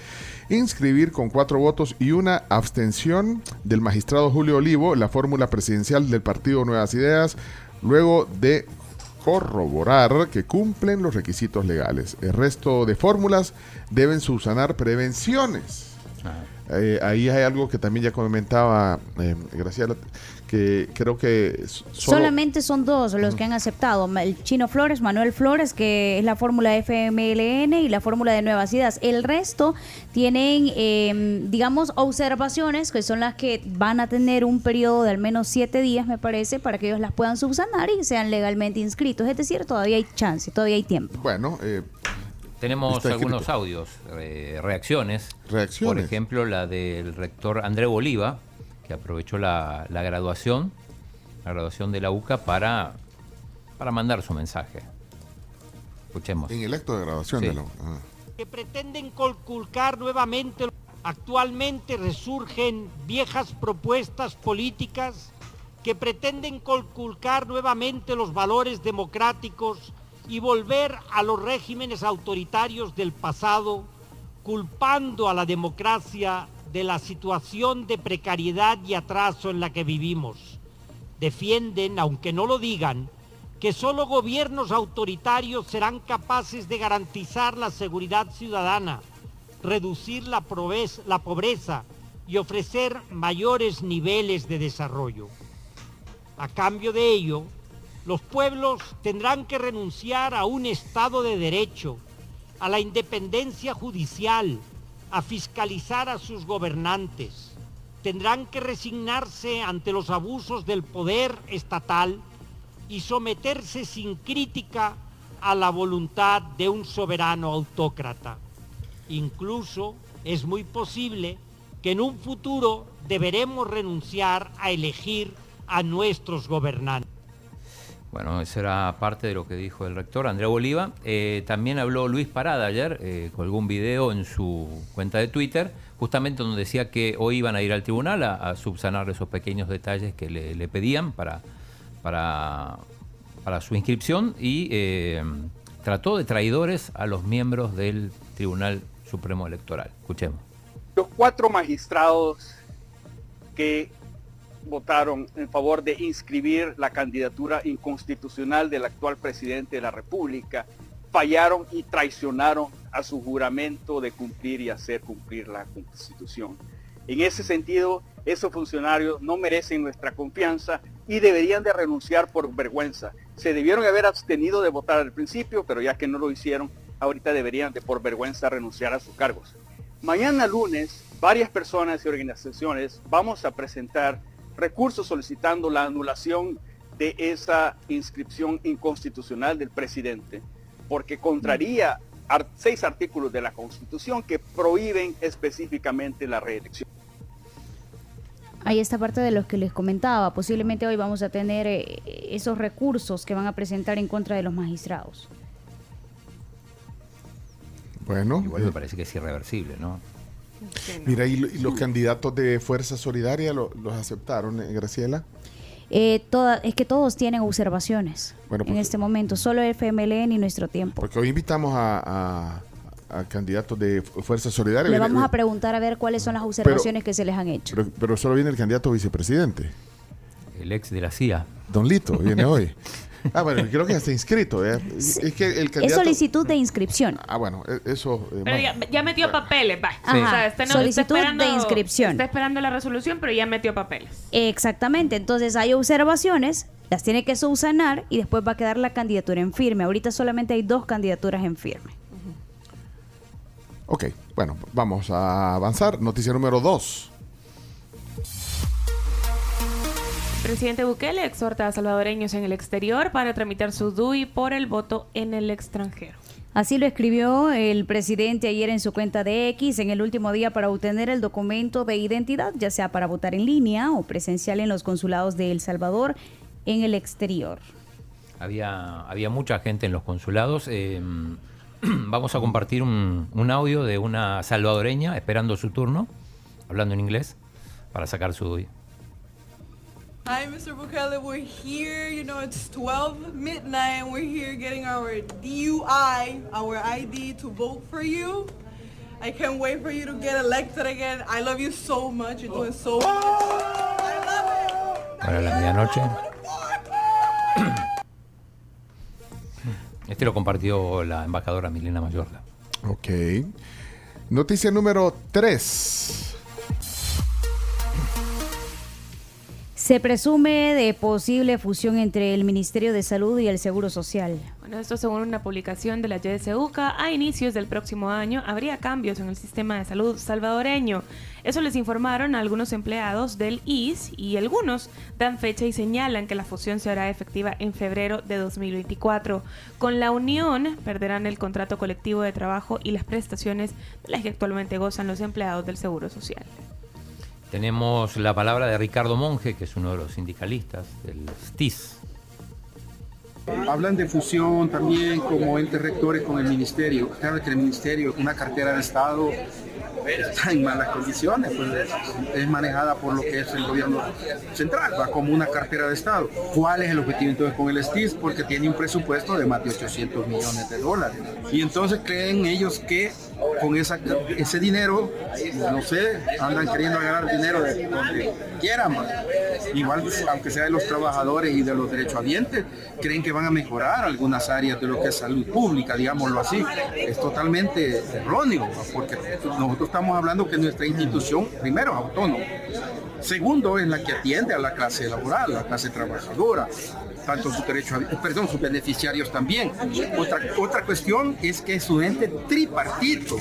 inscribir con cuatro votos y una abstención del magistrado Julio Olivo la fórmula presidencial del partido Nuevas Ideas, luego de corroborar que cumplen los requisitos legales. El resto de fórmulas deben subsanar prevenciones. Eh, ahí hay algo que también ya comentaba eh, Graciela, que creo que solo- Solamente son dos los que han aceptado. El Chino Flores, Manuel Flores, que es la fórmula FMLN y la fórmula de Nuevas Ideas. El resto tienen, eh, digamos, observaciones que son las que van a tener un periodo de al menos siete días, me parece, para que ellos las puedan subsanar y sean legalmente inscritos. Es decir, todavía hay chance, todavía hay tiempo. Bueno, eh, Tenemos algunos audios, eh, reacciones. Reacciones. Por ejemplo, la del rector André Bolívar, que aprovechó la, la graduación, la graduación de la UCA para, para mandar su mensaje. Escuchemos. En el acto de graduación Sí. de la ah. que pretenden conculcar nuevamente. Actualmente resurgen viejas propuestas políticas que pretenden conculcar nuevamente los valores democráticos y volver a los regímenes autoritarios del pasado, culpando a la democracia de la situación de precariedad y atraso en la que vivimos. Defienden, aunque no lo digan, que solo gobiernos autoritarios serán capaces de garantizar la seguridad ciudadana, reducir la, proves- la pobreza y ofrecer mayores niveles de desarrollo. A cambio de ello, los pueblos tendrán que renunciar a un Estado de Derecho, a la independencia judicial, a fiscalizar a sus gobernantes. Tendrán que resignarse ante los abusos del poder estatal y someterse sin crítica a la voluntad de un soberano autócrata. Incluso es muy posible que en un futuro deberemos renunciar a elegir a nuestros gobernantes. Bueno, eso era parte de lo que dijo el rector André Bolívar. Eh, también habló Luis Parada ayer, eh, colgó un video en su cuenta de Twitter, justamente donde decía que hoy iban a ir al tribunal a, subsanar esos pequeños detalles que le, pedían para, para, para su inscripción y eh, trató de traidores a los miembros del Tribunal Supremo Electoral. Escuchemos. los cuatro magistrados que votaron en favor de inscribir la candidatura inconstitucional del actual presidente de la República fallaron y traicionaron a su juramento de cumplir y hacer cumplir la Constitución. En ese sentido, esos funcionarios no merecen nuestra confianza y deberían de renunciar por vergüenza. Se debieron haber abstenido de votar al principio, pero ya que no lo hicieron, ahorita deberían de por vergüenza renunciar a sus cargos. Mañana lunes, varias personas y organizaciones vamos a presentar recursos solicitando la anulación de esa inscripción inconstitucional del presidente, porque contraría ar- seis artículos de la Constitución que prohíben específicamente la reelección. Ahí está parte de los que les comentaba. Posiblemente hoy vamos a tener eh, esos recursos que van a presentar en contra de los magistrados. Bueno, Igual eh, me parece que es irreversible, ¿no? Mira, y, lo- y los candidatos de Fuerza Solidaria lo- los aceptaron, eh, Graciela. Eh, toda- es que todos tienen observaciones Bueno, en pues- este momento, solo el FMLN y nuestro tiempo. Porque hoy invitamos a, a- a candidatos de Fu- Fuerza Solidaria. Le Viene- vamos a preguntar a ver cuáles son las observaciones que se les han hecho. pero, pero solo viene el candidato vicepresidente. El ex de la CIA. Don Lito viene hoy. Ah, bueno, creo que ya está inscrito. ¿eh? Es que el Es candidato... solicitud de inscripción. Ah, bueno, e- eso... eh, Pero ya, ya metió papeles, va. Ajá. O sea, este no- Solicitud está de inscripción. Está esperando la resolución, pero ya metió papeles. Exactamente, entonces hay observaciones, las tiene que subsanar y después va a quedar la candidatura en firme. Ahorita solamente hay dos candidaturas en firme. Ok, bueno, vamos a avanzar. Noticia número 2. Presidente Bukele exhorta a salvadoreños en el exterior para tramitar su DUI por el voto en el extranjero. Así lo escribió el presidente ayer en su cuenta de X en el último día para obtener el documento de identidad, ya sea para votar en línea o presencial en los consulados de El Salvador en el exterior. Había, había mucha gente en los consulados. eh, vamos a compartir un, un audio de una salvadoreña esperando su turno, hablando en inglés, para sacar su DUI. Hi, Mr. Bukele. We're here. You know, it's 12 midnight, and we're here getting our DUI, our ID to vote for you. I can't wait for you to get elected again. I love you so much. You're doing so much. I love it. Para la medianoche. Este lo compartió la embajadora Milena Mayorga. Ok. Noticia número 3. Se presume de posible fusión entre el Ministerio de Salud y el Seguro Social. Bueno, esto según una publicación de la YSUCA, a inicios del próximo año habría cambios en el sistema de salud salvadoreño. Eso les informaron a algunos empleados del IS y algunos dan fecha y señalan que la fusión se hará efectiva en febrero de 2024. Con la unión perderán el contrato colectivo de trabajo y las prestaciones de las que actualmente gozan los empleados del Seguro Social. Tenemos la palabra de Ricardo Monge, que es uno de los sindicalistas del STIS. Hablan de fusión también como entes rectores con el ministerio. Claro que el ministerio, una cartera de Estado, está en malas condiciones, pues es manejada por lo que es el gobierno central, va como una cartera de Estado. ¿Cuál es el objetivo entonces con el STIS? Porque tiene un presupuesto de más de 800 millones de dólares. Y entonces creen ellos que con esa, ese dinero, no sé, andan queriendo agarrar dinero de donde quieran, igual aunque sea de los trabajadores y de los derechohabientes, creen que van a mejorar algunas áreas de lo que es salud pública, digámoslo así. Es totalmente erróneo, porque nosotros estamos hablando que nuestra institución, primero, es autónoma. Segundo, es la que atiende a la clase laboral, la clase trabajadora, tanto sus derechos, perdón, sus beneficiarios también. Otra, otra cuestión es que es un ente tripartito.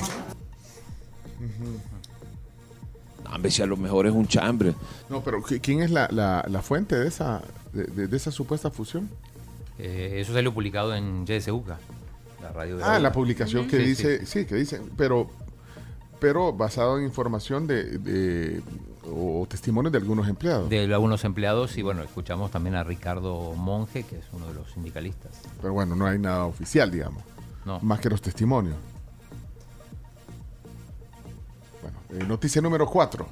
No, hombre, si a lo mejor es un chambre. No, pero ¿qui- ¿quién es la, la- la fuente de esa, de, de- de esa supuesta fusión? Eh, eso salió publicado en YSUCA, la radio de Ah, la publicación que Sí, dice, sí. que dice, pero, pero basado en información de, de- o testimonios de algunos empleados. De algunos empleados y bueno, escuchamos también a Ricardo Monge, que es uno de los sindicalistas. Pero bueno, no hay nada oficial, digamos. No. Más que los testimonios. Bueno, eh, noticia número 4.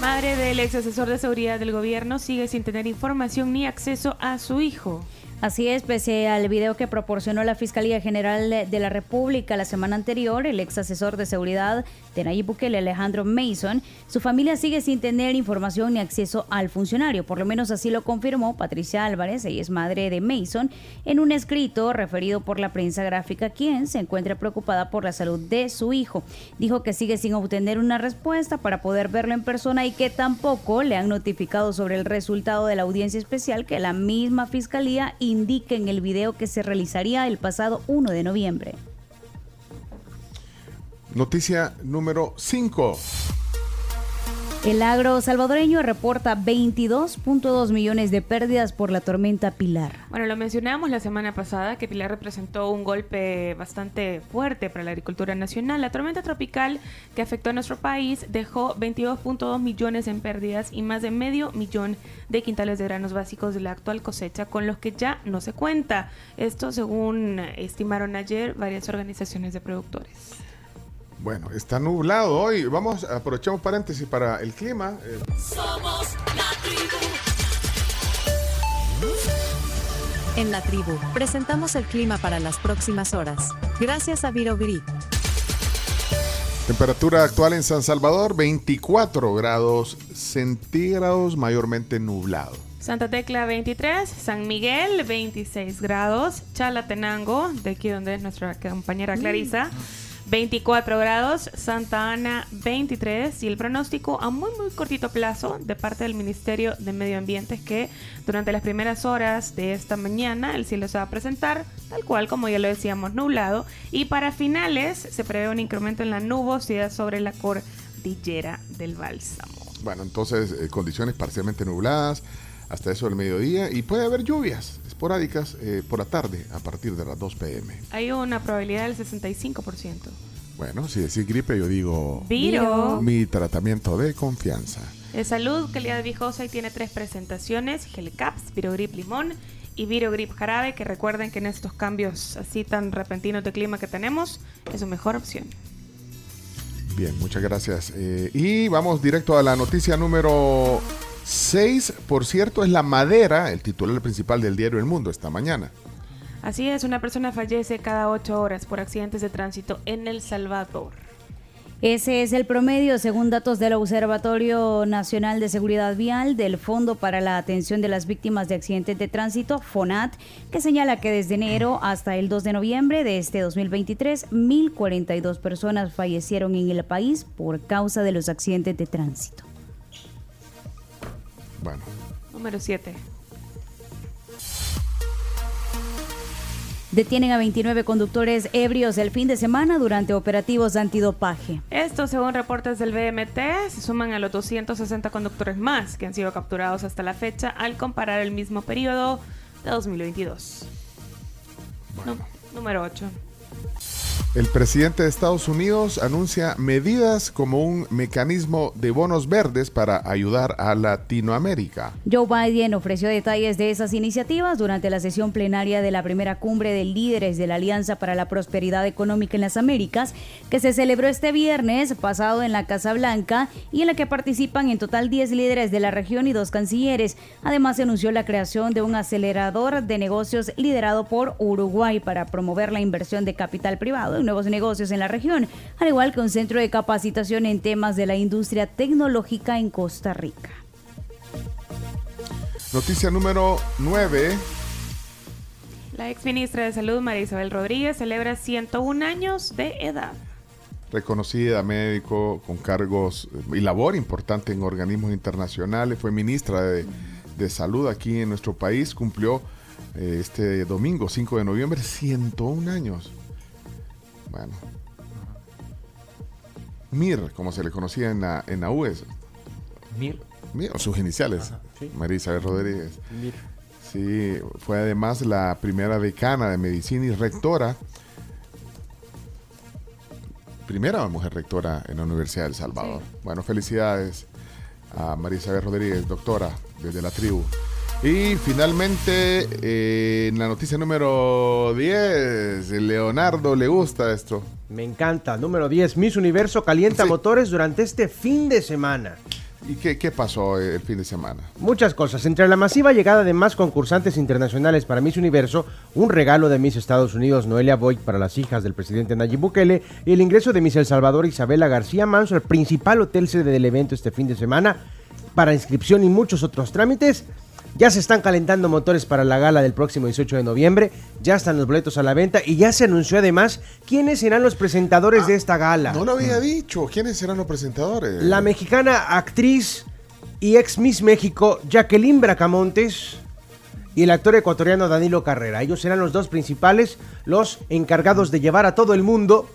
Madre del ex asesor de seguridad del gobierno sigue sin tener información ni acceso a su hijo. Así es, pese al video que proporcionó la Fiscalía General de la República la semana anterior, el ex asesor de seguridad de Nayib Bukele, Alejandro Mason, su familia sigue sin tener información ni acceso al funcionario. Por lo menos así lo confirmó Patricia Álvarez, ella es madre de Mason, en un escrito referido por la prensa gráfica, quien se encuentra preocupada por la salud de su hijo. Dijo que sigue sin obtener una respuesta para poder verlo en persona y que tampoco le han notificado sobre el resultado de la audiencia especial que la misma Fiscalía indica en el video que se realizaría el pasado 1 de noviembre. Noticia número 5. El agro salvadoreño reporta 22.2 millones de pérdidas por la tormenta Pilar. Bueno, lo mencionamos la semana pasada que Pilar representó un golpe bastante fuerte para la agricultura nacional. La tormenta tropical que afectó a nuestro país dejó 22.2 millones en pérdidas y más de medio millón de quintales de granos básicos de la actual cosecha con los que ya no se cuenta. Esto según estimaron ayer varias organizaciones de productores. Bueno, está nublado hoy. Vamos, aprovechamos paréntesis para el clima. Eh, Somos la tribu. En la tribu, presentamos el clima para las próximas horas. Gracias a Viro Virit. temperatura actual en San Salvador, 24 grados centígrados, mayormente nublado. Santa Tecla 23, San Miguel 26 grados, Chalatenango, de aquí donde es nuestra compañera Clarisa, 24 grados, Santa Ana 23 y el pronóstico a muy muy cortito plazo de parte del Ministerio de Medio Ambiente es que durante las primeras horas de esta mañana el cielo se va a presentar tal cual como ya lo decíamos nublado y para finales se prevé un incremento en la nubosidad sobre la cordillera del Bálsamo. Bueno, entonces eh, condiciones parcialmente nubladas hasta eso del mediodía y puede haber lluvias esporádicas eh, por la tarde a partir de las 2 pm. Hay una probabilidad del 65%. Bueno, si decís gripe, yo digo Viro. mi tratamiento de confianza. De salud, calidad viejosa y tiene tres presentaciones: Gelcaps, Virogrip Limón y Virogrip Jarabe. Que recuerden que en estos cambios así tan repentinos de clima que tenemos, es su mejor opción. Bien, muchas gracias. Eh, y vamos directo a la noticia número 6. Por cierto, es la madera, el titular principal del diario El Mundo esta mañana. Así es, una persona fallece cada ocho horas por accidentes de tránsito en El Salvador. Ese es el promedio según datos del Observatorio Nacional de Seguridad Vial del Fondo para la Atención de las Víctimas de Accidentes de Tránsito, FONAT, que señala que desde enero hasta el 2 de noviembre de este 2023, 1.042 personas fallecieron en el país por causa de los accidentes de tránsito. Bueno. Número 7. Detienen a 29 conductores ebrios el fin de semana durante operativos de antidopaje. Esto, según reportes del BMT, se suman a los 260 conductores más que han sido capturados hasta la fecha al comparar el mismo periodo de 2022. Nu- número 8. El presidente de Estados Unidos anuncia medidas como un mecanismo de bonos verdes para ayudar a Latinoamérica. Joe Biden ofreció detalles de esas iniciativas durante la sesión plenaria de la primera cumbre de líderes de la Alianza para la Prosperidad Económica en las Américas, que se celebró este viernes pasado en la Casa Blanca y en la que participan en total 10 líderes de la región y dos cancilleres. Además, se anunció la creación de un acelerador de negocios liderado por Uruguay para promover la inversión de capital privado nuevos negocios en la región, al igual que un centro de capacitación en temas de la industria tecnológica en Costa Rica. Noticia número 9. La ex ministra de Salud, María Isabel Rodríguez, celebra 101 años de edad. reconocida médico con cargos y labor importante en organismos internacionales, fue ministra de, de salud aquí en nuestro país, cumplió eh, este domingo 5 de noviembre 101 años. Bueno. Mir, como se le conocía en la, en la UES. Mir. Mir, o sus iniciales. sí. María Isabel Rodríguez. Mir. Sí, fue además la primera decana de medicina y rectora primera mujer rectora en la Universidad de El Salvador. Bueno, felicidades a María Isabel Rodríguez, doctora desde la tribu. Y finalmente, eh, en la noticia número 10, Leonardo le gusta esto. Me encanta. Número 10, Miss Universo calienta motores durante este fin de semana. ¿Y qué, qué pasó el fin de semana? Muchas cosas. Entre la masiva llegada de más concursantes internacionales para Miss Universo, un regalo de Miss Estados Unidos Noelia Boyd para las hijas del presidente Nayib Bukele y el ingreso de Miss El Salvador Isabela García Manso al principal hotel sede del evento este fin de semana para inscripción y muchos otros trámites. Ya se están calentando motores para la gala del próximo 18 de noviembre, ya están los boletos a la venta y ya se anunció además quiénes serán los presentadores de esta gala. No lo había dicho. ¿Quiénes serán los presentadores? La mexicana actriz y ex Miss México Jacqueline Bracamontes y el actor ecuatoriano Danilo Carrera. Ellos serán los dos principales, los encargados de llevar a todo el mundo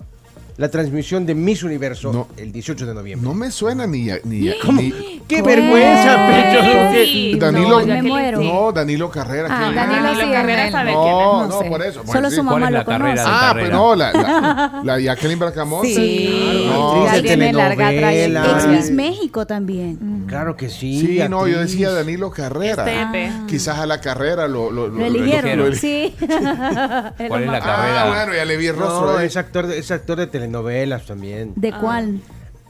la transmisión de Miss Universo el 18 de noviembre. No me suena ni... ni, ¿Cómo? ni- ¡Qué vergüenza, Pecho! Danilo, No, me muero. no, Danilo Carrera. Ah, ¿quién es? Danilo sí, Carrera sabe No, quién es. no, No sé. por eso. Solo sí. su mamá ¿Cuál es lo conoce. carrera de Ah, Carrera? pues no, la, la, la Jacqueline Bracamonte. Sí, No, ya tiene larga telenovela. trayectoria. Ex Miss México también. Claro que sí. Sí, no, yo actriz. decía Danilo Carrera. Este Quizás a la carrera lo, lo, Lo eligieron, lo- sí. ¿Cuál es la Ah, carrera? bueno, ya le vi el rostro. No, ahí. es actor, de, de telenovelas también. ¿De cuál?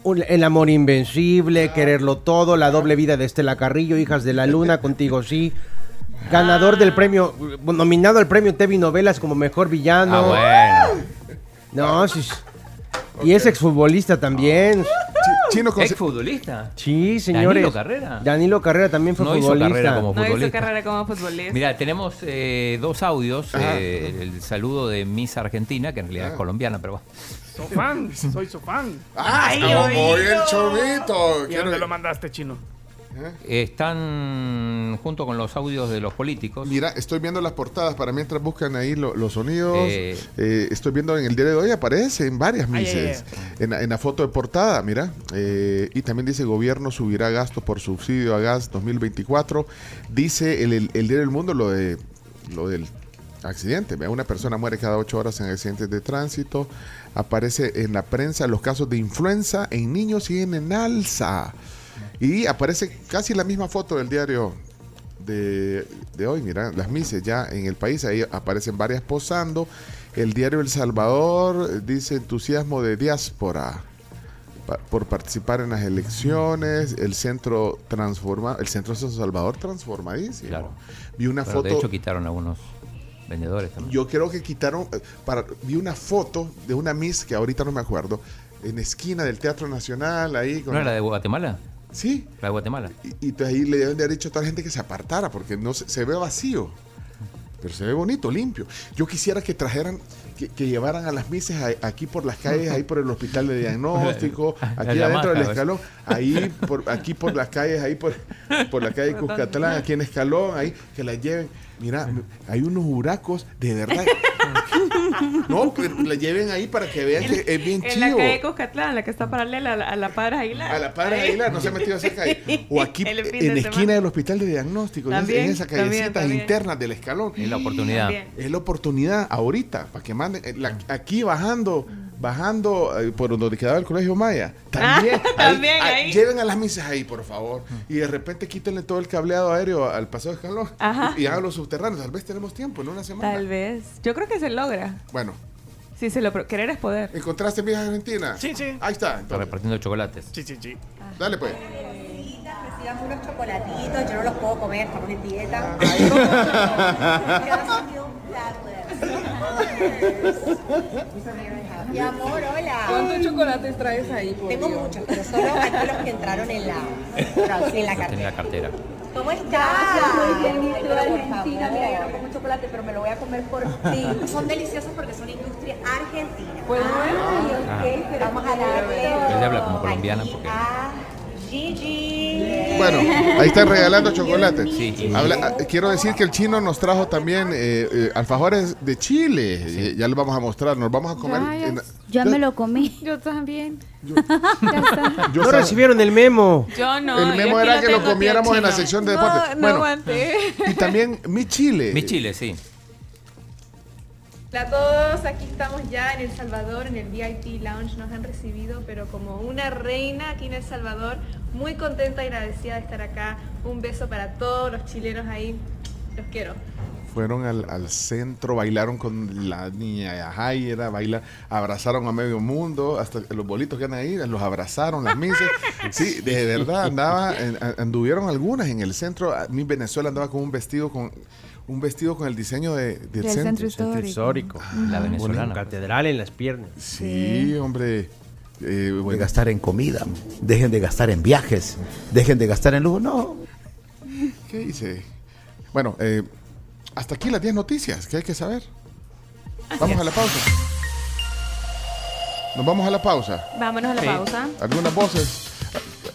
Un- El amor invencible, quererlo todo, la doble vida de Estela Carrillo, Hijas de la Luna, contigo sí. Ganador del premio, nominado al premio TV Novelas como mejor villano. Ah, bueno. No, sí. Y es exfutbolista también. Chino ¿Ex futbolista? Sí, señores. ¿Danilo Carrera? Danilo Carrera también fue No hizo futbolista. carrera como No hizo futbolista. carrera como futbolista. Mira, tenemos eh, dos audios. Ajá. eh, el saludo de Miss Argentina, que en realidad es colombiana, pero bueno. Soy fan, soy su fan. Ah, Ay, como oído. el chovito. ¿Y Quiero- dónde lo mandaste, chino? Están junto con los audios de los políticos. Mira, estoy viendo las portadas para mientras buscan ahí lo- los sonidos. Eh. Eh, estoy viendo en el diario de hoy, aparece en varias mises. En, la- en la foto de portada, mira. Eh, y también dice: Gobierno subirá gastos por subsidio a gas 2024. Dice el, el, el diario del mundo lo de lo del accidente. Una persona muere cada ocho horas en accidentes de tránsito. Aparece en la prensa los casos de influenza en niños siguen en alza. Y aparece casi la misma foto del diario de, de hoy. Mira, las mises ya en el país, ahí aparecen varias posando. El diario El Salvador dice entusiasmo de diáspora por participar en las elecciones. El centro transforma, el centro San Salvador transformadísimo. Claro. Vi una Pero foto. de hecho quitaron algunos vendedores también. Yo creo que quitaron, eh, para, vi una foto de una Miss que ahorita no me acuerdo, en esquina del Teatro Nacional, ahí con ¿No era la de Guatemala? Sí. La de Guatemala. Y, y entonces ahí le deben de haber dicho a toda la gente que se apartara porque no se, se ve vacío. Pero se ve bonito, limpio. Yo quisiera que trajeran, que, que llevaran a las mises a- aquí por las calles, ahí por el hospital de diagnóstico, aquí La adentro del Yamaha, escalón, ahí por, aquí por las calles, ahí por, por la calle Cuscatlán, aquí en Escalón, ahí, que la lleven. Mira, hay unos huracos, de verdad. No, que la lleven ahí para que vean que es bien En la calle Cuscatlán, la que está paralela a la, a la Padre Aguilar. A la Padre Aguilar, no se ha metido a esa calle. O aquí en de la esquina semana. del hospital de diagnóstico, en esa- También, en esas callecitas también. internas del escalón. Es la oportunidad. También. Es la oportunidad ahorita para que manden eh, la- aquí bajando, bajando eh, por donde quedaba el colegio Maya. También, Ah, también ahí. Lleven a las misas ahí, por favor. Y de repente quítenle todo el cableado aéreo al paseo de escalón Ajá. y hagan los subterráneos. Tal vez tenemos tiempo en una semana. Tal vez. Yo creo que se logra. Bueno, Sí, se lo querer es poder. ¿encontraste vieja argentina? Sí, sí. Ahí está. Está entonces. repartiendo chocolates. Sí, sí, sí. Dale pues. Recibamos unos chocolatitos, yo no los puedo comer, estamos en dieta. Mi amor, hola. ¿Cuántos chocolates traes ahí? por Tengo Dios? muchos, pero solo aquí los que entraron en la, en la tenía en cartera. la cartera. ¿Cómo estás? Muy bien, y tú de Argentina. Mira, yo no como chocolate, pero me lo voy a comer por ti. Son deliciosos porque son industria argentina. Pues Ay, ok, pero vamos a darle. Ella habla como colombiana porque Ah, Gigi. Bueno, ahí están regalando chocolate. Sí, Habla- ah, quiero decir que el chino nos trajo también eh, eh, alfajores de Chile. Eh, ya les vamos a mostrar. Nos vamos a comer. En- Ya me lo comí. Yo también. yo No sab- recibieron el memo. Yo no. el memo era que lo comiéramos en la sección de No, deportes. no bueno, aguanté. y también mi Chile. Mi Chile, sí. Hola a todos, aquí estamos ya en El Salvador, en el VIP Lounge, nos han recibido, pero como una reina aquí en El Salvador, muy contenta y agradecida de estar acá. Un beso para todos los chilenos ahí, los quiero. Fueron al, al centro, bailaron con la niña Jaira, baila, abrazaron a medio mundo, hasta los bolitos que andan ahí, los abrazaron, las mises. Sí, de verdad, andaba, anduvieron algunas en el centro. Mí Venezuela andaba con un vestido con un vestido con el diseño de, del, Del centro Centro histórico. La venezolana. Catedral en las piernas. Sí, hombre. Eh, de gastar en comida, dejen de gastar en viajes, dejen de gastar en lujo. No, ¿qué dice? Bueno, eh, hasta aquí las 10 noticias que hay que saber. Vamos a la pausa. Nos vamos a la pausa. Vámonos a la Sí. pausa. Algunas voces.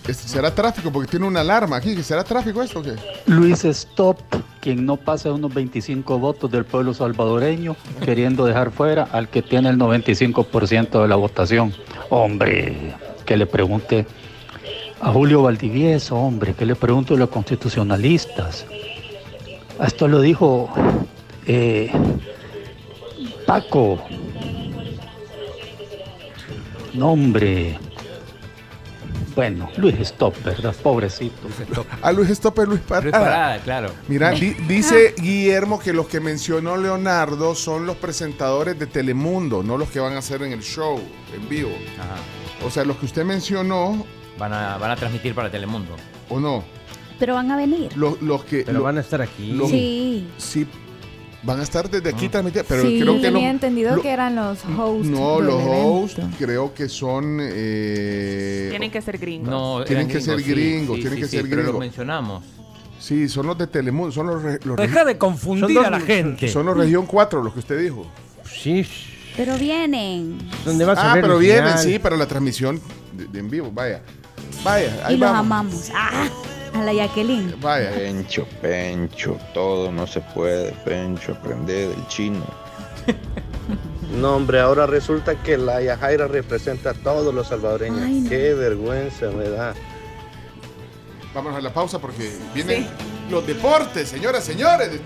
Este, ¿Será tráfico? Porque tiene una alarma aquí. ¿Será tráfico esto o qué? Luis Stop, quien no pasa unos 25 votos del pueblo salvadoreño, queriendo dejar fuera al que tiene el 95% de la votación. Hombre, que le pregunte a Julio Valdivieso, hombre, que le pregunte a los constitucionalistas. Esto lo dijo eh, Paco. No, hombre. Bueno, Luis Stop, ¿verdad? Pobrecito. A Luis Stopper, Luis Parada. Luis Parada, claro. Mira, di- dice Guillermo que los que mencionó Leonardo son los presentadores de Telemundo, no los que van a hacer en el show, en vivo. O sea, los que usted mencionó, Van a, van a transmitir para Telemundo. ¿o no? Pero van a venir. Los, los que... Pero lo- van a estar aquí. los- Sí. Sí, van a estar desde aquí transmitiendo, pero sí, creo que tenía lo- entendido lo- que eran los hosts. No, los hosts creo que son... eh, Tienen que ser gringos. No, Tienen que ser gringos, sí, tienen sí, que sí, ser pero gringos. lo mencionamos. Sí, son los de Telemundo, son los... los Deja de confundir los- a la gente. Son los Región 4, los que usted dijo. Sí. Pero vienen. ¿Dónde vas a Ah, ver pero vienen, final? sí, para la transmisión de, de en vivo, vaya. Vaya, ahí y los vamos. amamos. Ah, A la Jacqueline. Vaya. Pencho, Pencho, todo no se puede, Pencho, aprende del chino. No, hombre, ahora resulta que la Yajaira representa a todos los salvadoreños. Ay, no. Qué vergüenza me da. Vamos a la pausa porque vienen los deportes, señoras, señores.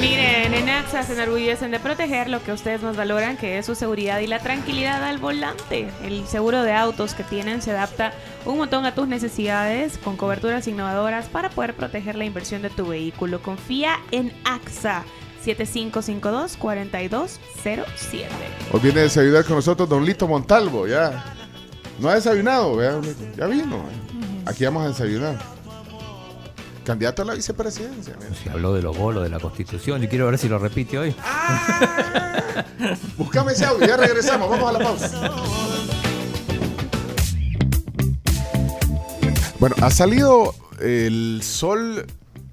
Miren, en AXA se enorgullecen de proteger lo que ustedes más valoran, que es su seguridad y la tranquilidad al volante. El seguro de autos que tienen se adapta un montón a tus necesidades con coberturas innovadoras para poder proteger la inversión de tu vehículo. Confía en AXA 7552-4207. Hoy viene a desayunar con nosotros Don Lito Montalvo, ya. No ha desayunado, vea, ya vino. Aquí vamos a desayunar. Candidato a la vicepresidencia. mira. Se habló de los bolos, de la constitución. Yo quiero ver si lo repite hoy. Buscame ese audio, ya regresamos, vamos a la pausa. Bueno, ha salido el sol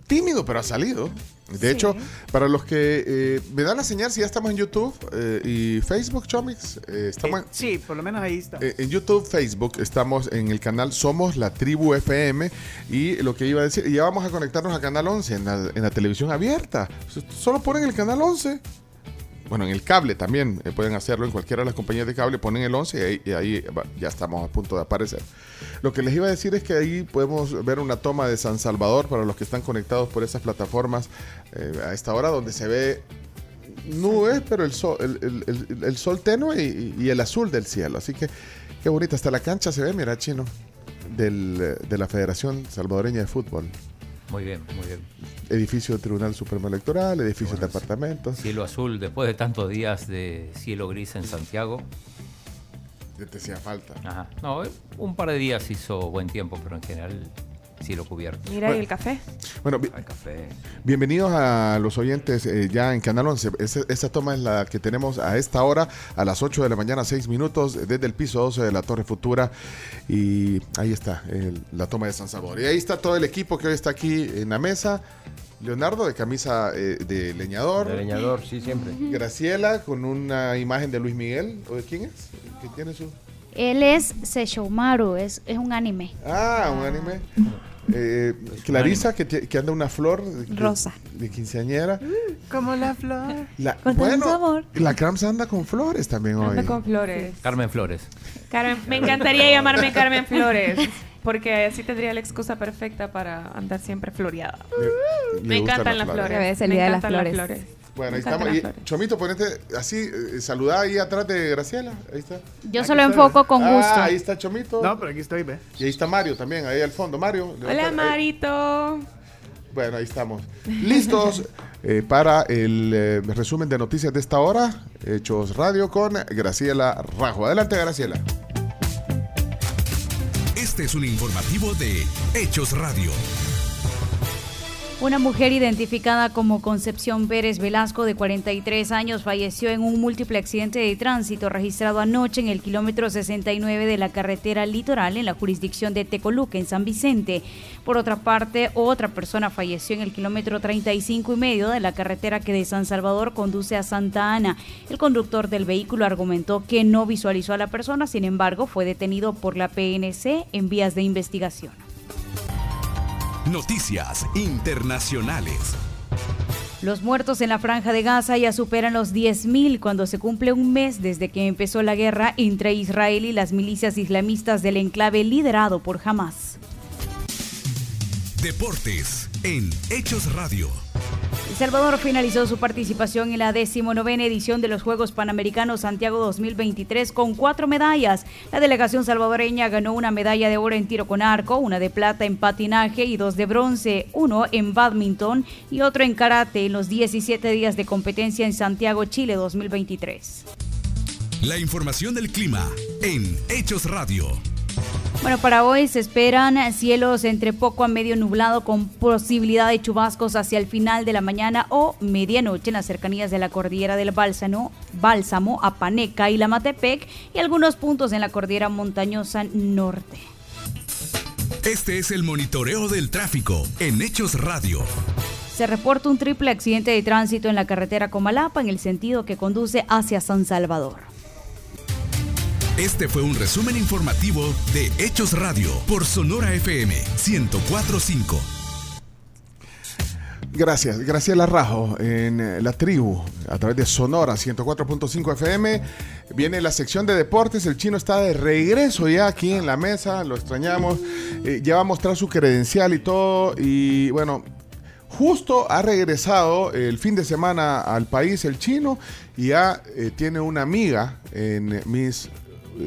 tímido, pero ha salido. De hecho, para los que eh, me dan la señal, si ya estamos en YouTube eh, y Facebook, Chomix, eh, estamos en- Sí, por lo menos ahí está. eh, en YouTube, Facebook, estamos en el canal Somos la Tribu FM y lo que iba a decir, ya vamos a conectarnos a Canal 11 en la, en la televisión abierta. Solo ponen el Canal 11. Bueno, en el cable también eh, pueden hacerlo en cualquiera de las compañías de cable, ponen el 11 y ahí, ya estamos a punto de aparecer. Lo que les iba a decir es que ahí podemos ver una toma de San Salvador para los que están conectados por esas plataformas eh, a esta hora donde se ve nubes, pero el sol, el, sol tenue y, el azul del cielo. Así que qué bonita. Hasta la cancha se ve, mira, chino, del, de la Federación Salvadoreña de Fútbol. Muy bien, muy bien. Edificio del Tribunal Supremo Electoral, edificio de apartamentos. Cielo azul, después de tantos días de cielo gris en Santiago. Ya te hacía falta. Ajá. No, un par de días hizo buen tiempo, pero en general cielo cubierto. Mira, ¿y el café? Bueno, bi- Al café. bienvenidos a los oyentes eh, ya en Canal 11. Esa, esa toma es la que tenemos a esta hora, a las 8 de la mañana, 6 minutos, desde el piso 12 de la Torre Futura. Y ahí está el- la toma de San Salvador. Y ahí está todo el equipo que hoy está aquí en la mesa. Leonardo de camisa eh, de leñador. De leñador, sí, siempre. Graciela con una imagen de Luis Miguel. ¿O de quién es? ¿Qué tiene su...? Él es Sesshomaru, es, es un anime. Ah, un anime. Eh, Clarisa, que, que anda una flor de, Rosa. de quinceañera. Como la flor. La, Con tanto amor. la Crams anda con flores también hoy. Anda con flores. Carmen Flores. Carmen, me encantaría llamarme Carmen Flores, porque así tendría la excusa perfecta para andar siempre floreada. Le Me encantan las flores. Me de las encantan flores. Bueno, ahí estamos. Y. Chomito, ponete así, eh, saludá ahí atrás de Graciela. Ahí está. Yo Aquí se lo está. enfoco con Ah, gusto. ahí está Chomito. No, pero aquí estoy, ve. Y ahí está Mario también, ahí al fondo. Mario. Hola, levanta- ahí- Marito. Bueno, ahí estamos. Listos eh, para el eh, resumen de noticias de esta hora. Hechos Radio con Graciela Rajo. Adelante, Graciela. Este es un informativo de Hechos Radio. Una mujer identificada como Concepción Pérez Velasco, de 43 años, falleció en un múltiple accidente de tránsito registrado anoche en el kilómetro 69 de la carretera litoral en la jurisdicción de Tecoluca, en San Vicente. Por otra parte, otra persona falleció en el kilómetro 35 y medio de la carretera que de San Salvador conduce a Santa Ana. El conductor del vehículo argumentó que no visualizó a la persona, sin embargo, fue detenido por la PNC en vías de investigación. Noticias internacionales. Los muertos en la franja de Gaza ya superan los 10.000 cuando se cumple un mes desde que empezó la guerra entre Israel y las milicias islamistas del enclave liderado por Hamas. Deportes en Hechos Radio. El Salvador finalizó su participación en la decimonovena edición de los Juegos Panamericanos Santiago 2023 con cuatro medallas. La delegación salvadoreña ganó una medalla de oro en tiro con arco, una de plata en patinaje y dos de bronce, uno en badminton y otro en karate en los 17 días de competencia en Santiago, Chile 2023. La información del clima en Hechos Radio. Bueno, para hoy se esperan cielos entre poco a medio nublado con posibilidad de chubascos hacia el final de la mañana o medianoche en las cercanías de la cordillera del Bálsamo, Bálsamo, Apaneca y Lamatepec y algunos puntos en la cordillera montañosa norte. Este es el monitoreo del tráfico en Hechos Radio. Se reporta un triple accidente de tránsito en la carretera Comalapa en el sentido que conduce hacia San Salvador. Este fue un resumen informativo de Hechos Radio por Sonora FM 1045. Gracias, Graciela Rajo en eh, La Tribu, a través de Sonora 104.5 FM. Viene la sección de deportes, el chino está de regreso ya aquí en la mesa, lo extrañamos. Eh, ya va a mostrar su credencial y todo. Y bueno, justo ha regresado el fin de semana al país el chino y ya eh, tiene una amiga en mis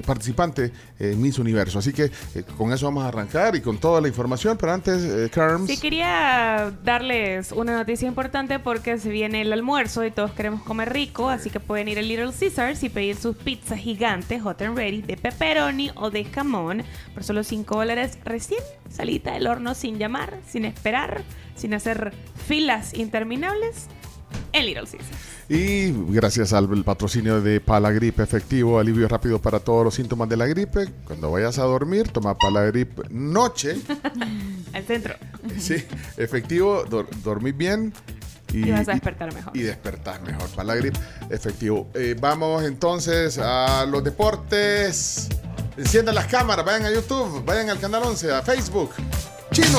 participante en Miss Universo. Así que eh, con eso vamos a arrancar y con toda la información. Pero antes, eh, Carms. Sí, quería darles una noticia importante porque se viene el almuerzo y todos queremos comer rico, así que pueden ir a Little Caesars y pedir sus pizzas gigantes, hot and ready, de pepperoni o de jamón, por solo 5 dólares recién salita del horno, sin llamar, sin esperar, sin hacer filas interminables, en Little Caesars. Y gracias al patrocinio de Palagrip efectivo, alivio rápido para todos los síntomas de la gripe. Cuando vayas a dormir, toma Palagrip noche. Al centro. Sí, efectivo, dor- dormir bien. Y vas a despertar mejor. Y despertar mejor. Palagrip efectivo. Eh, vamos entonces a los deportes. Enciendan las cámaras, vayan a YouTube, vayan al canal 11, a Facebook. Chino.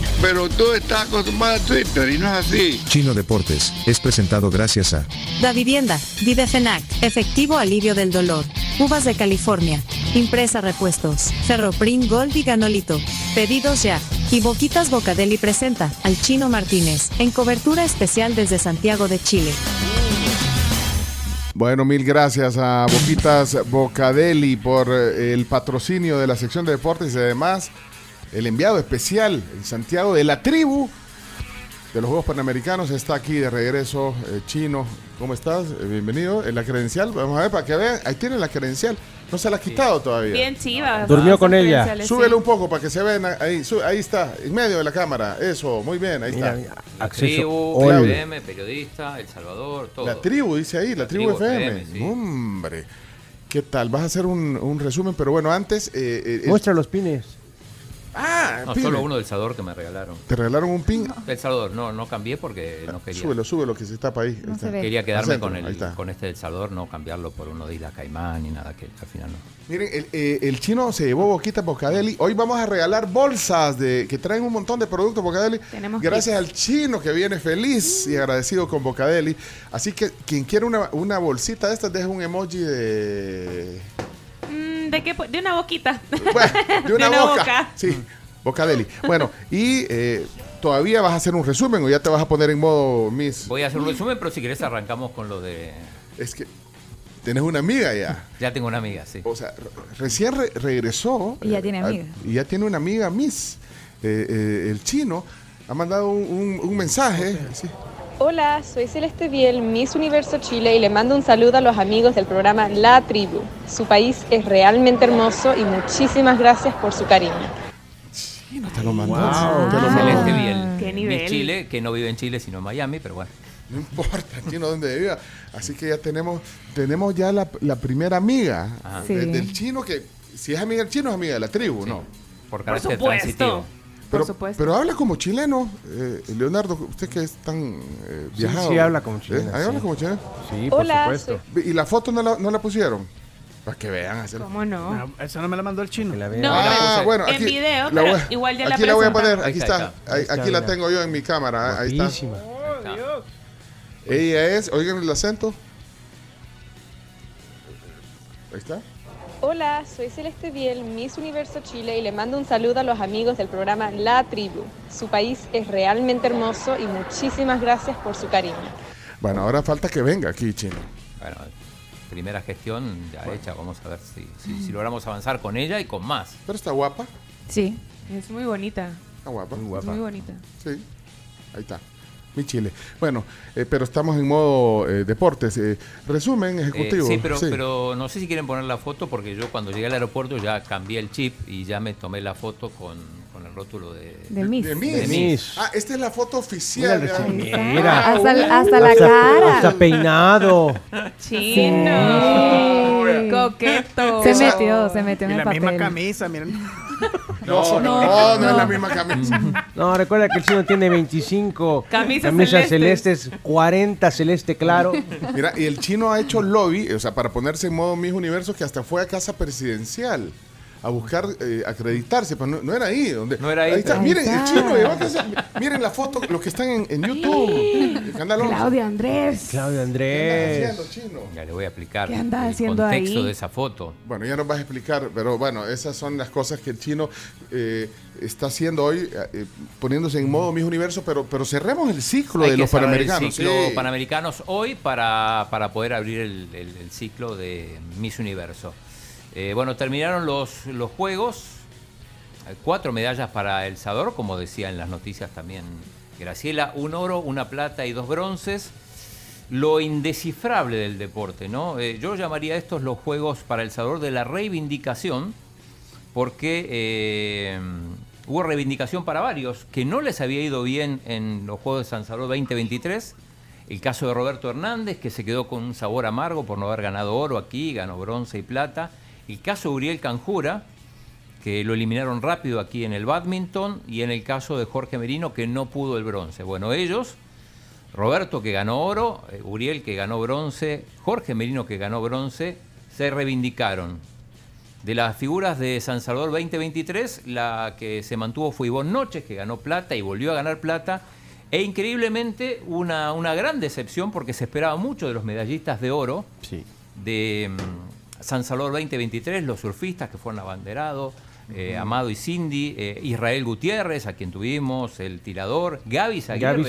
Pero tú estás acostumbrado a Twitter y no es así. Chino Deportes es presentado gracias a Da Vivienda, Videfenac, Efectivo Alivio del Dolor, Uvas de California, Impresa Repuestos, Ferroprim Gold y Ganolito. Pedidos ya. Y Boquitas Bocadeli presenta al Chino Martínez, en cobertura especial desde Santiago de Chile. Bueno, mil gracias a Boquitas Bocadeli por eh, el patrocinio de la sección de deportes y además el enviado especial en Santiago de la tribu de los Juegos Panamericanos está aquí de regreso, eh, Chino. ¿Cómo estás? Eh, bienvenido. En la credencial, vamos a ver para que vean. Ahí tiene la credencial. No se la ha quitado todavía. Bien chivas. Durmió con ella. sí. Súbelo un poco para que se vean ahí. está, en medio de la cámara. Eso, muy bien, ahí Mira, está. mira, La acceso tribu. FM, periodista, El Salvador, todo. La tribu, dice ahí, la, tribu, tribu FM. FM, sí. Hombre, ¿qué tal? Vas a hacer un, un resumen, pero bueno, antes... eh, eh, Muestra los pines. Ah, No, pine. solo uno del Salvador que me regalaron. ¿Te regalaron un pin? El Salvador, no, no cambié porque no quería. Súbelo, súbelo, que se tapa ahí. Ahí está. Quería quedarme con, el, con este del Salvador, no cambiarlo por uno de Isla Caimán ni nada, que al final no. Miren, el, eh, el chino se llevó Boquita Bocadeli. Hoy vamos a regalar bolsas de que traen un montón de productos Bocadeli. Tenemos Gracias al chino que viene feliz y agradecido con Bocadeli. Así que quien quiera una, una bolsita de estas, deja un emoji de... ¿De qué? De una boquita. De una, De una boca. boca. Sí, Bocadeli. Bueno, y eh, todavía vas a hacer un resumen o ya te vas a poner en modo Miss. Voy a hacer un resumen, pero si querés arrancamos con lo de... Es que tenés una amiga ya. Ya tengo una amiga, sí. O sea, recién re- regresó. Y ya tiene eh, amiga. a- y ya tiene una amiga Miss. Eh, eh, el chino ha mandado un, un- un mensaje. sí. Hola, soy Celeste Biel, Miss Universo Chile y le mando un saludo a los amigos del programa La Tribu. Su país es realmente hermoso y muchísimas gracias por su cariño. no te lo mandó. Wow. Te lo mandó. Celeste Biel. Qué Miss nivel. Chile, que no vive en Chile, sino en Miami, pero bueno. No importa, chino, donde viva. Así que ya tenemos, tenemos ya la, la primera amiga de- Sí. del chino que, si es amiga del chino, es amiga de la tribu, ¿no? Por carácter supuesto. transitivo. Pero, supuesto. pero habla como chileno, eh, Leonardo, usted que es tan eh, viajado. sí habla como ¿Eh? chileno, Ahí habla como chileno. Sí, por Hola, supuesto. ¿Y la foto no la, no la pusieron? Para que vean. hacer- ¿Cómo no? No, esa no me la mandó el chino. La. No, Ah, pero bueno, en aquí video, la pero voy- igual ya la Aquí la voy a poner, aquí está. está, Ahí- Ahí está, aquí la tengo yo en mi cámara. Ahí está. Guapísima. Ella es, oigan el acento. Ahí está. Hola, soy Celeste Biel, Miss Universo Chile y le mando un saludo a los amigos del programa La Tribu. Su país es realmente hermoso y muchísimas gracias por su cariño. Bueno, ahora falta que venga aquí, chino. Bueno, primera gestión ya hecha. Vamos a ver si, si, si logramos avanzar con ella y con más. Pero está guapa. Sí. Es muy bonita. Está guapa. Muy Es guapa. muy bonita. Sí. Ahí está. Mi Chile. Bueno, eh, pero estamos en modo eh, deportes. Eh, resumen Eh, ejecutivo. sí, pero, pero no sé si quieren poner la foto porque yo cuando llegué al aeropuerto ya cambié el chip y ya me tomé la foto con, con el rótulo de, De Miss. De Miss. De Miss. Ah, esta es la foto oficial. Mira. Mira. Hasta, la Hasta- cara. Hasta peinado. Sí. Coqueto. Se metió, se metió en Y el la papel. misma camisa, miren. No, no, no, no es la misma camisa. No, recuerda que el chino tiene 25 Camisas camisas celestes. celestes, 40 celeste claro. Mira, y el chino ha hecho lobby, o sea, para ponerse en modo Miss Universo, que hasta fue a casa presidencial a buscar eh, acreditarse, pero no, no era ahí. Donde, No era ahí, está, miren, el chino, levántense, miren la foto, los que están en, en YouTube. el canal 11. Claudio Andrés. Claudio ¿Qué Andrés. andas haciendo, chino? Ya le voy a explicar ¿Qué anda el haciendo contexto ahí? de esa foto. Bueno, ya nos vas a explicar, pero bueno, esas son las cosas que el chino eh, está haciendo hoy, eh, poniéndose en modo Miss Universo, pero, pero cerremos el ciclo Hay de que los panamericanos. El ciclo sí. panamericanos hoy para, para poder abrir el, el- el ciclo de Miss Universo. Eh, bueno, terminaron los, los juegos. Eh, Cuatro medallas para El Salvador, como decía en las noticias también Graciela. Un oro, una plata y dos bronces. Lo indescifrable del deporte, ¿no? Eh, yo llamaría estos los juegos para El Salvador de la reivindicación porque hubo reivindicación para varios que no les había ido bien en los Juegos de San Salvador 2023. El caso de Roberto Hernández, que se quedó con un sabor amargo por no haber ganado oro aquí, ganó bronce y plata. El caso de Uriel Canjura, que lo eliminaron rápido aquí en el badminton. Y en el caso de Jorge Merino, que no pudo el bronce. Bueno, ellos, Roberto que ganó oro, eh, Uriel que ganó bronce, Jorge Merino que ganó bronce, se reivindicaron. De las figuras de San Salvador 2023, la que se mantuvo fue Ivonne Noches, que ganó plata y volvió a ganar plata. E increíblemente, una, una gran decepción porque se esperaba mucho de los medallistas de oro Sí. de mm, San Salvador 2023, los surfistas que fueron abanderados, eh, Amado y Cindy, eh, Israel Gutiérrez, a quien tuvimos, el tirador, Gaby Zaguirre,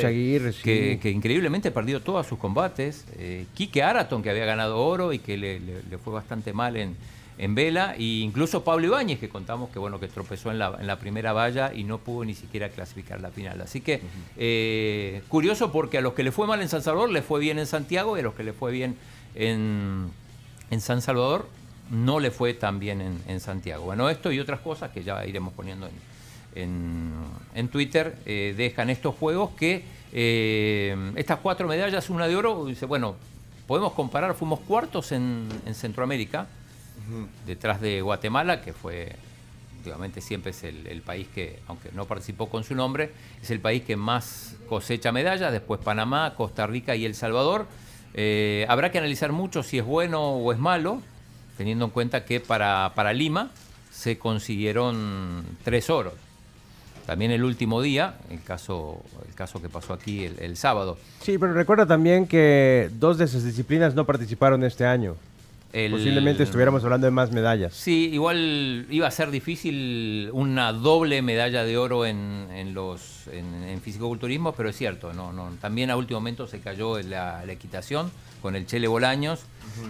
sí. que, que increíblemente perdió todos sus combates, eh, Quique Araton, que había ganado oro y que le, le- le fue bastante mal en, en vela, e incluso Pablo Ibáñez, que contamos que bueno que tropezó en la, en la primera valla y no pudo ni siquiera clasificar la final. Así que eh, curioso porque a los que le fue mal en San Salvador le fue bien en Santiago y a los que le fue bien en, en San Salvador no le fue tan bien en, en Santiago. Bueno, esto y otras cosas que ya iremos poniendo en, en, en Twitter eh, dejan estos juegos que eh, estas cuatro medallas, una de oro, dice, bueno, podemos comparar, fuimos cuartos en, en Centroamérica, detrás de Guatemala, que fue, últimamente siempre es el, el país que, aunque no participó con su nombre, es el país que más cosecha medallas, después Panamá, Costa Rica y El Salvador. Eh, habrá que analizar mucho si es bueno o es malo, teniendo en cuenta que para, para Lima se consiguieron tres oros. También el último día, el caso, el caso que pasó aquí el, el sábado. Sí, pero recuerda también que dos de esas disciplinas no participaron este año. El- Posiblemente estuviéramos hablando de más medallas. Sí, igual iba a ser difícil una doble medalla de oro en, en los en, en fisicoculturismo, pero es cierto, no, no. También a último momento se cayó en la, la equitación con el Chele Bolaños,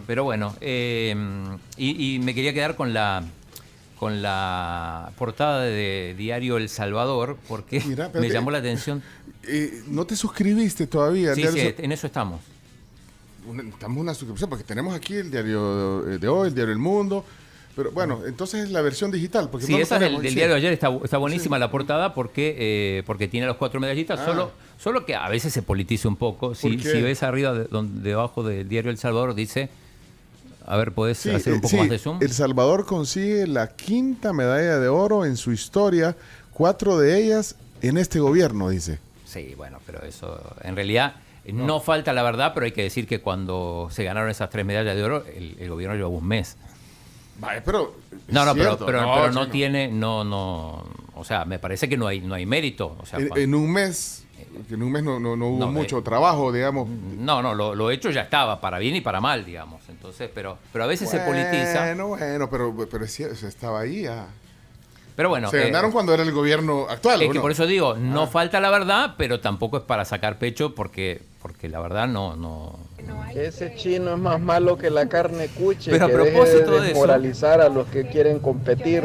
pero bueno, eh, y, y me quería quedar con la con la portada de Diario El Salvador porque Mira, me llamó la atención. Eh, ¿No te suscribiste todavía? sí, en eso estamos. Una- Necesitamos una suscripción porque tenemos aquí el diario de, hoy, el diario El Mundo. Pero bueno, entonces es la versión digital. Porque Sí, no esa es del, del diario de ayer, está, está buenísima la portada porque, eh, porque tiene los cuatro medallistas, Ah. solo, solo que a veces se politiza un poco. Si, ves arriba, de- donde- debajo del diario El Salvador, dice, a ver, ¿podés Sí, hacer un poco sí, más de zoom? El Salvador consigue la quinta medalla de oro en su historia, cuatro de ellas en este gobierno, dice. Sí, bueno, pero eso, en realidad, eh, no. falta la verdad, pero hay que decir que cuando se ganaron esas tres medallas de oro, el, el gobierno llevaba un mes. Vale, pero. No, no, pero, cierto, pero, no, pero sí, no tiene, no, no, o sea, me parece que no hay, no hay mérito. O sea, En, cuando- en un mes, que en un mes no, no- no hubo No, mucho eh, trabajo, digamos. No, no, lo, lo hecho ya estaba, para bien y para mal, digamos. Entonces, pero, pero a veces se politiza. Bueno, bueno, pero, pero es cierto, estaba ahí ya. Pero bueno, Se eh, ganaron cuando era el gobierno actual, es ¿o que no? por eso digo, no Ah. falta la verdad, pero tampoco es para sacar pecho porque, porque la verdad no, no. Ese chino es más malo que la carne cuche. Pero a que deje propósito de eso- desmoralizar a los que quieren competir.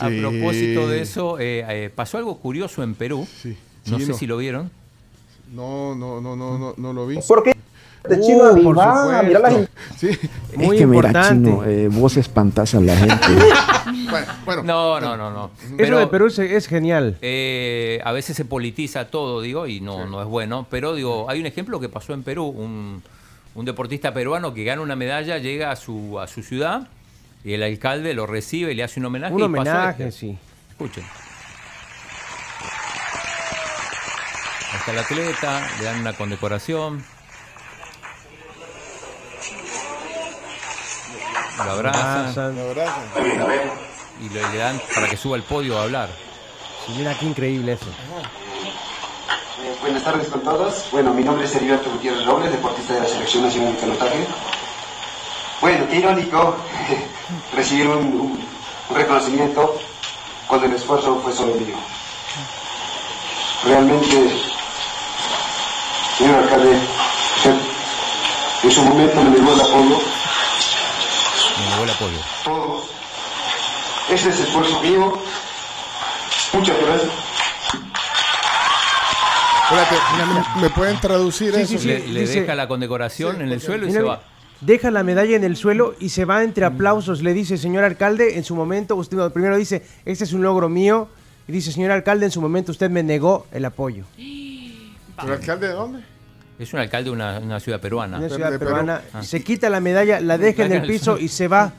A propósito de eso, eh, eh, pasó algo curioso en Perú. No sé si lo vieron. No, no, no, no, no, no lo vi. ¿Por qué? De chino Uh, a por mira la gente. Sí. es que mira, chino, eh, vos espantas a la gente. bueno, no, no, no, no. Eso de Perú es, es genial. Eh, a veces se politiza todo, digo, y no, no es bueno. Pero digo, hay un ejemplo que pasó en Perú. Un, un deportista peruano que gana una medalla, llega a su, a su ciudad y el alcalde lo recibe y le hace un homenaje. Un y pasó homenaje, este. sí. Escuchen. Ahí está el atleta, le dan una condecoración. Lo abrazan. Lo Y le, le dan para que suba al podio a hablar. Sí, mira qué increíble eso. Eh, Buenas tardes con todos. Bueno, mi nombre es Heriberto Gutiérrez Robles, deportista de la Selección Nacional de Canotaje. Bueno, qué irónico recibir un, un- un reconocimiento cuando el esfuerzo fue solo mío. Realmente, señor alcalde, usted en su momento me negó el apoyo. Me negó el apoyo. Todos. Ese es esfuerzo mío. Muchas gracias. Espérate, ¿me pueden traducir Sí, eso? sí, sí. Le, le dice- deja la condecoración en el suelo y Mira, se va. Deja la medalla en el suelo y se va entre aplausos. Le dice, señor alcalde, en su momento, usted primero dice, este es un logro mío. Y dice, señor alcalde, en su momento usted me negó el apoyo. ¿El alcalde de dónde? Es un alcalde de una, una ciudad peruana. Una ciudad de Perú. peruana. Ah. Se quita la medalla, la deja en el piso y se va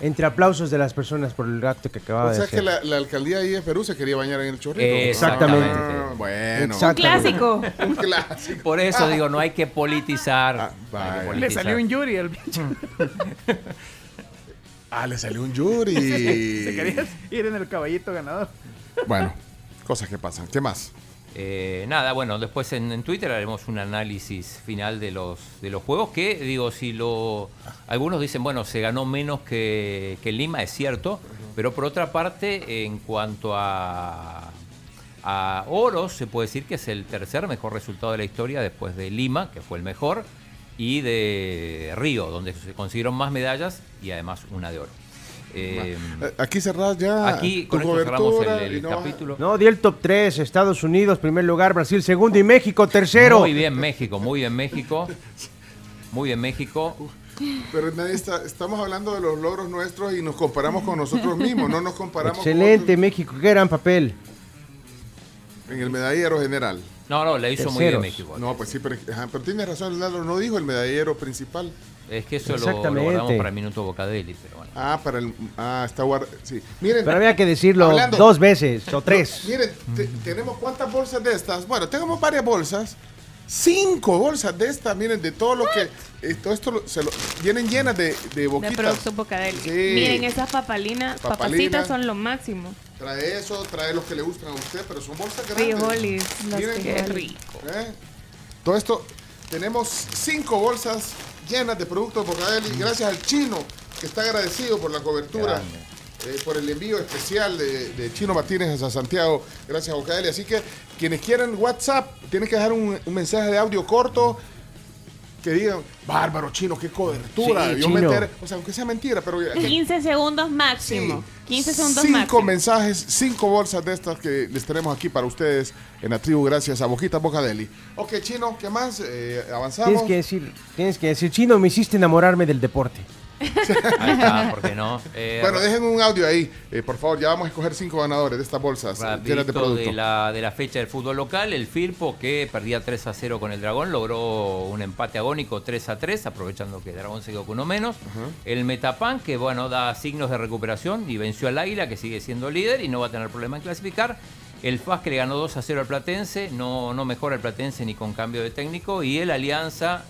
entre aplausos de las personas por el acto que acababa O sea de que hacer. la, la alcaldía ahí de Perú se quería bañar en el chorrito. Exactamente. Ah, bueno. Exactamente. Clásico. Un clásico. Por eso digo, no hay que politizar. Ah, hay que Le politizar. salió un Yuri al bicho. Ah, le salió un Yuri. Se quería ir en el caballito ganador. Bueno, cosas que pasan. ¿Qué más? Eh, nada, bueno, después en, Twitter haremos un análisis final de los de los juegos que digo si lo algunos dicen bueno se ganó menos que, que Lima es cierto, pero por otra parte en cuanto a a oros se puede decir que es el tercer mejor resultado de la historia después de Lima que fue el mejor y de Río donde se consiguieron más medallas y además una de oro. Eh, Eh, Aquí cerrás ya Aquí, con esto cerramos el- no capítulo. No, di el top 3, Estados Unidos, primer lugar, Brasil, segundo y México, tercero. Muy bien México, muy bien México. Muy bien México. Pero nadie está, estamos hablando de los logros nuestros y nos comparamos con nosotros mismos, no nos comparamos Excelente, México, qué gran papel. con- en el medallero general. No, no, le hizo muy bien. México. No, pues sí, pero, ajá, pero tiene razón, Leonardo, no dijo el medallero principal. Es que eso lo, lo guardamos para el minuto Bocadeli, pero bueno. Ah, para el. Ah, está guardado. Sí. Miren. Pero había que decirlo hablando- dos veces o tres. Miren, te- tenemos cuántas bolsas de estas. Bueno, tenemos varias bolsas. Cinco bolsas de estas, miren, de todo lo que. eh, todo esto lo- se lo, vienen llenas de, de De boquitas. producto Bocadeli. Sí. Miren, esas papalinas, Papalina. papacitas son lo máximo. Trae eso, trae los que le gustan a usted, pero son bolsas grandes. Frijoles, los Miren, que- qué rico. ¿eh? Todo esto, tenemos cinco bolsas llenas de productos Bocadeli, gracias al chino, que está agradecido por la cobertura, eh, por el envío especial de, de Chino Martínez a Santiago, gracias a Bocadeli. Así que quienes quieran WhatsApp, tienen que dejar un, un mensaje de audio corto que digan, bárbaro chino, qué cobertura. Sí, Yo Chino. meter, o sea, aunque sea mentira, pero 15 segundos máximo. 15 segundos cinco máximo. mensajes, cinco bolsas de estas que les tenemos aquí para ustedes en la tribu, gracias a Boquita Bocadeli. Ok, Chino, ¿qué más? Eh, avanzamos. Tienes que decir, tienes que decir, chino, me hiciste enamorarme del deporte. Ahí está, ¿por qué no? Eh, Bueno, dejen un audio ahí, eh, por favor. Ya vamos a escoger cinco ganadores de estas bolsas llenas de producto. de la, de la fecha del fútbol local, el Firpo que perdía 3 a 0 con el Dragón, logró un empate agónico 3 a 3, aprovechando que el Dragón se quedó con uno menos. El Metapan, que bueno, da signos de recuperación y venció al Águila, que sigue siendo líder y no va a tener problema en clasificar. El FAS que le ganó 2 a 0 al Platense, no, no mejora el Platense ni con cambio de técnico. Y el Alianza,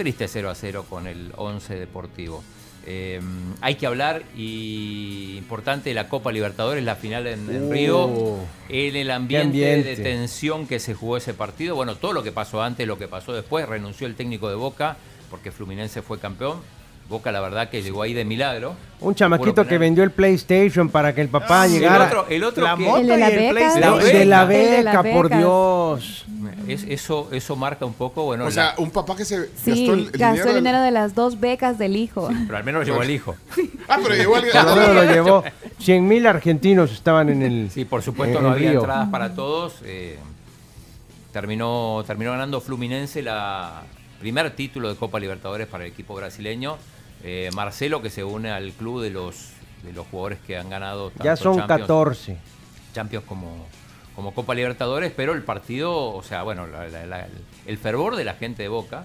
triste 0 a 0 con el 11 Deportivo. Eh, hay que hablar y importante la Copa Libertadores, la final en, en Oh, Río, en el ambiente, ambiente. de tensión que se jugó ese partido. Bueno, todo lo que pasó antes, lo que pasó después, renunció el técnico de Boca porque Fluminense fue campeón. Boca, la verdad, que llegó ahí de milagro. Un chamaquito que vendió el PlayStation para que el papá llegara. El otro, el otro La que- moto El de la y el beca. PlayStation. La El de la beca. El de la beca, por. Dios. Es- eso, eso marca un poco, bueno, O la- sea, un papá que se Sí, gastó el, el gastó dinero. el del- dinero de las dos becas del hijo. pero al menos llegó el hijo. Ah, pero llegó el lo menos lo llevó. 100 mil argentinos estaban en el. Sí, por supuesto no había Río. entradas para todos. eh, terminó, terminó ganando Fluminense la primer título de Copa Libertadores para el equipo brasileño. Eh, Marcelo que se une al club de los, de los jugadores que han ganado. Ya tanto son Champions- 14. Champions como, como Copa Libertadores, pero el partido, o sea, bueno, la- la- la- el fervor de la gente de Boca,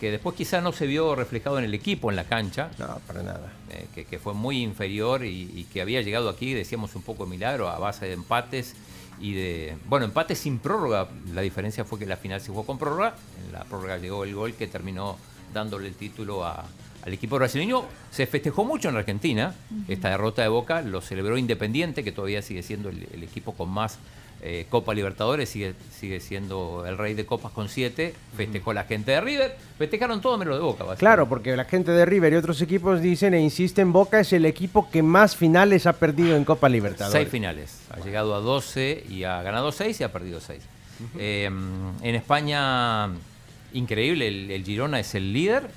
que después quizá no se vio reflejado en el equipo, en la cancha. No, para nada. eh, que, que fue muy inferior y, y que había llegado aquí, decíamos un poco de milagro, a base de empates y de... Bueno, empates sin prórroga. La diferencia fue que la final se jugó con prórroga. En la prórroga llegó el gol que terminó dándole el título a- al equipo brasileño. Se festejó mucho en Argentina esta derrota de Boca. Lo celebró Independiente, que todavía sigue siendo el, el equipo con más eh, Copa Libertadores, sigue, sigue siendo el rey de copas con siete. Festejó la gente de River. Festejaron todo menos de Boca. Claro, porque la gente de River y otros equipos dicen e insisten, Boca es el equipo que más finales ha perdido en Copa Libertadores. Seis finales. Ha llegado a 12 y ha ganado 6 y ha perdido 6. en España, increíble, el, el Girona es el líder.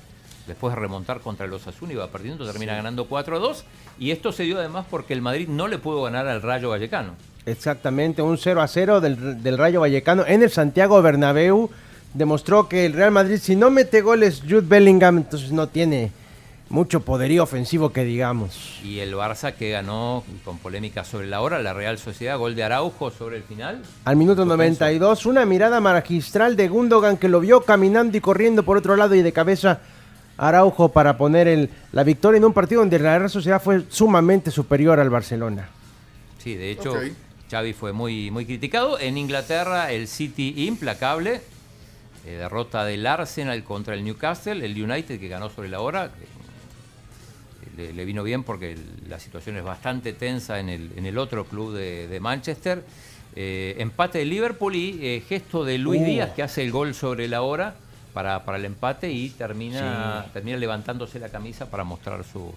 Después de remontar contra el Osasuna, iba perdiendo, termina Sí. ganando 4 a 2. Y esto se dio además porque el Madrid no le pudo ganar al Rayo Vallecano. Exactamente, un 0 a 0 del, del Rayo Vallecano en el Santiago Bernabéu. Demostró que el Real Madrid, si no mete goles Jude Bellingham, entonces no tiene mucho poderío ofensivo que digamos. Y el Barça que ganó con polémica sobre la hora, la Real Sociedad, gol de Araujo sobre el final. Al minuto 92, una mirada magistral de Gundogan que lo vio caminando y corriendo por otro lado y de cabeza Araujo para poner el- la victoria en un partido donde la Real Sociedad fue sumamente superior al Barcelona. Sí, de hecho, Ok. Xavi fue muy, muy criticado. En Inglaterra, el City implacable. eh, derrota del Arsenal contra el Newcastle. El United que ganó sobre la hora. que Le, le vino bien porque el- la situación es bastante tensa en el, en el otro club de, de Manchester. Eh, empate de Liverpool y eh, gesto de Luis Uh. Díaz que hace el gol sobre la hora para, para el empate y termina, termina levantándose la camisa para mostrar su,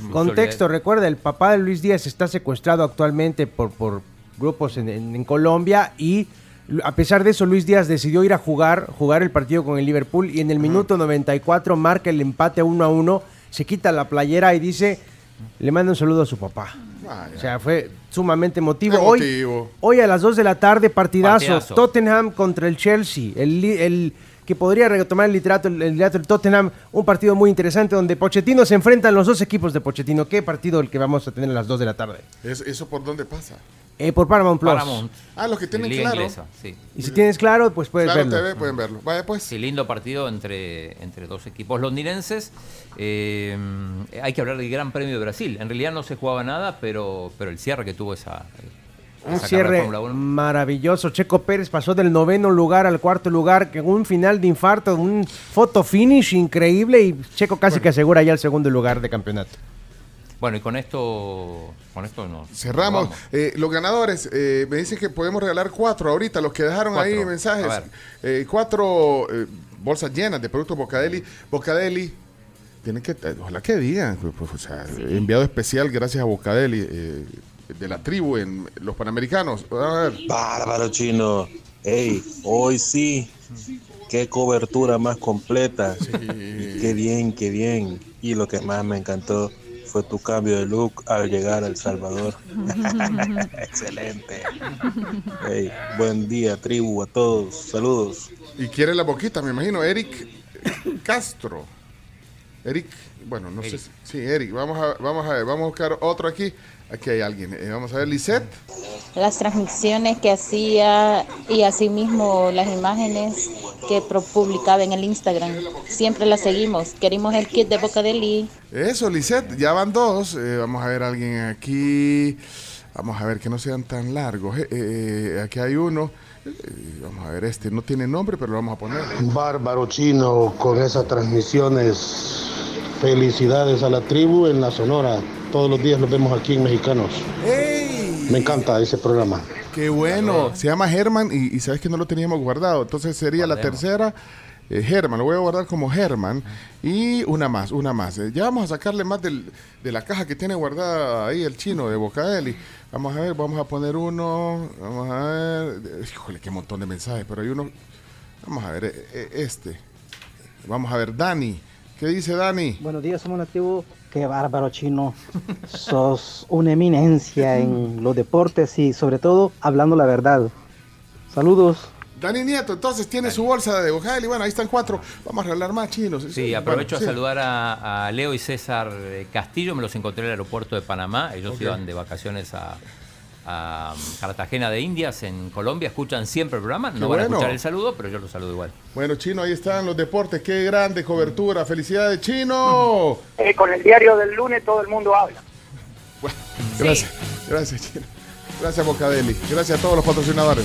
su Contexto, recuerda, el papá de Luis Díaz está secuestrado actualmente por, por grupos en, en- en Colombia y a pesar de eso Luis Díaz decidió ir a jugar, jugar el partido con el Liverpool y en el minuto 94 marca el empate 1 a 1, se quita la playera y dice, le manda un saludo a su papá. Vaya. O sea, fue sumamente emotivo. Hoy, Emotivo. hoy a las 2 de la tarde, partidazo. Partidazo. Tottenham contra el Chelsea. El que podría retomar el liderato, el liderato del Tottenham. Un partido muy interesante donde Pochettino se enfrentan los dos equipos de Pochettino. ¿Qué partido el que vamos a tener a las 2 de la tarde? ¿Eso, eso por dónde pasa? Eh, por Paramount Plus. Paramount. Ah, los que tienen Liga claro. inglesa, sí. Y si tienes claro, pues puedes Claro verlo. TV pueden verlo. Vaya pues. Sí, lindo partido entre, entre dos equipos londinenses. Eh, hay que hablar del Gran Premio de Brasil. En realidad no se jugaba nada, pero, pero el cierre que tuvo esa, Un cierre Fórmula 1. maravilloso. Checo Pérez pasó del noveno lugar al cuarto lugar, que un final de infarto, un photo finish increíble y Checo casi que asegura ya el segundo lugar de campeonato. Bueno, y con esto, con esto nos Cerramos. Eh, los ganadores, eh, me dicen que podemos regalar cuatro ahorita, los que dejaron ahí mensajes. Eh, cuatro eh, bolsas llenas de productos Bocadeli. Bocadeli, tienen que, ojalá que digan, pues, pues, o sea, enviado especial gracias a Bocadeli, eh, de la tribu en los Panamericanos. A ver. Bárbaro chino. Ey, hoy sí. Qué cobertura más completa. Qué bien, qué bien. Y lo que más me encantó fue tu cambio de look al llegar a El Salvador. Excelente. Ey, buen día, tribu, a todos. Saludos. Y quiere la boquita, me imagino. Eric Castro. Eric, bueno, no sé si. Sí, Eric. Vamos a, vamos a ver, vamos a buscar otro aquí. Aquí hay alguien. Eh, vamos a ver, Lisette. las transmisiones que hacía y asimismo las imágenes que publicaba en el Instagram. Siempre las seguimos. Queremos el kit de Bocadeli. Eso, Lisette, ya van dos. Eh, vamos a ver a alguien aquí. Vamos a ver que no sean tan largos. Eh, eh, aquí hay uno. Eh, vamos a ver, este no tiene nombre, pero lo vamos a poner. Bárbaro chino con esas transmisiones. Felicidades a la tribu en la Sonora. Todos los días los vemos aquí en Mexicanos. Me encanta ese programa. Qué bueno. Se llama Germán y, y sabes que no lo teníamos guardado. Entonces sería la tercera. eh, Germán, lo voy a guardar como Germán. Y una más, una más. Eh, ya vamos a sacarle más del- de la caja que tiene guardada ahí el chino de Bocaeli. Vamos a ver, vamos a poner uno. Vamos a ver. Híjole, qué montón de mensajes, pero hay uno. Vamos a ver, eh, este. Vamos a ver, Dani. ¿Qué dice Dani? Buenos días, somos nativos. Qué bárbaro chino. Sos una eminencia en los deportes y sobre todo hablando la verdad. Saludos. Dani Nieto, entonces tiene su bolsa de Ojal y bueno, ahí están cuatro. Vamos a regalar más chinos. Sí, aprovecho Bueno, a saludar a, a Leo y César eh, Castillo, me los encontré en el aeropuerto de Panamá, ellos iban de vacaciones a, a Cartagena de Indias en Colombia, escuchan siempre el programa, no Qué van a bueno. escuchar el saludo, pero yo los saludo igual. Bueno, Chino, ahí están los deportes. Qué grande cobertura. Felicidades, Chino. Eh, con el diario del lunes todo el mundo habla. Gracias. Gracias, Chino. Gracias, Bocadeli. Gracias a todos los patrocinadores.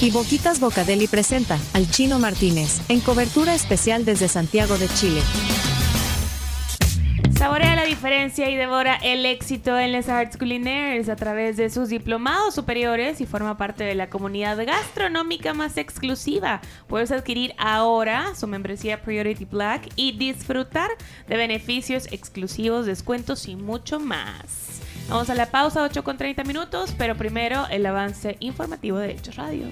Y Boquitas Bocadeli presenta al Chino Martínez, en cobertura especial desde Santiago de Chile. Saborea la diferencia y devora el éxito en Les Arts Culinaires a través de sus diplomados superiores y forma parte de la comunidad gastronómica más exclusiva. Puedes adquirir ahora su membresía Priority Black y disfrutar de beneficios exclusivos, descuentos y mucho más. Vamos a la pausa, 8 con 30 minutos, pero primero el avance informativo de Hechos Radio.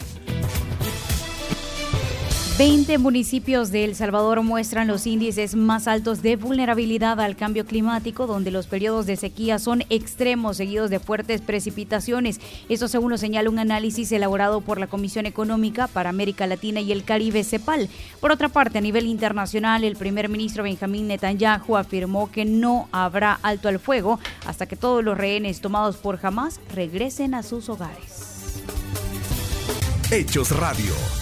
20 municipios de El Salvador muestran los índices más altos de vulnerabilidad al cambio climático, donde los periodos de sequía son extremos, seguidos de fuertes precipitaciones. Eso según lo señala un análisis elaborado por la Comisión Económica para América Latina y el Caribe, CEPAL. Por otra parte, a nivel internacional, el primer ministro Benjamín Netanyahu afirmó que no habrá alto al fuego hasta que todos los rehenes tomados por Hamas regresen a sus hogares. Hechos Radio.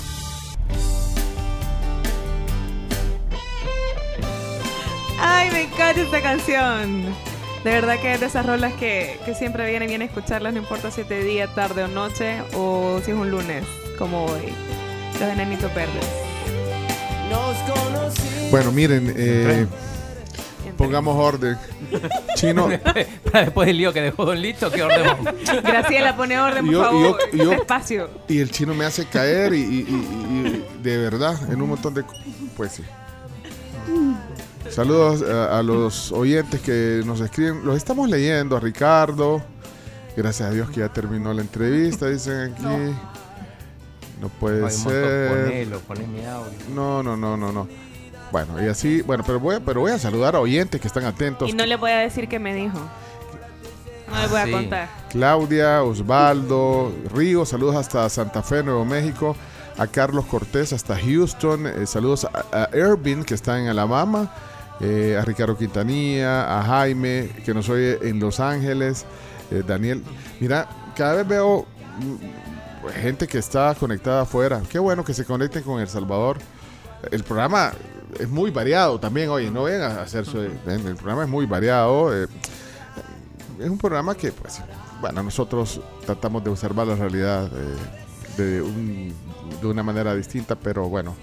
Ay, me encanta esta canción. De verdad que es de esas rolas que, que siempre viene bien escucharlas, no importa si es de día, tarde o noche, o si es un lunes, como hoy. Los enanitos verdes. Bueno, miren, eh, pongamos orden. Chino. Para después del lío que dejó Don Lito, ¿qué orden? Graciela, pone orden, por Yo- favor. yo- yo- Espacio. Y el chino me hace caer y, y- y- y de verdad en un montón de... Pues sí. Saludos a, a los oyentes que nos escriben. Los estamos leyendo, a Ricardo. Gracias a Dios que ya terminó la entrevista, dicen aquí. No, puede Ay, ser. Ponelo, poné mi audio. No, no, no, no, no. Bueno, y así, bueno, pero voy, a, pero voy a saludar a oyentes que están atentos. Y no le voy a decir qué me dijo. No le voy a Sí. contar. Claudia, Osvaldo, Río, saludos hasta Santa Fe, Nuevo México. A Carlos Cortés hasta Houston. eh, saludos a, a Irving, que está en Alabama. Eh, a Ricardo Quintanilla, a Jaime, que nos oye en Los Ángeles. eh, Daniel. Mira, cada vez veo mm, gente que está conectada afuera. Qué bueno que se conecten con El Salvador. El programa es muy variado también, oye, no vengan a hacer su... ven, El programa es muy variado. eh, es un programa que, pues, bueno, nosotros tratamos de observar la realidad de, un- de una manera distinta, pero bueno,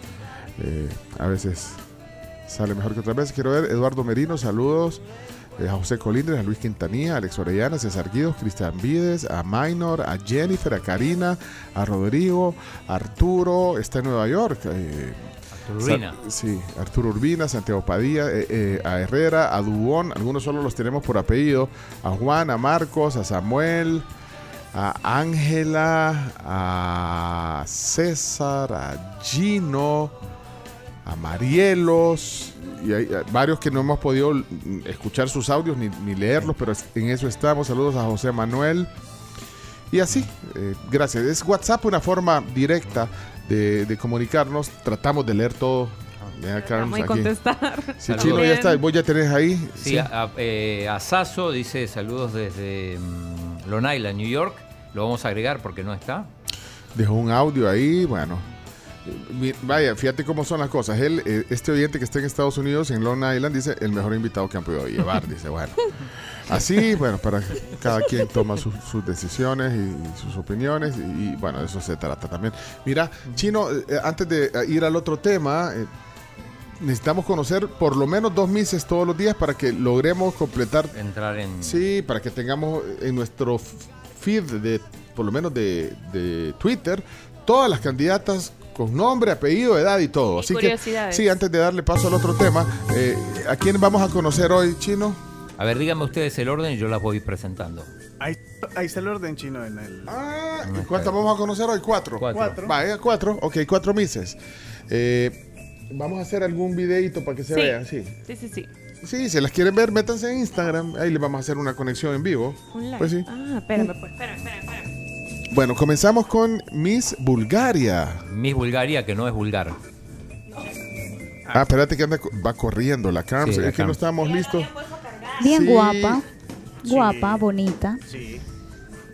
a veces sale mejor que otras veces. Quiero ver Eduardo Merino, saludos. eh, a José Colindres, a Luis Quintanilla, a Alex Orellana, a César Guidos, Cristian Vides, a Minor, a Jennifer, a Karina, a Rodrigo, a Arturo, está en Nueva York. eh, Urbina. Sí, Arturo Urbina, Santiago Padilla, eh, eh, a Herrera, a Dubón, algunos solo los tenemos por apellido, a Juan, a Marcos, a Samuel, a Ángela, a César, a Gino, a Marielos, y hay eh, varios que no hemos podido mm, escuchar sus audios ni, ni leerlos, pero en eso estamos. Saludos a José Manuel. Y así, eh, gracias. Es WhatsApp una forma directa de, de comunicarnos. Tratamos de leer todo. Vamos a contestar. Si chino ya está, vos ya tenés ahí. Sí, a, a- eh, a Sasso dice saludos desde mm, Long Island, New York. Lo vamos a agregar porque no está. Dejó un audio ahí, bueno. Vaya, fíjate cómo son las cosas. Él, eh, este oyente que está en Estados Unidos, en Long Island, dice el mejor invitado que han podido llevar. Dice, bueno. Así, bueno, para que cada quien toma sus, sus decisiones y, y sus opiniones. Y, y, bueno, de eso se trata también. Mira, Chino, eh, antes de eh, ir al otro tema, eh, necesitamos conocer por lo menos dos mises todos los días para que logremos completar. Entrar en. Sí, para que tengamos en nuestro feed de por lo menos de, de Twitter, todas las candidatas con nombre, apellido, edad y todo. Así que, curiosidades. sí, antes de darle paso al otro tema, eh, ¿a quién vamos a conocer hoy, Chino? A ver, díganme ustedes el orden y yo las voy presentando. Ahí, ahí está el orden chino en el. Ah, ¿y ¿Cuántas vamos a conocer hoy? Cuatro. Cuatro. Vaya, cuatro. Ok, cuatro mises. Eh, vamos a hacer algún videito para que se Sí. vean, sí. Sí, sí, sí. Sí, si las quieren ver, métanse en Instagram. Ahí les vamos a hacer una conexión en vivo. Un live. Pues sí. Ah, espérame, pues. Espérame, espérame, espérame. Bueno, comenzamos con Miss Bulgaria. Miss Bulgaria, que no es vulgar. Ah, espérate que anda, va corriendo la Carms. Sí, la es que no Carms. estábamos listos. Bien Sí. guapa. Guapa, bonita. Sí.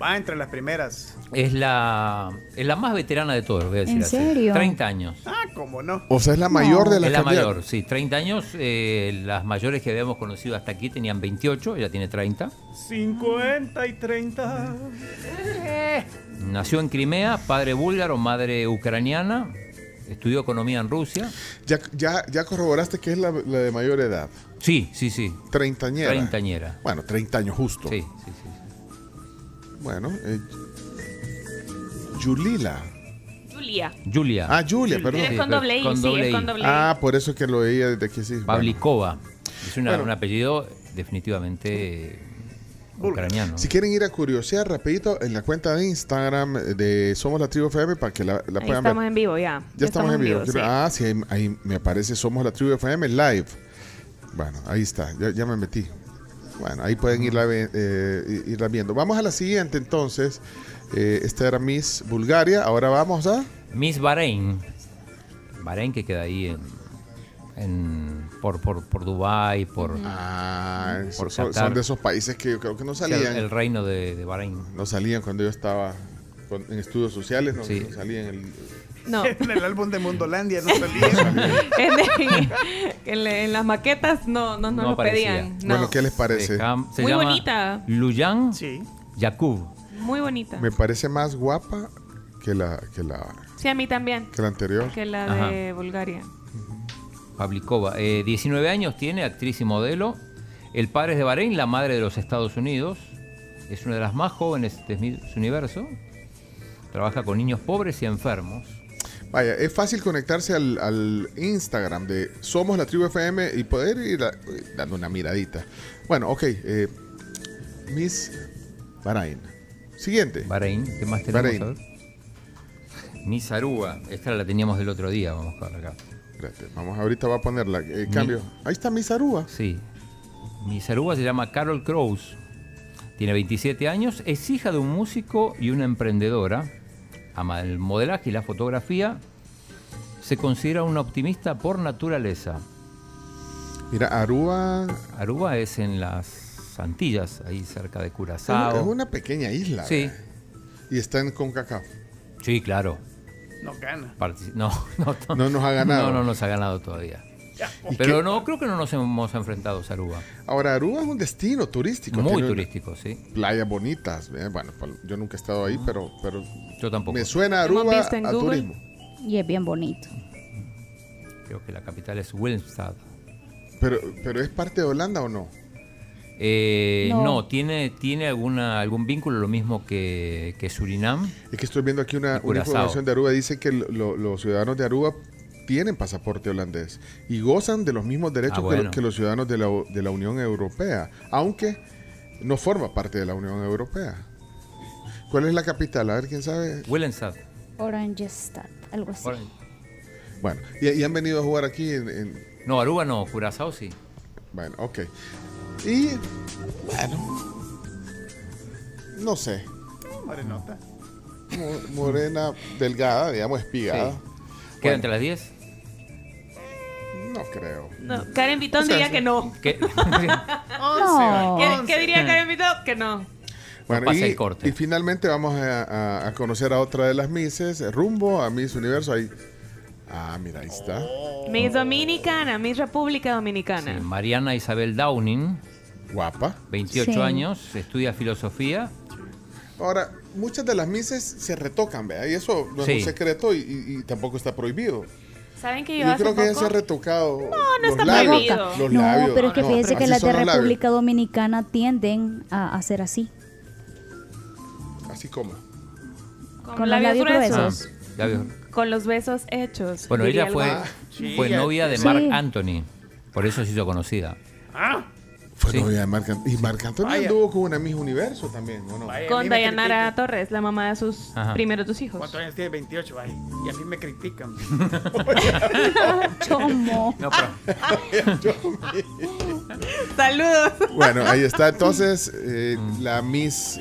Va entre las primeras. Es la, es la más veterana de todos, voy a decir ¿En así. serio? 30 años. Ah, cómo no. O sea, es la mayor de las Es la candidatas. mayor, sí, 30 años. eh, las mayores que habíamos conocido hasta aquí tenían 28, ella tiene 30. 50 y 30. Nació en Crimea, padre búlgaro, madre ucraniana. Estudió economía en Rusia. Ya, ya, ya corroboraste que es la, la de mayor edad. Sí, sí, sí. Treintañera. Treintañera. Bueno, 30 años justo. Sí. Bueno, eh, Yulila. Julia. Julia. Ah, Julia, perdón. Es con doble I, Con sí, doble es I. con doble I. Ah, por eso que lo veía desde que sí. Pavlikova. Es una- Bueno. un apellido definitivamente ucraniano. Si quieren ir a curiosear rapidito en la cuenta de Instagram de Somos la Tribu FM para que la, la Ahí puedan estamos ver. en vivo ya. Ya estamos en vivo. sí. Ah, sí, ahí, ahí me aparece Somos la Tribu FM live. Bueno, ahí está, ya, ya me metí. Bueno, ahí pueden irla, eh, irla viendo. Vamos a la siguiente entonces. Eh, esta era Miss Bulgaria. Ahora vamos a. Miss Bahrein. Bahrein que queda ahí en, en- por, por, por Dubái, por, Ah, por son, son de esos países que yo creo que no el- salían. el, reino de, de Bahrein. No salían cuando yo estaba con- en estudios sociales, no, Sí. no salían en el. No. En el álbum de Mundolandia no salía. en, en- en las maquetas no, no, no, lo aparecía. pedían. No. Bueno, ¿qué les parece? Deja- se Muy llama bonita. Luyan Sí. Yakub. Muy bonita. Me parece más guapa que la, que la, Sí, a mí también. que la anterior. Que la Ajá. de Bulgaria. Pavlikova. Eh, 19 años tiene, actriz y modelo. El padre es de Bahrein, la madre de los Estados Unidos. Es una de las más jóvenes de Miss Universo. Trabaja con niños pobres y enfermos. Vaya, es fácil conectarse al, al Instagram de Somos la Tribu FM y poder ir a- dando una miradita. Bueno, ok. eh, Miss Bahrain. Siguiente. Bahrein, ¿qué más tenemos? Ver. Miss Aruba. Esta la teníamos del otro día, vamos a ver acá. Espérate, vamos, ahorita va a ponerla. eh, cambio. Ahí está Miss Aruba. Sí. Miss Aruba se llama Carol Crows. Tiene 27 años, es hija de un músico y una emprendedora. Ama el modelaje y la fotografía. Se considera una optimista por naturaleza. Mira, Aruba Aruba es en las Antillas, ahí cerca de Curazao. es una pequeña isla. Sí. ¿eh? Y está en CONCACAF. Sí, claro. No gana. No, no, no, No nos ha ganado. No, no nos ha ganado todavía. ¿Y Pero qué? no, creo que no nos hemos enfrentado a Aruba. Ahora, Aruba es un destino turístico. Muy tiene turístico, sí. Playas bonitas. eh, Bueno, pues, yo nunca he estado ahí, pero, pero Yo tampoco. me suena Aruba visto en a Google. turismo. Y es bien bonito. Creo que la capital es Willemstad. Pero, pero ¿es parte de Holanda o no? Eh, No. no. tiene, tiene alguna, algún vínculo, lo mismo que, que Surinam. Es que estoy viendo aquí una, información de Aruba. Dice que lo- lo- los ciudadanos de Aruba tienen pasaporte holandés y gozan de los mismos derechos Ah, que, bueno. lo- que los ciudadanos de la, de la Unión Europea, aunque no forma parte de la Unión Europea. ¿Cuál es la capital? A ver, ¿quién sabe? Willemstad. Orangestad, algo así. Bueno, y, y han venido a jugar aquí en... en- No, Aruba no, Curazao sí. bueno, ok. Y, bueno, no sé, Morenota. mo- morena, delgada, digamos, espigada. Sí. ¿Queda Bueno, entre las 10? No creo. No, Karen Vitón O sea, diría que no. ¿Qué? No. ¿Qué, qué diría Karen Vitón? Que no. Bueno, y, el corte. y finalmente vamos a, a- a conocer a otra de las Misses, rumbo a Miss Universo. Ahí. Ah, mira, ahí está. Miss Dominicana, Miss República Sí, Dominicana. Mariana Isabel Downing, Guapa. 28 Sí. años, estudia filosofía. Ahora, muchas de las Misses se retocan, ¿vea? Y eso no es Sí. un secreto y, y- y tampoco está prohibido. ¿Saben que yo, Yo hace creo que ella poco- se ha retocado No, no los está labios. prohibido. Los no, labios. pero es que No, fíjese que las de los labios. República Dominicana tienden a hacer así. Así como. Con, Con los labios labios gruesos. gruesos. Labios- Con los besos hechos. Bueno, ella fue, alguno. fue novia de Sí. Mark Anthony. Por eso se hizo conocida. Ah, Fue Sí. novia de Marc Ant- Y Marc Anthony Vaya. anduvo con una Miss Universo también, ¿o no? vaya, Con Dayanara critican. Torres, la mamá de sus Ajá. primeros dos hijos. ¿Cuántos años tiene? 28, vaya. Y a mí me critican. Chomo. No, pero- Saludos. Bueno, ahí está. Entonces, eh, la Miss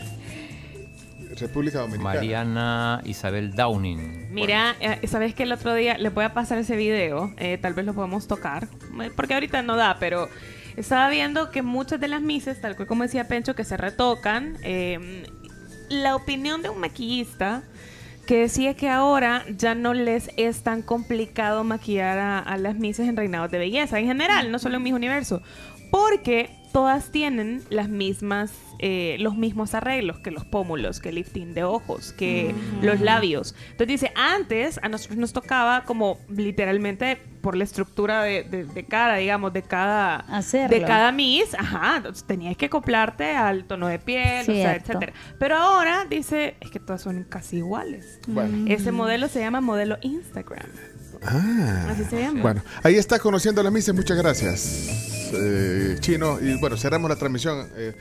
República Dominicana. Mariana Isabel Downing. Mira, eh, sabes que el otro día le voy a pasar ese video, eh, tal vez lo podemos tocar, eh, porque ahorita no da, pero estaba viendo que muchas de las mises, tal cual como decía Pencho, que se retocan, eh, la opinión de un maquillista que decía que ahora ya no les es tan complicado maquillar a, a las mises en reinados de belleza, en general, no solo en Miss Universo, porque todas tienen las mismas, eh, los mismos arreglos que los pómulos, que el lifting de ojos, que los labios. Entonces dice, antes a nosotros nos tocaba como literalmente por la estructura de, de- de cara, digamos, de cada, Hacerlo. de cada Miss, ajá, entonces tenías que acoplarte al tono de piel, o sea, Cierto. etcétera. Pero ahora dice, es que todas son casi iguales. Bueno. Ese modelo se llama modelo Instagram. Ah. Así se llama. Bueno, ahí está conociendo a la Miss. Muchas gracias, eh, Chino. Y bueno, cerramos la transmisión eh,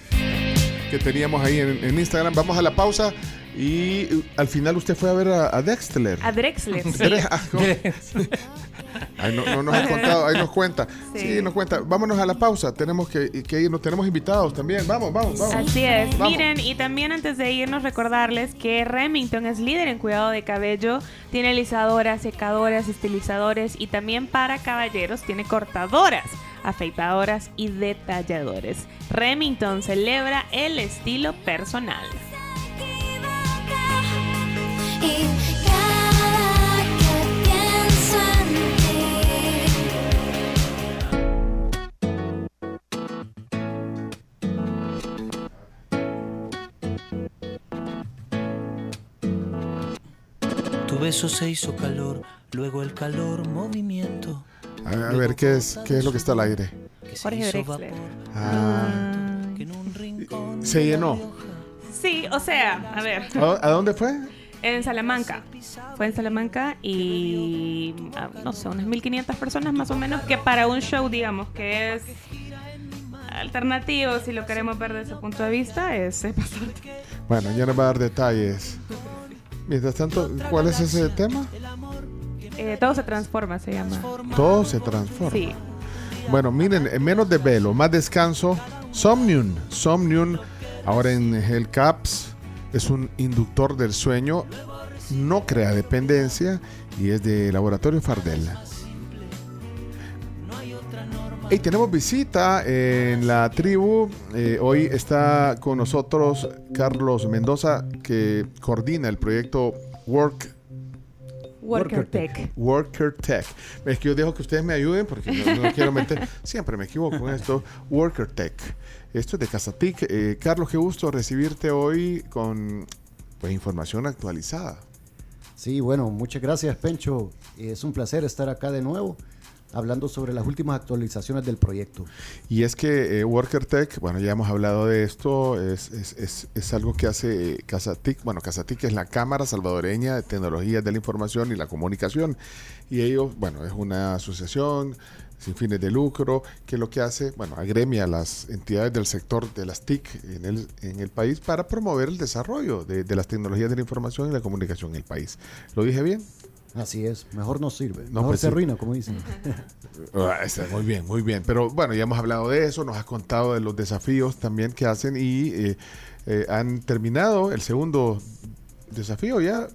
que teníamos ahí en, en Instagram. Vamos a la pausa. Y eh, al final usted fue a ver a, a Dexter. A Drexler, sí. Dre- ah. Ahí no, no nos ha contado, ahí nos cuenta. Sí. Sí. nos cuenta. Vámonos a la pausa. Tenemos que, que irnos. Tenemos invitados también. Vamos, vamos, vamos. Así es. Vamos. Miren, y también antes de irnos, recordarles que Remington es líder en cuidado de cabello. Tiene alisadoras, secadoras, estilizadores y también para caballeros tiene cortadoras, afeitadoras y detalladores. Remington celebra el estilo personal. Beso se hizo calor, luego el calor movimiento. A, a ver, ¿qué es, ¿qué es lo que está al aire? Jorge Drexler. Ah, se llenó. Sí, o sea, a ver. ¿A, dónde fue? En Salamanca. Fue en Salamanca y, ah, no sé, unas 1500 personas más o menos, que para un show, digamos, que es alternativo, si lo queremos ver desde ese punto de vista, es, es bastante. Bueno, ya nos va a dar detalles. Mientras tanto, ¿cuál es ese tema? Eh, todo se transforma, se llama. Todo se transforma. Sí. Bueno, miren, en menos de velo, más descanso. Somnium. Somnium, ahora en Hellcaps, es un inductor del sueño, no crea dependencia y es de Laboratorio Fardella. Y tenemos visita en la tribu. Eh, hoy está con nosotros Carlos Mendoza, que coordina el proyecto Work Worker Tech. Worker Tech. Es que yo dejo que ustedes me ayuden porque no, no quiero meter. Siempre me equivoco con esto. Worker Tech. Esto es de Casatic. Eh, Carlos, qué gusto recibirte hoy con pues, información actualizada. Sí, bueno, muchas gracias, Pencho. Es un placer estar acá de nuevo hablando sobre las últimas actualizaciones del proyecto. Y es que eh, Worker Tech, bueno, ya hemos hablado de esto, es, es, es, es algo que hace eh, Casatic. Bueno, Casatic es la Cámara Salvadoreña de Tecnologías de la Información y la Comunicación. Y ellos, bueno, es una asociación sin fines de lucro que lo que hace, bueno, agremia a las entidades del sector de las TIC en el, en el país para promover el desarrollo de, de las tecnologías de la información y la comunicación en el país. ¿Lo dije bien? Así es, mejor no sirve. No, mejor pues se sí. arruina, como dicen. Ah, muy bien, muy bien. Pero bueno, ya hemos hablado de eso, nos has contado de los desafíos también que hacen y eh, eh, han terminado el segundo desafío ya.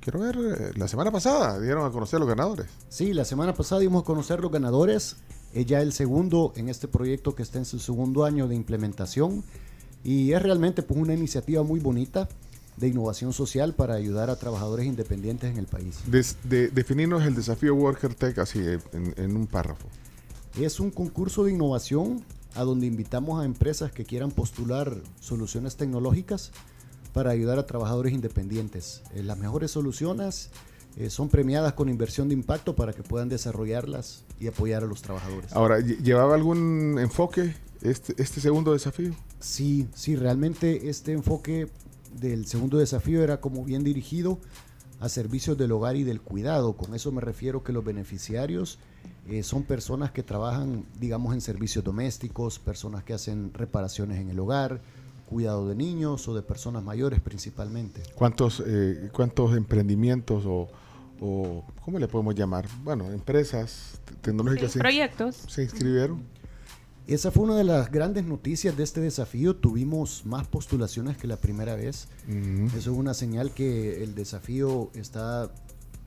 Quiero ver, eh, la semana pasada dieron a conocer los ganadores. Sí, la semana pasada dimos a conocer los ganadores. Es ya el segundo en este proyecto que está en su segundo año de implementación. Y es realmente pues, una iniciativa muy bonita de innovación social para ayudar a trabajadores independientes en el país. Des- de, definirnos el desafío Worker Tech así en, en un párrafo. Es un concurso de innovación a donde invitamos a empresas que quieran postular soluciones tecnológicas para ayudar a trabajadores independientes. Eh, las mejores soluciones eh, son premiadas con inversión de impacto para que puedan desarrollarlas y apoyar a los trabajadores. Ahora, lle- ¿llevaba algún enfoque este, este segundo desafío? Sí, sí, realmente este enfoque del segundo desafío era como bien dirigido a servicios del hogar y del cuidado. Con eso me refiero que los beneficiarios eh, son personas que trabajan, digamos, en servicios domésticos, personas que hacen reparaciones en el hogar, cuidado de niños o de personas mayores principalmente. ¿Cuántos, eh, cuántos emprendimientos o, o, cómo le podemos llamar? Bueno, empresas tecnológicas Sí, proyectos. se inscribieron. Esa fue una de las grandes noticias de este desafío. Tuvimos más postulaciones que la primera vez. Eso es una señal que el desafío está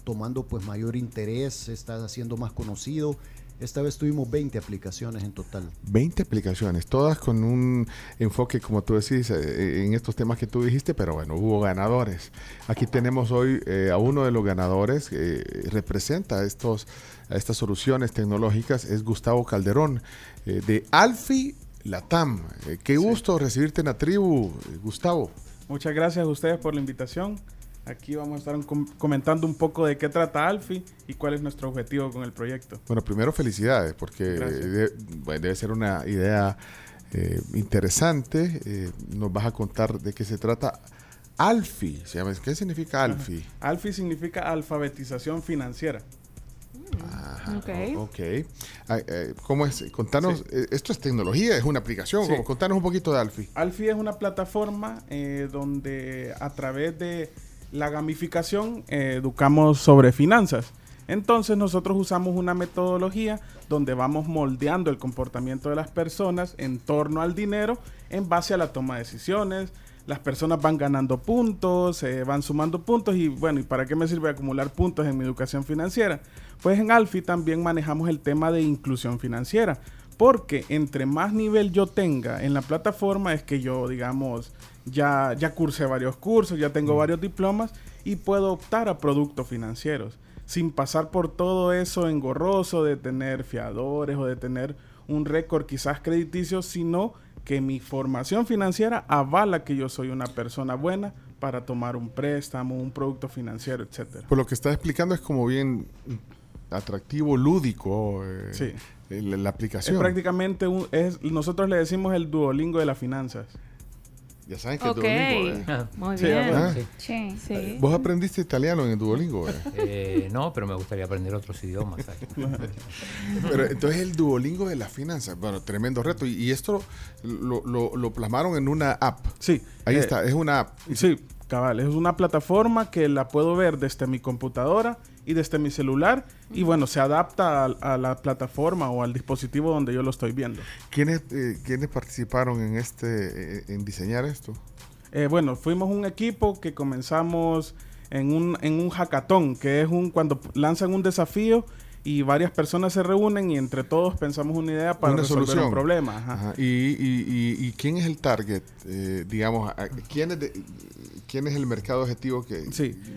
tomando pues mayor interés, está siendo más conocido. Esta vez tuvimos 20 aplicaciones en total. 20 aplicaciones, todas con un enfoque, como tú decís, eh, en estos temas que tú dijiste, pero bueno, hubo ganadores. Aquí tenemos hoy eh, a uno de los ganadores que representa estos, a estas soluciones tecnológicas, es Gustavo Calderón, eh, de Alfi Latam. Eh, qué gusto recibirte en la tribu, eh, Gustavo. Muchas gracias a ustedes por la invitación. Aquí vamos a estar com- comentando un poco de qué trata Alfi y cuál es nuestro objetivo con el proyecto. Bueno, primero felicidades, porque Gracias. de- bueno, debe ser una idea eh, interesante. Eh, nos vas a contar de qué se trata. Alfi, ¿qué significa Alfi? Alfi significa alfabetización financiera. Ok. Ok. Ah, eh, ¿Cómo es? Contanos, eh, esto es tecnología, es una aplicación. Sí. Contanos un poquito de Alfi. Alfi es una plataforma eh, donde a través de la gamificación eh, educamos sobre finanzas. Entonces nosotros usamos una metodología donde vamos moldeando el comportamiento de las personas en torno al dinero en base a la toma de decisiones. Las personas van ganando puntos, eh, van sumando puntos y bueno, ¿y para qué me sirve acumular puntos en mi educación financiera? Pues en Alfi también manejamos el tema de inclusión financiera. Porque entre más nivel yo tenga en la plataforma es que yo, digamos, ya, ya cursé varios cursos, ya tengo varios diplomas y puedo optar a productos financieros sin pasar por todo eso engorroso de tener fiadores o de tener un récord quizás crediticio, sino que mi formación financiera avala que yo soy una persona buena para tomar un préstamo, un producto financiero, etcétera. Por lo que estás explicando es como bien atractivo, lúdico, eh, Sí. la, aplicación. Es prácticamente un, es, nosotros le decimos el duolingo de las finanzas. Ya saben que Ok. es Duolingo. ¿eh? Muy Sí, bien. ¿verdad? Sí. Sí. ¿Vos aprendiste italiano en el Duolingo? eh? Eh, no, pero me gustaría aprender otros idiomas. Pero entonces el Duolingo de las finanzas, bueno, tremendo reto. Y, y esto lo, lo- lo plasmaron en una app. Sí. Ahí eh, está, es una app. Sí, cabal, es una plataforma que la puedo ver desde mi computadora y desde mi celular y bueno, se adapta a, a la plataforma o al dispositivo donde yo lo estoy viendo. ¿Quiénes, eh, ¿quiénes participaron en este, eh, en diseñar esto? Eh, bueno, fuimos un equipo que comenzamos en un, en un hackathon, que es un cuando lanzan un desafío y varias personas se reúnen y entre todos pensamos una idea para una resolver solución. un problema. ajá. Ajá. ¿Y, y, y- y quién es el target? Eh, digamos, ¿quién es, de- ¿quién es el mercado objetivo que,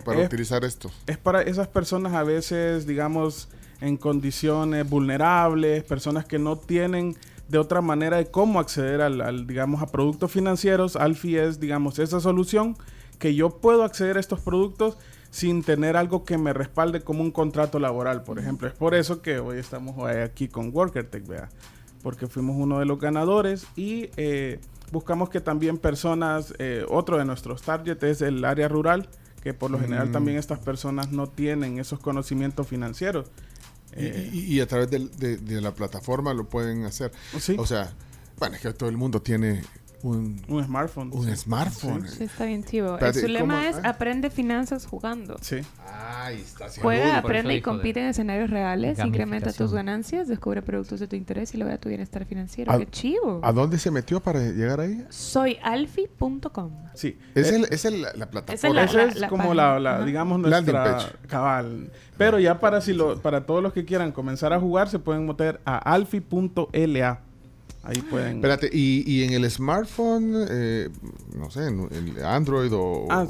para es- utilizar esto? Es para esas personas a veces, digamos, en condiciones vulnerables, personas que no tienen de otra manera de cómo acceder al, al, digamos, a productos financieros. Alfi es, digamos, esa solución que yo puedo acceder a estos productos sin tener algo que me respalde como un contrato laboral, por ejemplo. Es por eso que hoy estamos hoy aquí con WorkerTech, vea, porque fuimos uno de los ganadores y eh, buscamos que también personas, eh, otro de nuestros targets es el área rural, que por lo general Mm. también estas personas no tienen esos conocimientos financieros. Y- Eh, y, y a través del- de, de la plataforma lo pueden hacer. O sea, bueno, es que todo el mundo tiene un, un smartphone. Un sí. smartphone. Sí, está bien chivo. Espérate, Su lema ¿cómo? es Ah. aprende finanzas jugando. Sí. Está. Juega, aprende y compite en escenarios reales, incrementa tus ganancias, descubre productos de tu interés y logra tu bienestar financiero. ¿A- ¡Qué chivo! ¿A dónde se metió para llegar ahí? Soyalfi.com. Sí. Es, Eh, el, es el- la Esa plataforma. es la- Esa es como la, la, digamos, nuestra cabal. Pero ya para si lo, para todos los que quieran comenzar a jugar, se pueden meter a alfi.la. Ahí pueden. Espérate, y, y en el smartphone, eh, no sé, en el Android o... Ah,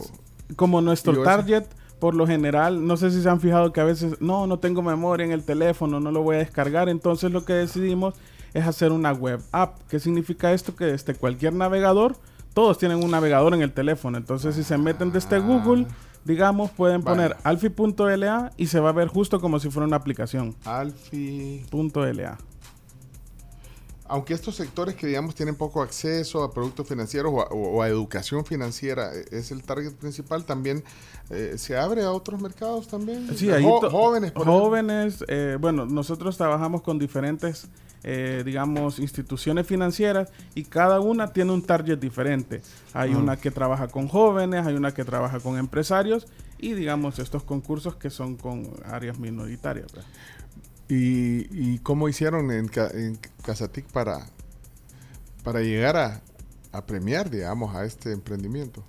como nuestro iOS. target, por lo general, no sé si se han fijado que a veces, no, no tengo memoria en el teléfono, no lo voy a descargar. Entonces lo que decidimos es hacer una web app. ¿Qué significa esto? Que desde cualquier navegador, todos tienen un navegador en el teléfono. Entonces si se meten desde Google, digamos, pueden Vale. poner alfi.la y se va a ver justo como si fuera una aplicación. Alfi. Aunque estos sectores que digamos tienen poco acceso a productos financieros o a, o a educación financiera eh, es el target principal, también eh, se abre a otros mercados también. Sí, Jo- ahí jóvenes, por jóvenes, eh, bueno, nosotros trabajamos con diferentes, eh, digamos, instituciones financieras y cada una tiene un target diferente. Hay Ah. una que trabaja con jóvenes, hay una que trabaja con empresarios y, digamos, estos concursos que son con áreas minoritarias. pues. ¿Y, y cómo hicieron en, Ca- en Casatic para, para llegar a, a premiar, digamos, a este emprendimiento?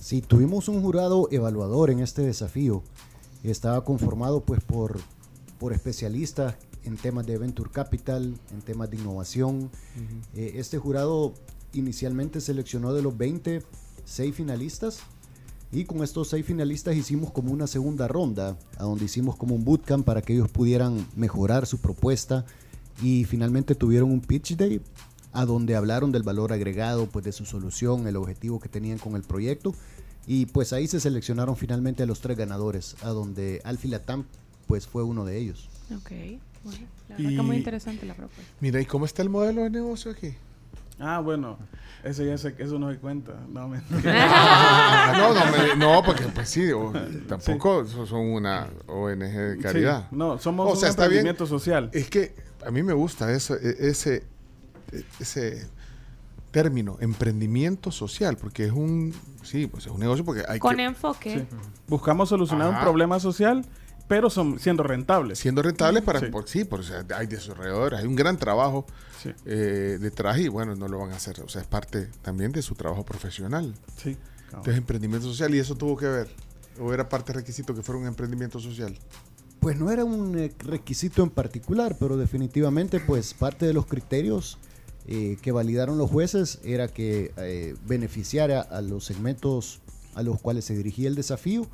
Sí, tuvimos un jurado evaluador en este desafío. Estaba conformado pues por, por especialistas en temas de venture capital, en temas de innovación. Eh, este jurado inicialmente seleccionó de los 20 seis finalistas y con estos seis finalistas hicimos como una segunda ronda, a donde hicimos como un bootcamp para que ellos pudieran mejorar su propuesta y finalmente tuvieron un pitch day a donde hablaron del valor agregado, pues de su solución, el objetivo que tenían con el proyecto y pues ahí se seleccionaron finalmente a los tres ganadores, a donde Alfie Latam pues fue uno de ellos. Ok, bueno, la verdad que muy interesante la propuesta. Mira, ¿y cómo está el modelo de negocio aquí? Ah, bueno, eso ya se, eso no se cuenta. No, mentira. Ah, no, no, me- no, porque pues sí, o- tampoco so- son una ONG de caridad. Sí, no, somos O un sea, emprendimiento social. Es que a mí me gusta eso, e- ese, e- ese término, emprendimiento social, porque es un, sí, pues es un negocio porque hay Con que... enfoque. Sí. Buscamos solucionar un problema social, pero son, siendo rentables. Siendo rentables para, Sí. por- sí, por, o sea, hay desarrolladores, hay un gran trabajo Sí. eh, detrás y bueno, no lo van a hacer, o sea, es parte también de su trabajo profesional. Sí. Entonces, emprendimiento social y eso tuvo que ver, o era parte requisito que fuera un emprendimiento social. Pues no era un eh, requisito en particular, pero definitivamente pues parte de los criterios eh, que validaron los jueces era que eh, beneficiara a los segmentos a los cuales se dirigía el desafío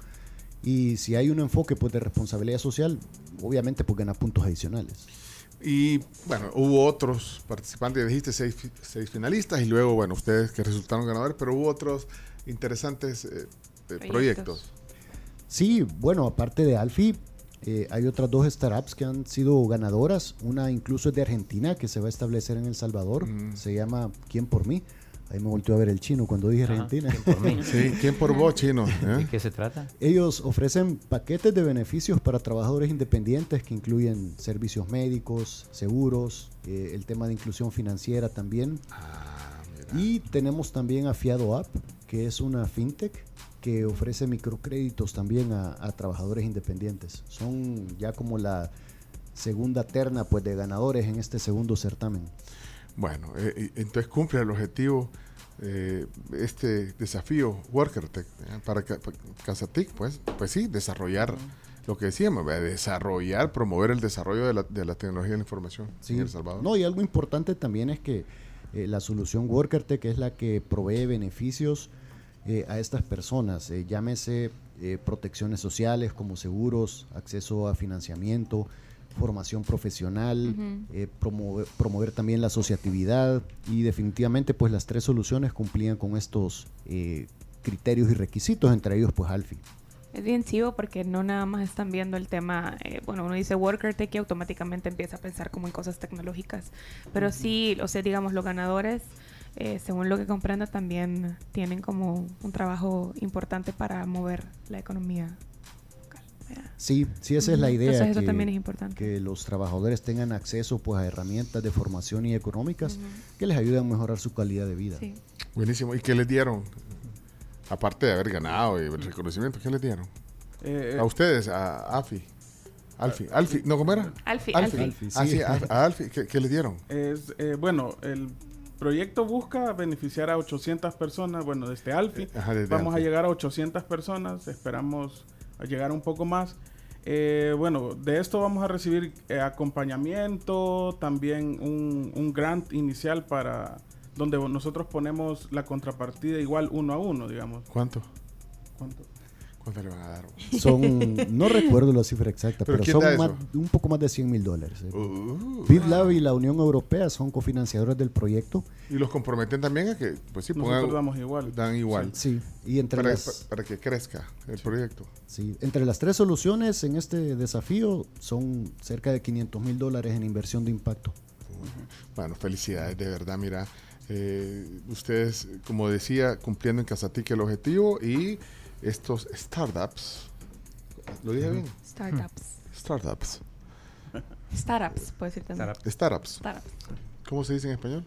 y si hay un enfoque pues de responsabilidad social, obviamente pues gana puntos adicionales. Y bueno, hubo otros participantes, dijiste seis, fi- seis finalistas y luego, bueno, ustedes que resultaron ganadores, pero hubo otros interesantes eh, proyectos. Sí, bueno, aparte de Alfie, eh, hay otras dos startups que han sido ganadoras. Una incluso es de Argentina, que se va a establecer en El Salvador. Se llama ¿Quién por mí? Ahí me volteó a ver el chino cuando dije Ajá, Argentina. ¿quién por mí? Sí, ¿quién por vos, chino? ¿De ¿Eh? qué se trata? Ellos ofrecen paquetes de beneficios para trabajadores independientes que incluyen servicios médicos, seguros, eh, el tema de inclusión financiera también. y tenemos también a Fiado App, que es una fintech que ofrece microcréditos también a, a trabajadores independientes. Son ya como la segunda terna pues, de ganadores en este segundo certamen. Bueno, eh, y- entonces cumple el objetivo eh, este desafío WorkerTech ¿eh? para, para Casatic, pues, pues sí, desarrollar lo que decíamos, ¿verdad? desarrollar, promover el desarrollo de la, de la tecnología de la información Sí. en El Salvador. No, y algo importante también es que eh, la solución WorkerTech es la que provee beneficios eh, a estas personas, eh, llámese eh, protecciones sociales como seguros, acceso a financiamiento, formación profesional, Ujú. eh, promover, promover también la asociatividad y definitivamente pues las tres soluciones cumplían con estos eh, criterios y requisitos, entre ellos pues Alfi. Es bien chivo porque no nada más están viendo el tema, eh, bueno, uno dice worker tech y automáticamente empieza a pensar como en cosas tecnológicas, pero sí, o sea, digamos, los ganadores, eh, según lo que comprendo, también tienen como un trabajo importante para mover la economía. Sí, sí, esa es la idea. Entonces, eso que, también es importante. Que los trabajadores tengan acceso pues, a herramientas de formación y económicas que les ayuden a mejorar su calidad de vida. Sí. Buenísimo. ¿Y qué les dieron? Aparte de haber ganado y el reconocimiento, ¿qué les dieron? Eh, eh, a ustedes, a AFI. Alfi, Alfi, ¿no cómo era? Alfi, Alfi. Alfi. Ah, sí. a, a Alfi, ¿qué, qué les dieron? Es, eh, bueno, el proyecto busca beneficiar a 800 personas. Bueno, desde Alfi Ajá, desde vamos Alfi. a llegar a 800 personas. Esperamos a llegar un poco más. Eh, bueno, de esto vamos a recibir eh, acompañamiento, también un, un grant inicial para donde nosotros ponemos la contrapartida igual uno a uno, digamos. ¿Cuánto? ¿Cuánto? ¿Cuánto le van a dar? Son, no recuerdo la cifra exacta, ¿Pero son más- un poco más de 100 mil dólares. eh. Uh. BitLab y la Unión Europea son cofinanciadores del proyecto. Y los comprometen también a que, pues sí, Nosotros pongan, damos igual. dan igual. Sí, y entre para, las- para que crezca el proyecto. Sí, entre las tres soluciones en este desafío son cerca de 500 mil dólares en inversión de impacto. Bueno, felicidades, de verdad, mira. eh, ustedes, como decía, cumpliendo en Casatique el objetivo y estos startups. ¿Lo dije bien? Startups. Startups. Startups, puede decir también. Startups. Startups. ¿Cómo se dice en español?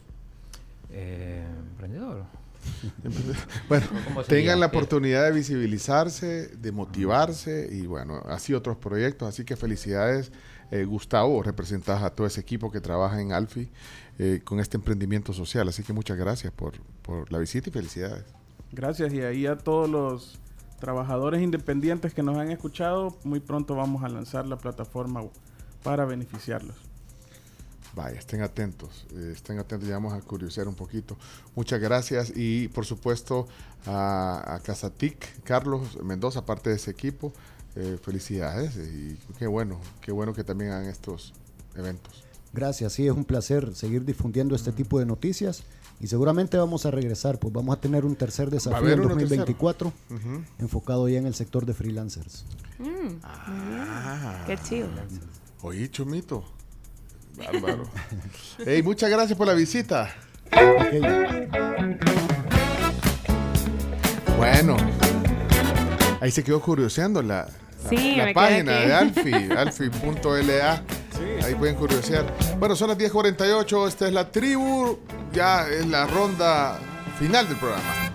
Eh, emprendedor. Bueno, tengan la oportunidad de visibilizarse, de motivarse y bueno, así otros proyectos. Así que felicidades, eh, Gustavo, representas a todo ese equipo que trabaja en Alfi eh, con este emprendimiento social. Así que muchas gracias por, por la visita y felicidades. Gracias y ahí a todos los trabajadores independientes que nos han escuchado, muy pronto vamos a lanzar la plataforma para beneficiarlos. Vaya, estén atentos, eh, estén atentos, ya vamos a curiosear un poquito. Muchas gracias y por supuesto a, a Casatic, Carlos Mendoza, aparte de ese equipo, eh, felicidades y qué bueno, qué bueno que también hagan estos eventos. Gracias, sí, es un placer seguir difundiendo este tipo de noticias y seguramente vamos a regresar, pues vamos a tener un tercer desafío en uno 2024 Ujú. enfocado ya en el sector de freelancers. Mm. Ah. Qué chido. Oye, Chumito. Bárbaro. Hey, muchas gracias por la visita. Bueno, ahí se quedó curioseando la, la- Sí, la página de Alfi, alfi.la. Ahí pueden curiosear. Bueno, son las 10.48, esta es la tribu, ya es la ronda final del programa.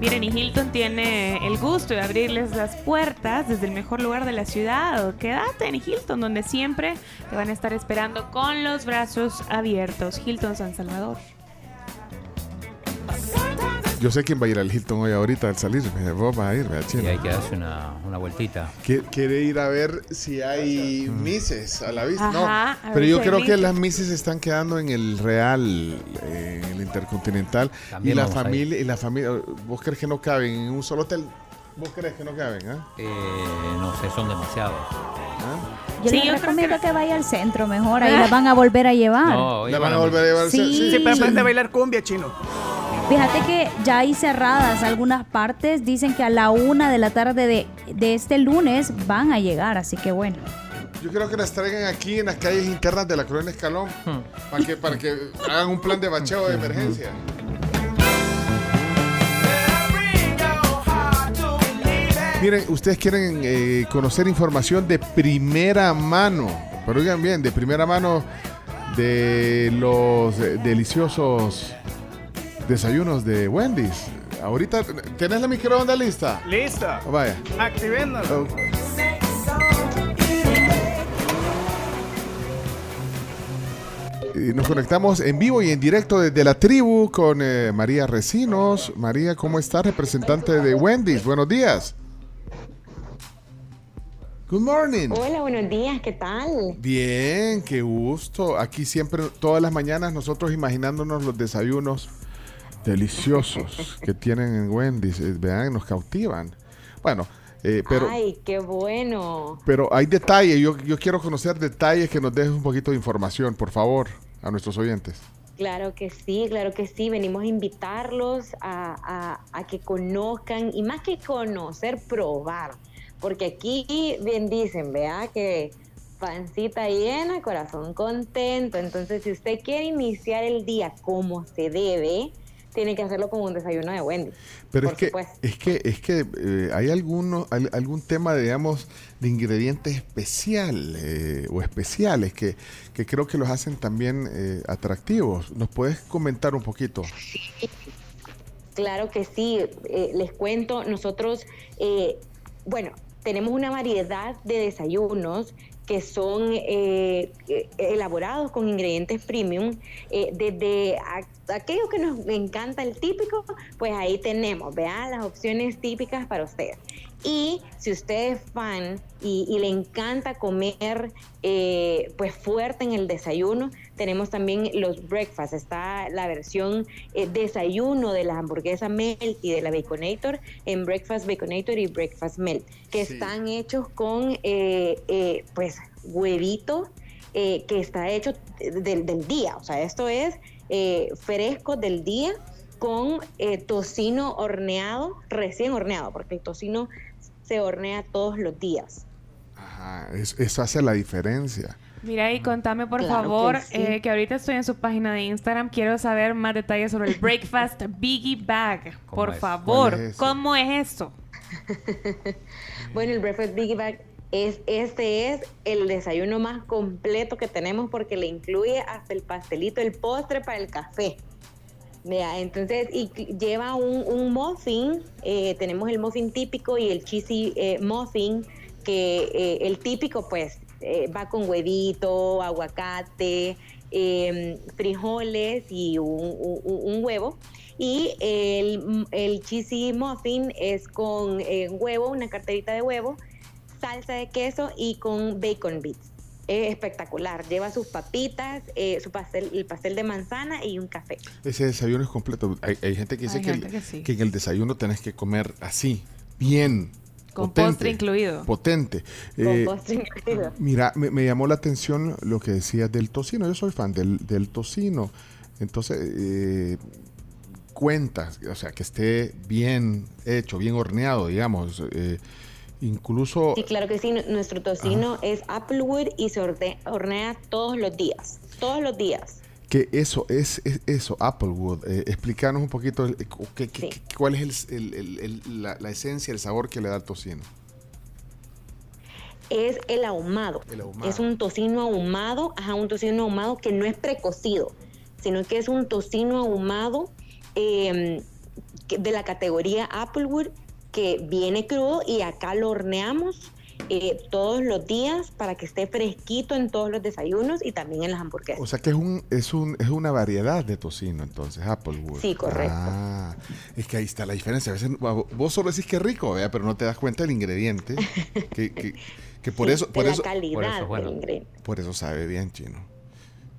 Miren, y Hilton tiene el gusto de abrirles las puertas desde el mejor lugar de la ciudad. Quédate en Hilton, donde siempre te van a estar esperando con los brazos abiertos. Hilton San Salvador. Yo sé quién va a ir al Hilton hoy ahorita al salir. Me- Vos vas a ir, ¿verdad, Chino? Y hay que darse una, una vueltita. Qui- Quiere ir a ver si hay mises a la vista. Ajá, no, a pero yo creo que las mises están quedando en el Real, eh, en el Intercontinental. También y la a familia, y la familia, ¿vos crees que no caben en un solo hotel? ¿Vos crees que no caben? ah? Eh, no sé, son demasiados. Yo Sí, les yo creo recomiendo que... vaya al centro mejor, ahí la van a volver a llevar. No, ¿La van a volver a llevar? Sí. Sí, pero aprende a bailar cumbia, chino. Fíjate que ya hay cerradas algunas partes, dicen que a la una de la tarde de, de este lunes van a llegar, así que bueno. Yo creo que las traigan aquí en las calles internas de la Colonia Escalón para que, para que hagan un plan de bacheo de emergencia. Miren, ustedes quieren eh, conocer información de primera mano, pero oigan bien, de primera mano de los eh, deliciosos desayunos de Wendy's. Ahorita, ¿tenés la microonda lista? Lista. Vaya. Activéndolo. Y nos conectamos en vivo y en directo desde la tribu con eh, María Recinos. María, ¿cómo estás? Representante de Wendy's. Buenos días. Good morning. Hola, buenos días, ¿qué tal? Bien, qué gusto. Aquí siempre, todas las mañanas, nosotros imaginándonos los desayunos deliciosos que tienen en Wendy's. Eh, Vean, nos cautivan. Bueno, eh, pero, Ay, qué bueno. pero hay detalles. Yo, yo quiero conocer detalles que nos dejes un poquito de información, por favor, a nuestros oyentes. Claro que sí, claro que sí. Venimos a invitarlos a, a- a que conozcan y más que conocer, probar. Porque aquí bien dicen, vea que pancita llena, corazón contento. Entonces, si usted quiere iniciar el día como se debe, tiene que hacerlo con un desayuno de Wendy. Pero es que, es que, es que eh, hay alguno, al- algún tema, digamos, de ingredientes especial eh, o especiales que, que creo que los hacen también eh, atractivos. ¿Nos puedes comentar un poquito? Claro que sí, eh, les cuento, nosotros, eh, bueno, tenemos una variedad de desayunos que son eh, eh, elaborados con ingredientes premium, eh, desde a- aquello que nos encanta, el típico, pues ahí tenemos, vean las opciones típicas para ustedes. Y si usted es fan y, le encanta comer pues fuerte en el desayuno, tenemos también los breakfast. Está la versión eh, desayuno de la hamburguesa melt y de la baconator en breakfast baconator y breakfast melt, que Sí. están hechos con eh, eh, pues huevito eh, que está hecho del, del día. O sea, esto es eh, fresco del día con eh, tocino horneado, recién horneado, porque el tocino se hornea todos los días. Ajá, es- eso hace la diferencia. Mira y contame por Claro que favor sí. eh, que ahorita estoy en su página de Instagram. Quiero saber más detalles sobre el Breakfast Biggie Bag. Por es? favor. ¿cómo es eso? Bueno, el Breakfast Biggie Bag es, este es el desayuno más completo que tenemos porque le incluye hasta el pastelito, el postre para el café. Vea, entonces, y lleva un, un muffin, eh, tenemos el muffin típico y el cheesy eh, muffin, que eh, el típico pues eh, va con huevito, aguacate, eh, frijoles y un, un- un huevo. Y el, el cheesy muffin es con eh, huevo, una carterita de huevo, salsa de queso y con bacon bits. Es espectacular. Lleva sus papitas, eh, su pastel, el pastel de manzana y un café. Ese desayuno es completo. Hay, hay gente que dice Hay que, gente el- que sí. que en el desayuno tenés que comer así, bien. Con potente, postre incluido. Potente. Con Eh, postre incluido. Mira, me, me llamó la atención lo que decías del tocino. Yo soy fan del, del tocino. Entonces, eh, cuentas, o sea, que esté bien hecho, bien horneado, digamos. eh, incluso... Sí, claro que sí. nu- Nuestro tocino es Applewood y se hornea todos los días. Todos los días. Que eso, es, es eso, Applewood. Eh, explícanos un poquito el- eh, cuál es el- la, la esencia, el sabor que le da el tocino. Es el ahumado. Es un tocino ahumado, ajá, un tocino ahumado que no es precocido, sino que es un tocino ahumado eh, que- de la categoría Applewood que viene crudo y acá lo horneamos eh, todos los días para que esté fresquito en todos los desayunos y también en las hamburguesas. O sea que es un, es un, es una variedad de tocino, entonces, Applewood. Sí, correcto. Ah, es que ahí está la diferencia. A veces vo- vos solo decís que es rico, ¿vea? pero no te das cuenta del ingrediente. que, que, que por Sí, eso, de por la eso, calidad por eso, bueno. del ingrediente. por eso sabe bien, chino.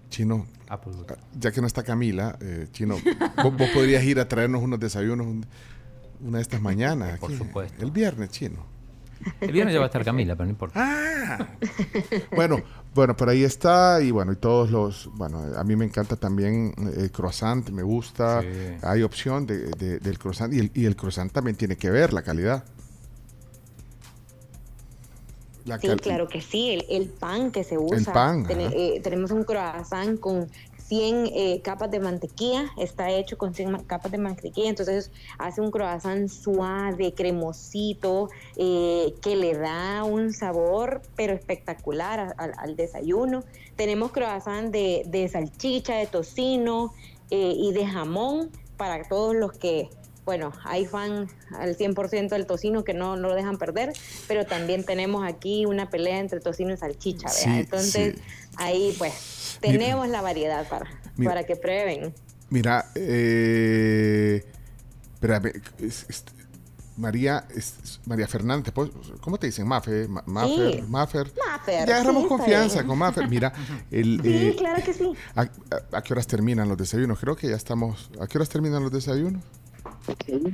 Chino, Applewood. ya que no está Camila, eh, chino, vos, vos podrías ir a traernos unos desayunos un- una de estas mañanas. Por aquí, supuesto. El viernes, chino. El viernes ya va a estar Camila, pero no importa. Ah. Bueno, bueno, por ahí está y bueno, y todos los, bueno, a mí me encanta también eh, el croissant, me gusta, Sí. hay opción de, de- del croissant y el, y el croissant también tiene que ver la calidad. La Sí, cal- claro que sí, el, el pan que se usa. pan, Tene- ajá. eh, tenemos un croissant con 100 eh, capas de mantequilla, está hecho con 100 ma- capas de mantequilla, entonces hace un croissant suave, cremosito, eh, que le da un sabor pero espectacular al- desayuno. Tenemos croissant de, de salchicha, de tocino eh, y de jamón para todos los que bueno, hay fan al 100% del tocino que no, no lo dejan perder, pero también tenemos aquí una pelea entre tocino y salchicha. Sí, Entonces, sí. ahí pues Mira. tenemos la variedad para, Mira. para que prueben. Mira, eh, espérame, es- es- María, es- María Fernández, pues, ¿cómo te dicen? Mafe, Ma- Mafer, Sí. Mafer. Mafer, Ya agarramos sí, confianza con Mafer. Mira, el, Sí, eh, claro que sí. ¿a, a- a qué horas terminan los desayunos? Creo que ya estamos. ¿A qué horas terminan los desayunos?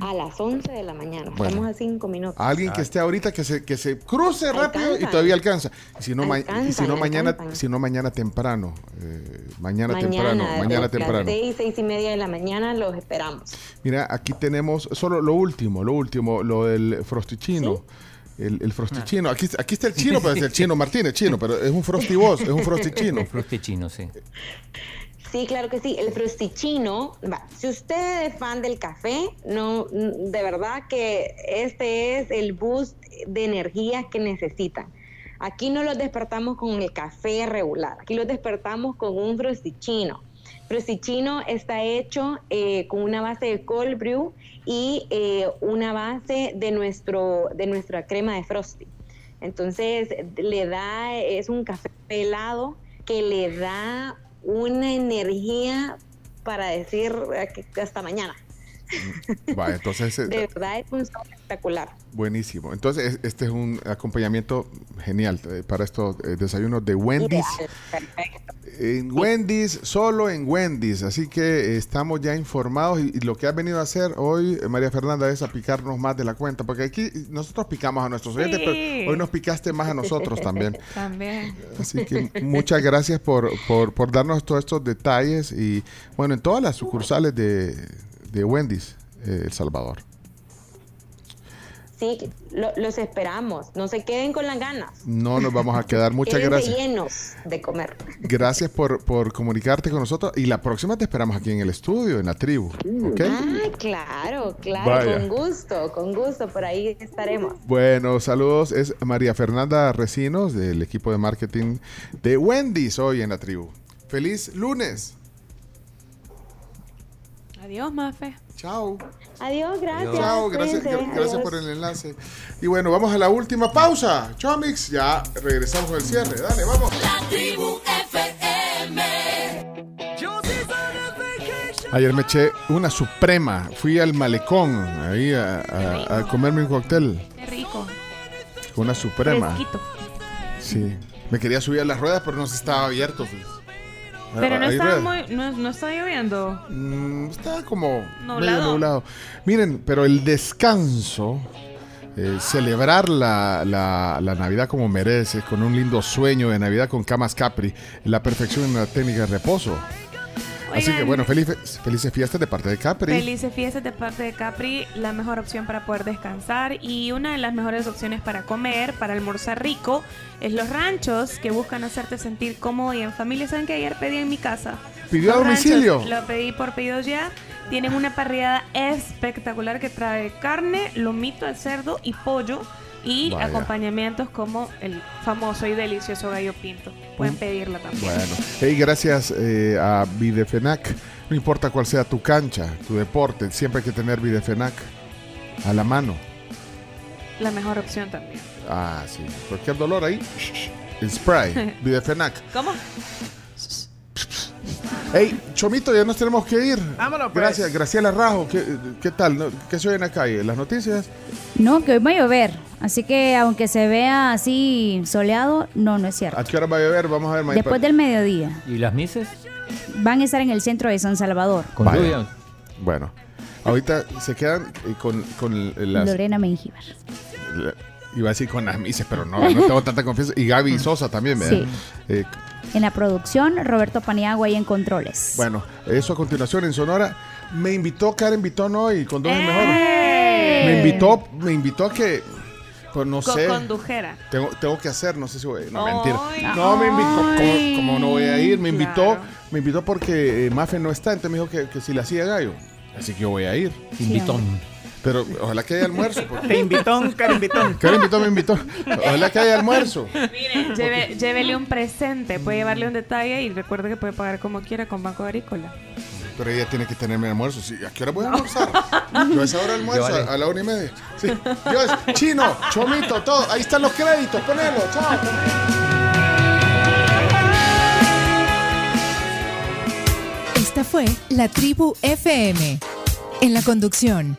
A las 11 de la mañana, Bueno. estamos a 5 minutos. Alguien que esté ahorita que se, que se cruce rápido y todavía alcanza. Y si no, ma- y si no mañana, si no mañana temprano. eh, mañana, temprano. Mañana, temprano. las 6, 6 y media de la mañana los esperamos. Mira, aquí tenemos solo lo último, lo último, lo del frostichino. El, el frostichino. Aquí, aquí está el chino, pero es el chino Martínez, chino, pero es un frosti voz, es un frostichino. Frostichino, sí. Sí, claro que sí. El frosticino, si usted es fan del café, no, de verdad que este es el boost de energía que necesitan. Aquí no los despertamos con el café regular, aquí los despertamos con un frosticino. Frosticino está hecho eh, con una base de cold brew y eh, una base de, nuestro, de nuestra crema de frosty. Entonces le da, es un café helado que le da una energía para decir eh, hasta mañana. Va, entonces, eh, De verdad es un espectacular. buenísimo. Entonces, es- este es un acompañamiento genial eh, para estos eh, desayunos de Wendy's. Ideal, perfecto. En Wendy's, solo en Wendy's. Así que estamos ya informados y, y lo que has venido a hacer hoy, María Fernanda, es a picarnos más de la cuenta. Porque aquí nosotros picamos a nuestros oyentes, Sí. pero hoy nos picaste más a nosotros también. También. Así que muchas gracias por, por, por darnos todos estos detalles y bueno, en todas las sucursales de, de Wendy's, eh, El Salvador. Sí, sí, lo- los esperamos. No se queden con las ganas. No nos vamos a quedar. Muchas gracias. llenos de comer. Gracias por, por comunicarte con nosotros. Y la próxima te esperamos aquí en el estudio, en la tribu. ¿Ok? Ah, claro, claro, Vaya. con gusto, con gusto, por ahí estaremos. Bueno, saludos. Es María Fernanda Recinos del equipo de marketing de Wendy's hoy en la tribu. Feliz lunes. Adiós, Mafe. Chao. Adiós, gracias. Chao, gracias, gracias adiós. por el enlace. Y bueno, vamos a la última pausa. Chomix, ya regresamos con el cierre. Dale, vamos. tribu FM. Ayer me eché una suprema. Fui al malecón ahí a, a- a comerme un cóctel. Qué rico. Una suprema. Fresquito. Sí. Me quería subir a las ruedas, pero no se estaba abierto. pues. Pero no está, muy, no, no está lloviendo. Mm, está como Nublado. medio nublado. Miren, pero el descanso, eh, celebrar la, la- la Navidad como merece, con un lindo sueño de Navidad con camas Capri, la perfección en la técnica de reposo. Así que bueno, felices, felices fiestas de parte de Capri. Felices fiestas de parte de Capri, la mejor opción para poder descansar y una de las mejores opciones para comer, para almorzar rico, es los ranchos que buscan hacerte sentir cómodo y en familia. ¿Saben que ayer pedí en mi casa? ¿Pidió a Los ranchos, domicilio? Lo pedí por pedido ya. Tienen una parrillada espectacular que trae carne, lomito de cerdo y pollo y Vaya. acompañamientos como el famoso y delicioso gallo pinto. Pueden pedirla también. Bueno, hey, gracias eh, a Videfenac. No importa cuál sea tu cancha, tu deporte, siempre hay que tener Videfenac a la mano. La mejor opción también. Ah, sí. Cualquier dolor ahí, spray, Videfenac. ¿Cómo? Hey, Chomito, ya nos tenemos que ir. Vámonos, pues. Gracias, Graciela Rajo. ¿Qué, qué tal? ¿No? ¿Qué se oye en la calle? ¿Las noticias? No, que hoy va a llover. Así que aunque se vea así soleado, no, no es cierto. ¿A qué hora va a llover? Vamos a ver, Maipa. Después del mediodía. ¿Y las mises? Van a estar en el centro de San Salvador. Con lluvia. Bueno, ahorita se quedan eh, con, con las... Lorena Mengíbar. la- iba a decir con las mises, pero no, no tengo tanta confianza. Y Gaby Sosa también, ¿verdad? Sí. Eh, En la producción, Roberto Paniagua y en controles. bueno, eso a continuación en Sonora. Me invitó Karen Vitón hoy con dos es mejor. ¡Eh! Me invitó, me invitó a que, pues no Co- sé. condujera. Tengo, tengo que hacer, no sé si voy. No, Ay. mentira. No, me invitó. Ay. ¿Cómo, cómo no voy a ir? Me invitó, Claro. me invitó porque eh, Mafe no está, entonces me dijo que, que si le hacía gallo. Así que yo voy a ir. Invitón. Pero ojalá que haya almuerzo. porque- Te invitó, invitó. Karen invitó, me invitó. Ojalá que haya almuerzo. Mire, lleve- llévele un presente, puede llevarle un detalle y recuerde que puede pagar como quiera con Banco Agrícola. Pero ella tiene que tener mi almuerzo. Sí, ¿A qué hora voy a almorzar? Yo a esa hora almuerzo, a la una y media. Sí. Yo es chino, chomito, todo. Ahí están los créditos, ponelo, chao. Esta fue La Tribu FM. En la conducción,